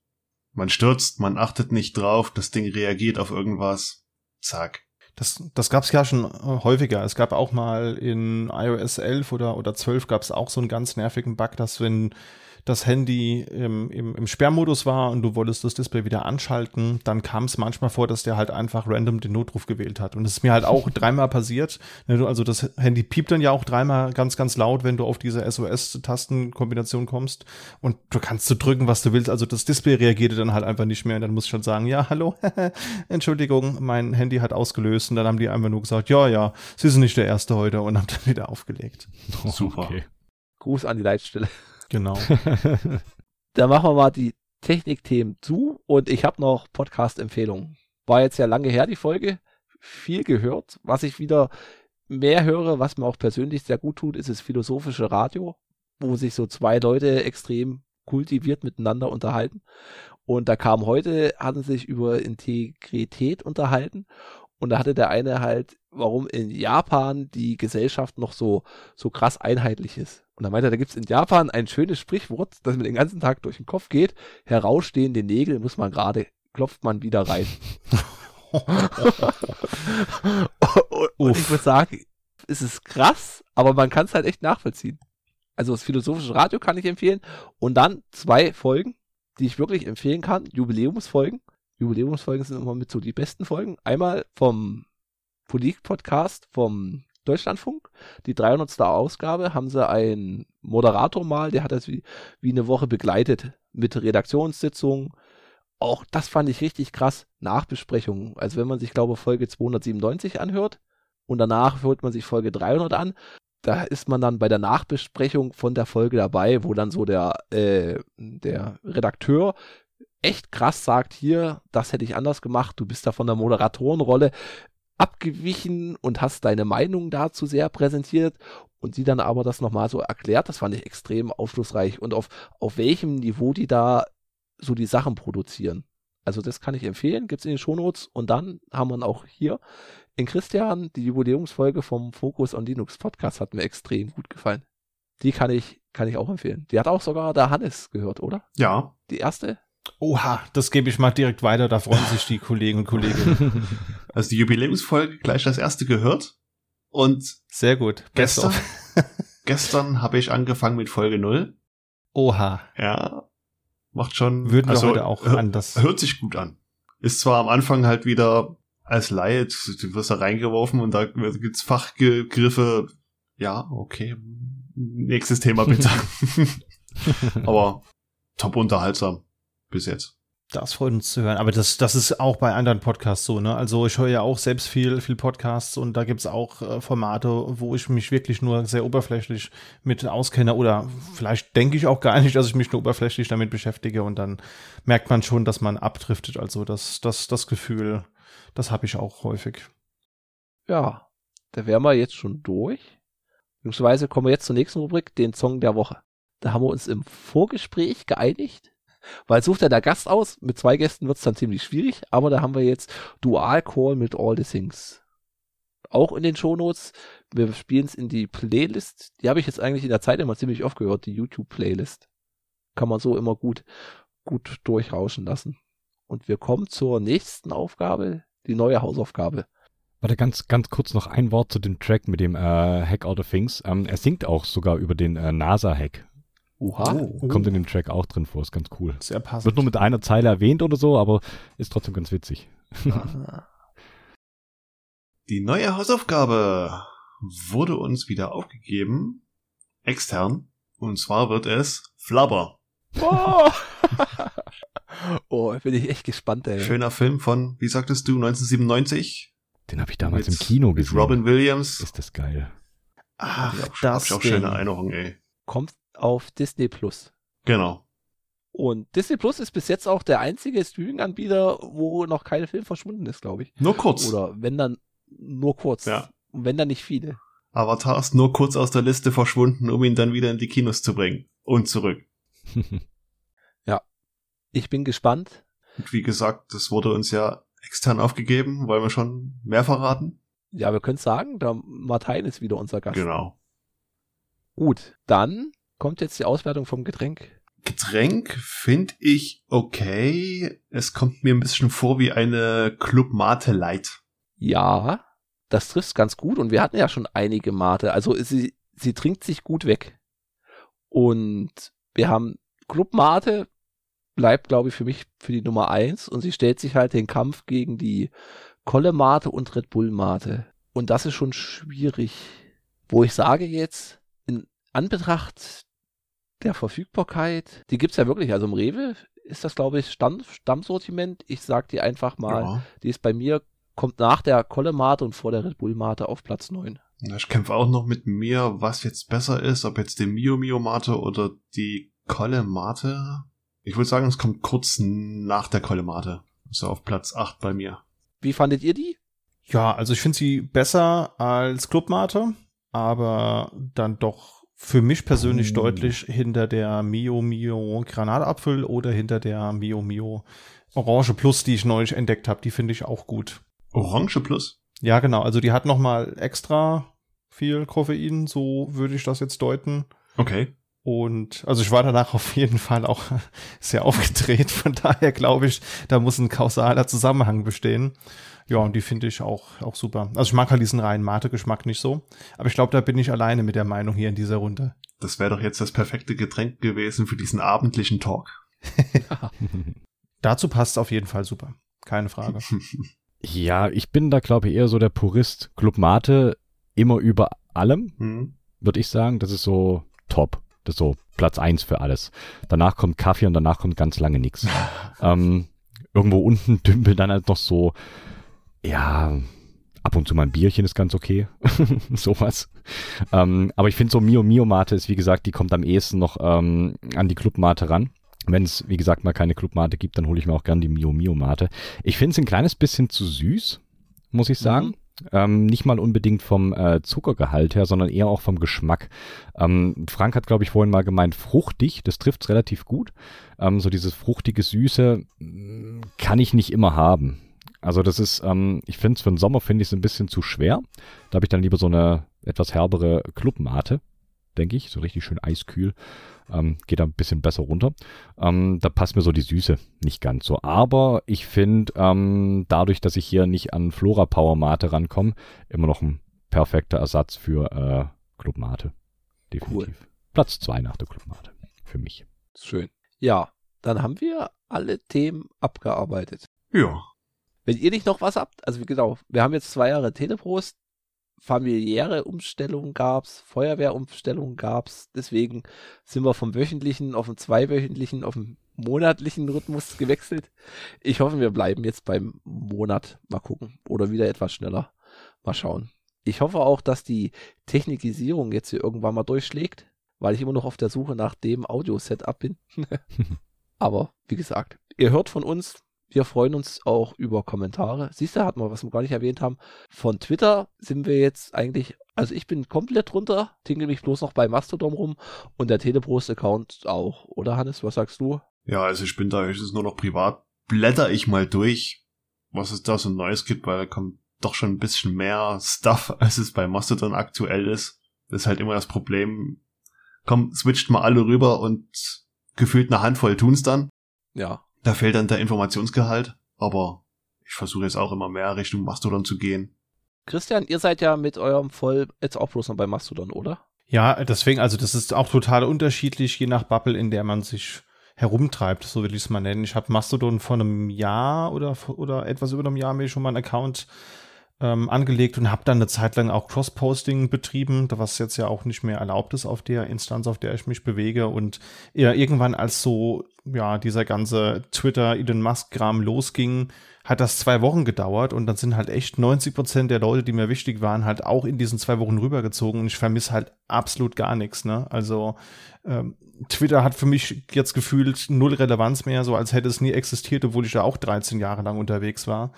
Man stürzt, man achtet nicht drauf, das Ding reagiert auf irgendwas. Zack. Das, das gab es ja schon äh, häufiger. Es gab auch mal in iOS 11 oder, oder 12 gab es auch so einen ganz nervigen Bug, dass wenn das Handy im, im, im Sperrmodus war und du wolltest das Display wieder anschalten, dann kam es manchmal vor, dass der halt einfach random den Notruf gewählt hat. Und das ist mir halt auch dreimal passiert. Ne, also das Handy piept dann ja auch dreimal ganz, ganz laut, wenn du auf diese SOS-Tastenkombination kommst. Und du kannst so drücken, was du willst. Also das Display reagierte dann halt einfach nicht mehr. Und dann musst du schon sagen, ja, hallo, Entschuldigung, mein Handy hat ausgelöst. Und dann haben die einfach nur gesagt, ja, ja, sie sind nicht der Erste heute und haben dann wieder aufgelegt. Super. Okay. Gruß an die Leitstelle. Genau. Dann machen wir mal die Technikthemen zu und ich habe noch Podcast-Empfehlungen. War jetzt ja lange her, die Folge. Viel gehört. Was ich wieder mehr höre, was mir auch persönlich sehr gut tut, ist das philosophische Radio, wo sich so zwei Leute extrem kultiviert miteinander unterhalten. Und da kam heute, hatten sich über Integrität unterhalten. Und da hatte der eine halt, warum in Japan die Gesellschaft noch so, so krass einheitlich ist. Und dann meinte er, da gibt es in Japan ein schönes Sprichwort, das mir den ganzen Tag durch den Kopf geht. Herausstehende Nägel muss man gerade, klopft man wieder rein. und ich würde sagen, es ist krass, aber man kann es halt echt nachvollziehen. Also das philosophische Radio kann ich empfehlen. Und dann zwei Folgen, die ich wirklich empfehlen kann. Jubiläumsfolgen. Jubiläumsfolgen sind immer mit so die besten Folgen. Einmal vom Politik-Podcast vom Deutschlandfunk. Die 300. Ausgabe haben sie einen Moderator mal, der hat das wie, wie eine Woche begleitet mit Redaktionssitzungen. Auch das fand ich richtig krass. Nachbesprechungen. Also wenn man sich, glaube Folge 297 anhört und danach hört man sich Folge 300 an, da ist man dann bei der Nachbesprechung von der Folge dabei, wo dann so der, äh, der Redakteur echt krass sagt, hier, das hätte ich anders gemacht, du bist da von der Moderatorenrolle abgewichen und hast deine Meinung dazu sehr präsentiert und sie dann aber das nochmal so erklärt. Das fand ich extrem aufschlussreich und auf, auf welchem Niveau die da so die Sachen produzieren. Also das kann ich empfehlen, gibt's in den Shownotes und dann haben wir auch hier in Christian, die Jubiläumsfolge vom Focus on Linux Podcast hat mir extrem gut gefallen. Die kann ich, kann ich auch empfehlen. Die hat auch sogar der Hannes gehört, oder? Ja. Die erste? Oha, das gebe ich mal direkt weiter, da freuen sich die Kollegen und Kolleginnen. Also die Jubiläumsfolge gleich das erste gehört. Und sehr gut. Gestern, gestern habe ich angefangen mit Folge 0. Oha. Ja. Macht schon. Würden also, wir heute auch hör, anders. Hört sich gut an. Ist zwar am Anfang halt wieder als Laie, du wirst da reingeworfen und da gibt's Fachgriffe. Ja, okay. Nächstes Thema bitte. Aber top unterhaltsam bis jetzt. Das freut uns zu hören. Aber das, das ist auch bei anderen Podcasts so, ne? Also ich höre ja auch selbst viel, viel Podcasts und da gibt's auch äh, Formate, wo ich mich wirklich nur sehr oberflächlich mit auskenne oder vielleicht denke ich auch gar nicht, dass ich mich nur oberflächlich damit beschäftige und dann merkt man schon, dass man abdriftet. Also das, das, das Gefühl, das habe ich auch häufig. Ja, da wären wir jetzt schon durch. Beziehungsweise kommen wir jetzt zur nächsten Rubrik, den Song der Woche. Da haben wir uns im Vorgespräch geeinigt, weil sucht er der Gast aus, mit zwei Gästen wird es dann ziemlich schwierig, aber da haben wir jetzt Dual Call mit All the Things. Auch in den Shownotes. Wir spielen es in die Playlist. Die habe ich jetzt eigentlich in der Zeit immer ziemlich oft gehört, die YouTube-Playlist. Kann man so immer gut, gut durchrauschen lassen. Und wir kommen zur nächsten Aufgabe, die neue Hausaufgabe. Warte, ganz, ganz kurz noch ein Wort zu dem Track mit dem äh, Hack Out of Things. Ähm, er singt auch sogar über den äh, NASA-Hack. Oha. Oh. Kommt in dem Track auch drin vor, ist ganz cool. Sehr passend. Wird nur mit einer Zeile erwähnt oder so, aber ist trotzdem ganz witzig. Die neue Hausaufgabe wurde uns wieder aufgegeben, extern, und zwar wird es Flubber. Oh, oh bin ich echt gespannt, ey. Schöner Film von, wie sagtest du, 1997? Den habe ich damals Mit- im Kino Mit gesehen. Robin Williams. Ist das geil. Ach, hab, das hab ich auch Ding. schöne Erinnerungen, ey. Kommt auf Disney Plus. Genau. Und Disney Plus ist bis jetzt auch der einzige Streaming-Anbieter, wo noch kein Film verschwunden ist, glaube ich. Nur kurz. Oder wenn dann nur kurz. Ja. Und wenn dann nicht viele. Avatar ist nur kurz aus der Liste verschwunden, um ihn dann wieder in die Kinos zu bringen. Und zurück. Ich bin gespannt. Und wie gesagt, das wurde uns ja extern aufgegeben. Wollen wir schon mehr verraten? Ja, wir können sagen, der Martin ist wieder unser Gast. Genau. Gut, dann kommt jetzt die Auswertung vom Getränk. Getränk finde ich okay. Es kommt mir ein bisschen vor wie eine Club Mate Light. Ja, das trifft ganz gut und wir hatten ja schon einige Mate. Also sie, sie trinkt sich gut weg. Und wir haben Club Mate bleibt, glaube ich, für mich für die Nummer eins und sie stellt sich halt den Kampf gegen die Kolle Mate und Red Bull Mate. Und das ist schon schwierig. Wo ich sage jetzt, in Anbetracht der Verfügbarkeit, die gibt's ja wirklich, also im Rewe ist das, glaube ich, Stamm, Stammsortiment. Ich sag die einfach mal, Ja. die ist bei mir, kommt nach der Kolle Mate und vor der Red Bull Mate auf Platz 9. Ja, Ich kämpfe auch noch mit mir, was jetzt besser ist, ob jetzt die Mio Mio Mate oder die Kolle Mate. Ich würde sagen, es kommt kurz nach der Kolle Mate. So auf Platz 8 bei mir. Wie fandet ihr die? Ja, also ich finde sie besser als Clubmate, aber dann doch für mich persönlich Oh. deutlich hinter der Mio Mio Granatapfel oder hinter der Mio Mio Orange Plus, die ich neulich entdeckt habe. Die finde ich auch gut. Orange Plus? Ja, genau. Also die hat noch mal extra viel Koffein, so würde ich das jetzt deuten. Okay. Und also ich war danach auf jeden Fall auch sehr aufgedreht. Von daher glaube ich, da muss ein kausaler Zusammenhang bestehen. Ja, und die finde ich auch, auch super. Also ich mag halt diesen reinen Mate-Geschmack nicht so. Aber ich glaube, da bin ich alleine mit der Meinung hier in dieser Runde. Das wäre doch jetzt das perfekte Getränk gewesen für diesen abendlichen Talk. Dazu passt es auf jeden Fall super. Keine Frage. ja, ich bin da, glaube ich, eher so der Purist. Club Mate immer über allem, Hm. würde ich sagen. Das ist so top. Das ist so Platz eins für alles. Danach kommt Kaffee und danach kommt ganz lange nichts. ähm, irgendwo unten dümpelt dann halt noch so, ja, ab und zu mal ein Bierchen ist ganz okay. Sowas. Ähm, aber ich finde so Mio Mio Mate ist, wie gesagt, die kommt am ehesten noch ähm, an die Clubmate ran. Wenn es, wie gesagt, mal keine Clubmate gibt, dann hole ich mir auch gern die Mio Mio Mate. Ich finde es ein kleines bisschen zu süß, muss ich sagen. Ähm, nicht mal unbedingt vom äh, Zuckergehalt her, sondern eher auch vom Geschmack. Ähm, Frank hat, glaube ich, vorhin mal gemeint, fruchtig, das trifft's relativ gut. Ähm, so dieses fruchtige Süße mm, kann ich nicht immer haben. Also das ist, ähm, ich finde es für den Sommer finde ich es ein bisschen zu schwer. Da habe ich dann lieber so eine etwas herbere Clubmate, denke ich, so richtig schön eiskühl. Ähm, geht da ein bisschen besser runter. Ähm, da passt mir so die Süße nicht ganz so. Aber ich finde, ähm, dadurch, dass ich hier nicht an Flora Power Mate rankomme, immer noch ein perfekter Ersatz für äh, Club Mate. Definitiv. Platz zwei nach der Club Mate. Für mich. Schön. Ja, dann haben wir alle Themen abgearbeitet. Ja. Wenn ihr nicht noch was habt, also genau, wir haben jetzt zwei Jahre Teleprost, familiäre Umstellungen gab's, Feuerwehrumstellungen gab's, deswegen sind wir vom wöchentlichen auf den zweiwöchentlichen, auf den monatlichen Rhythmus gewechselt. Ich hoffe, wir bleiben jetzt beim Monat. Mal gucken. Oder wieder etwas schneller. Mal schauen. Ich hoffe auch, dass die Technikisierung jetzt hier irgendwann mal durchschlägt, weil ich immer noch auf der Suche nach dem Audio-Setup bin. Aber wie gesagt, ihr hört von uns. Wir freuen uns auch über Kommentare. Siehst du, hatten wir, was wir gar nicht erwähnt haben. Von Twitter sind wir jetzt eigentlich, also ich bin komplett runter, tingle mich bloß noch bei Mastodon rum und der Teleprost-Account auch. Oder Hannes, was sagst du? Ja, also ich bin da, ist nur noch privat. Blätter ich mal durch, was es da so Neues gibt, weil da kommt doch schon ein bisschen mehr Stuff, als es bei Mastodon aktuell ist. Das ist halt immer das Problem. Komm, switcht mal alle rüber und gefühlt eine Handvoll tun's dann. Ja, Da fehlt dann der Informationsgehalt, aber ich versuche jetzt auch immer mehr Richtung Mastodon zu gehen. Christian, ihr seid ja mit eurem Voll jetzt auch bloß noch bei Mastodon, oder? Ja, deswegen, also das ist auch total unterschiedlich, je nach Bubble, in der man sich herumtreibt, so will ich es mal nennen. Ich habe Mastodon vor einem Jahr oder, oder etwas über einem Jahr mir schon mal einen Account ähm, angelegt und habe dann eine Zeit lang auch Cross-Posting betrieben, was jetzt ja auch nicht mehr erlaubt ist auf der Instanz, auf der ich mich bewege. Und ja, irgendwann, als so ja dieser ganze Twitter Elon Musk Kram losging, hat das zwei Wochen gedauert und dann sind halt echt 90 Prozent der Leute, die mir wichtig waren, halt auch in diesen zwei Wochen rübergezogen und ich vermisse halt absolut gar nichts. Ne? Also ähm, Twitter hat für mich jetzt gefühlt null Relevanz mehr, so als hätte es nie existiert, obwohl ich da auch 13 Jahre lang unterwegs war.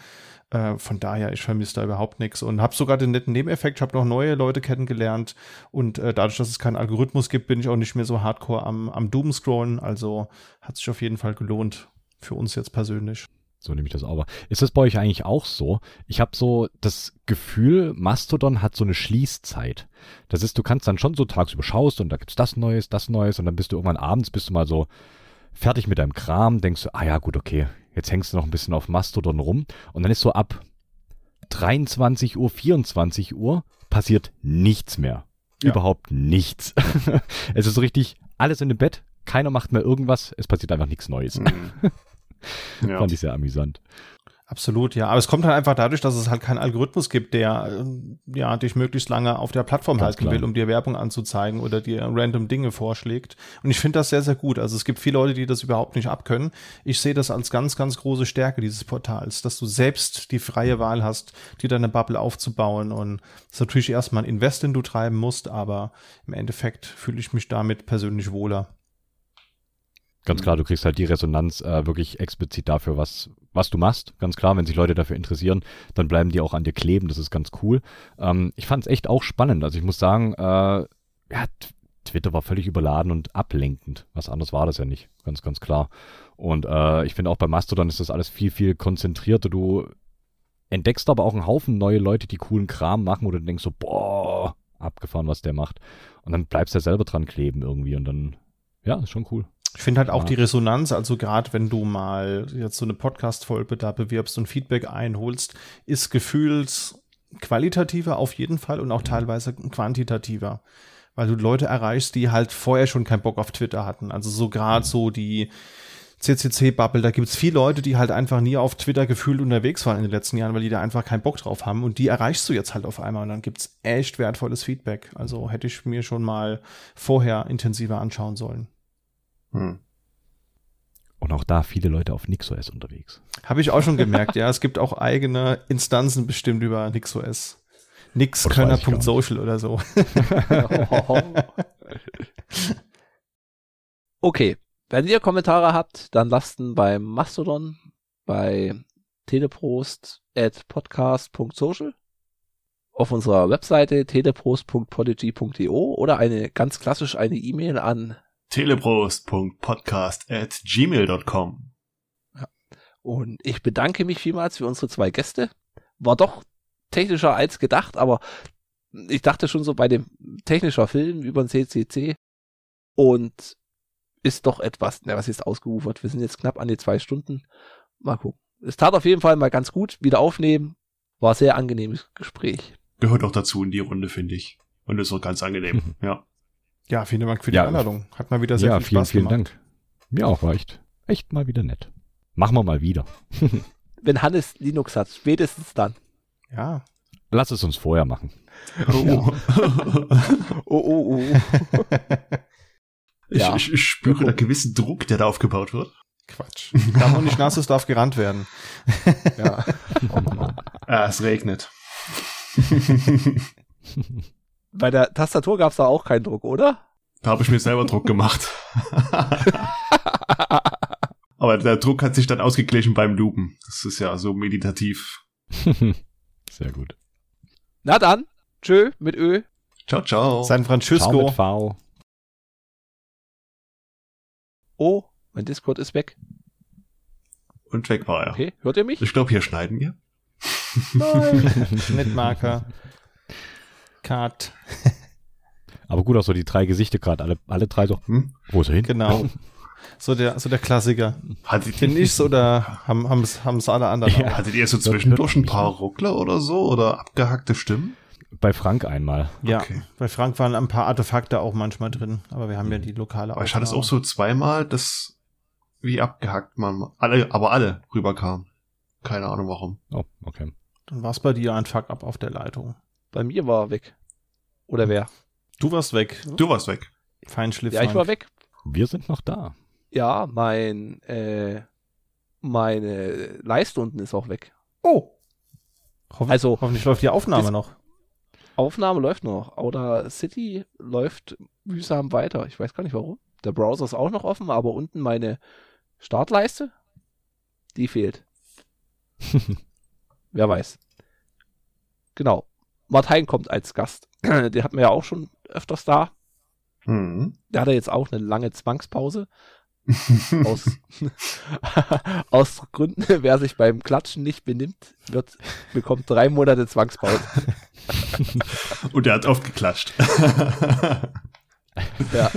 Äh, von daher, ich vermisse da überhaupt nichts und habe sogar den netten Nebeneffekt, ich habe noch neue Leute kennengelernt und äh, dadurch, dass es keinen Algorithmus gibt, bin ich auch nicht mehr so hardcore am, am Doomscrollen, also hat sich auf jeden Fall gelohnt für uns jetzt persönlich. So nehme ich das aber. Ist das bei euch eigentlich auch so? Ich habe so das Gefühl, Mastodon hat so eine Schließzeit. Das ist, du kannst dann schon so tagsüber schaust und da gibt's das Neues, das Neues und dann bist du irgendwann abends, bist du mal so fertig mit deinem Kram, denkst du, ah ja, gut, okay, jetzt hängst du noch ein bisschen auf Mastodon rum und dann ist so ab 23 Uhr, 24 Uhr passiert nichts mehr. Ja. Überhaupt nichts. es ist so richtig, alles in dem Bett, keiner macht mehr irgendwas, es passiert einfach nichts Neues. Mhm. Ja. Fand ich sehr amüsant. Absolut, ja. Aber es kommt halt einfach dadurch, dass es halt keinen Algorithmus gibt, der ähm, ja dich möglichst lange auf der Plattform Ganz halten klar. will, um dir Werbung anzuzeigen oder dir random Dinge vorschlägt. Und ich finde das sehr, sehr gut. Also es gibt viele Leute, die das überhaupt nicht abkönnen. Ich sehe das als ganz, ganz große Stärke dieses Portals, dass du selbst die freie Wahl hast, dir deine Bubble aufzubauen. Und das ist natürlich erstmal ein Invest, den du treiben musst, aber im Endeffekt fühle ich mich damit persönlich wohler. Ganz klar, du kriegst halt die Resonanz äh, wirklich explizit dafür, was, was du machst. Ganz klar, wenn sich Leute dafür interessieren, dann bleiben die auch an dir kleben. Das ist ganz cool. Ähm, ich fand es echt auch spannend. Also ich muss sagen, äh, ja, Twitter war völlig überladen und ablenkend. Was anderes war das ja nicht. Ganz, ganz klar. Und äh, ich finde auch bei Mastodon ist das alles viel, viel konzentrierter. Du entdeckst aber auch einen Haufen neue Leute, die coolen Kram machen, oder du denkst so, boah, abgefahren, was der macht. Und dann bleibst du ja selber dran kleben irgendwie und dann, ja, ist schon cool. Ich finde halt auch ja. die Resonanz, also gerade wenn du mal jetzt so eine Podcast-Folge da bewirbst und Feedback einholst, ist gefühlt qualitativer auf jeden Fall und auch teilweise quantitativer. Weil du Leute erreichst, die halt vorher schon keinen Bock auf Twitter hatten. Also so gerade so die CCC-Bubble, da gibt's viele Leute, die halt einfach nie auf Twitter gefühlt unterwegs waren in den letzten Jahren, weil die da einfach keinen Bock drauf haben. Und die erreichst du jetzt halt auf einmal und dann gibt's echt wertvolles Feedback. Also hätte ich mir schon mal vorher intensiver anschauen sollen. Hm. Und auch da viele Leute auf NixOS unterwegs. Habe ich auch schon gemerkt, ja. Es gibt auch eigene Instanzen bestimmt über NixOS. Nixkönner.social oder so. okay. Wenn ihr Kommentare habt, dann lasst ihn beim Mastodon, bei teleprost at podcast.social, auf unserer Webseite teleprost.podigy.io oder eine ganz klassisch eine E-Mail an teleprost.podcast at gmail.com. Ja. Und ich bedanke mich vielmals für unsere zwei Gäste. War doch technischer als gedacht, aber ich dachte schon so bei dem technischer Film über den CCC und ist doch etwas, na, was ist ausgeufert? Wir sind jetzt knapp an die zwei Stunden. Mal gucken. Es tat auf jeden Fall mal ganz gut. Wieder aufnehmen. War sehr angenehmes Gespräch. Gehört auch dazu in die Runde, finde ich. Und ist auch ganz angenehm, ja. Ja, vielen Dank für die ja, Einladung. Hat mal wieder sehr ja, viel Spaß vielen, gemacht. Vielen Dank. Mir auch, war echt, echt mal wieder nett. Machen wir mal wieder. Wenn Hannes Linux hat, spätestens dann. Ja. Lass es uns vorher machen. Oh, oh, oh. oh. ja. ich, ich, spüre einen gewissen Druck, der da aufgebaut wird. Quatsch. Kann man nicht nass, es darf gerannt werden. ja. ah, es regnet. Bei der Tastatur gab es da auch keinen Druck, oder? Da habe ich mir selber Druck gemacht. Aber der Druck hat sich dann ausgeglichen beim Lupen. Das ist ja so meditativ. Sehr gut. Na dann, tschö mit Ö. Ciao, ciao. San Francisco. Ciao mit v. Oh, mein Discord ist weg. Und weg war er. Okay, hört ihr mich? Ich glaube, hier schneiden wir. Nein. Schnittmarker. Cut. Aber gut, auch so die drei Gesichter gerade, alle, alle drei so, hm? wo ist er hin? Genau. So der, so der Klassiker. Hattet Bin ich's oder haben haben's alle anderen? Ja. Hattet ihr so zwischendurch ein paar Ruckler oder so oder abgehackte Stimmen? Bei Frank einmal. Ja, okay. bei Frank waren ein paar Artefakte auch manchmal drin, aber wir haben ja die lokale Aber ich hatte es auch so zweimal, dass wie abgehackt man alle, aber alle rüberkam. Keine Ahnung warum. Oh, okay. Dann war es bei dir ein Fuck-up auf der Leitung. Bei mir war er weg. Oder wer? Du warst weg. Du warst weg. Feinschliff. Ja, ich war weg. Wir sind noch da. Ja, mein, äh, meine Leiste unten ist auch weg. Oh. Hoffen, Also- hoffentlich läuft die Aufnahme noch. Aufnahme läuft noch. Outer City läuft mühsam weiter. Ich weiß gar nicht warum. Der Browser ist auch noch offen, aber unten meine Startleiste, die fehlt. Wer weiß. Genau. Martin kommt als Gast. Den hatten wir ja auch schon öfters da. Hm. Der hatte jetzt auch eine lange Zwangspause. Aus, aus Gründen, wer sich beim Klatschen nicht benimmt, wird, bekommt drei Monate Zwangspause. Und er hat aufgeklatscht. Ja.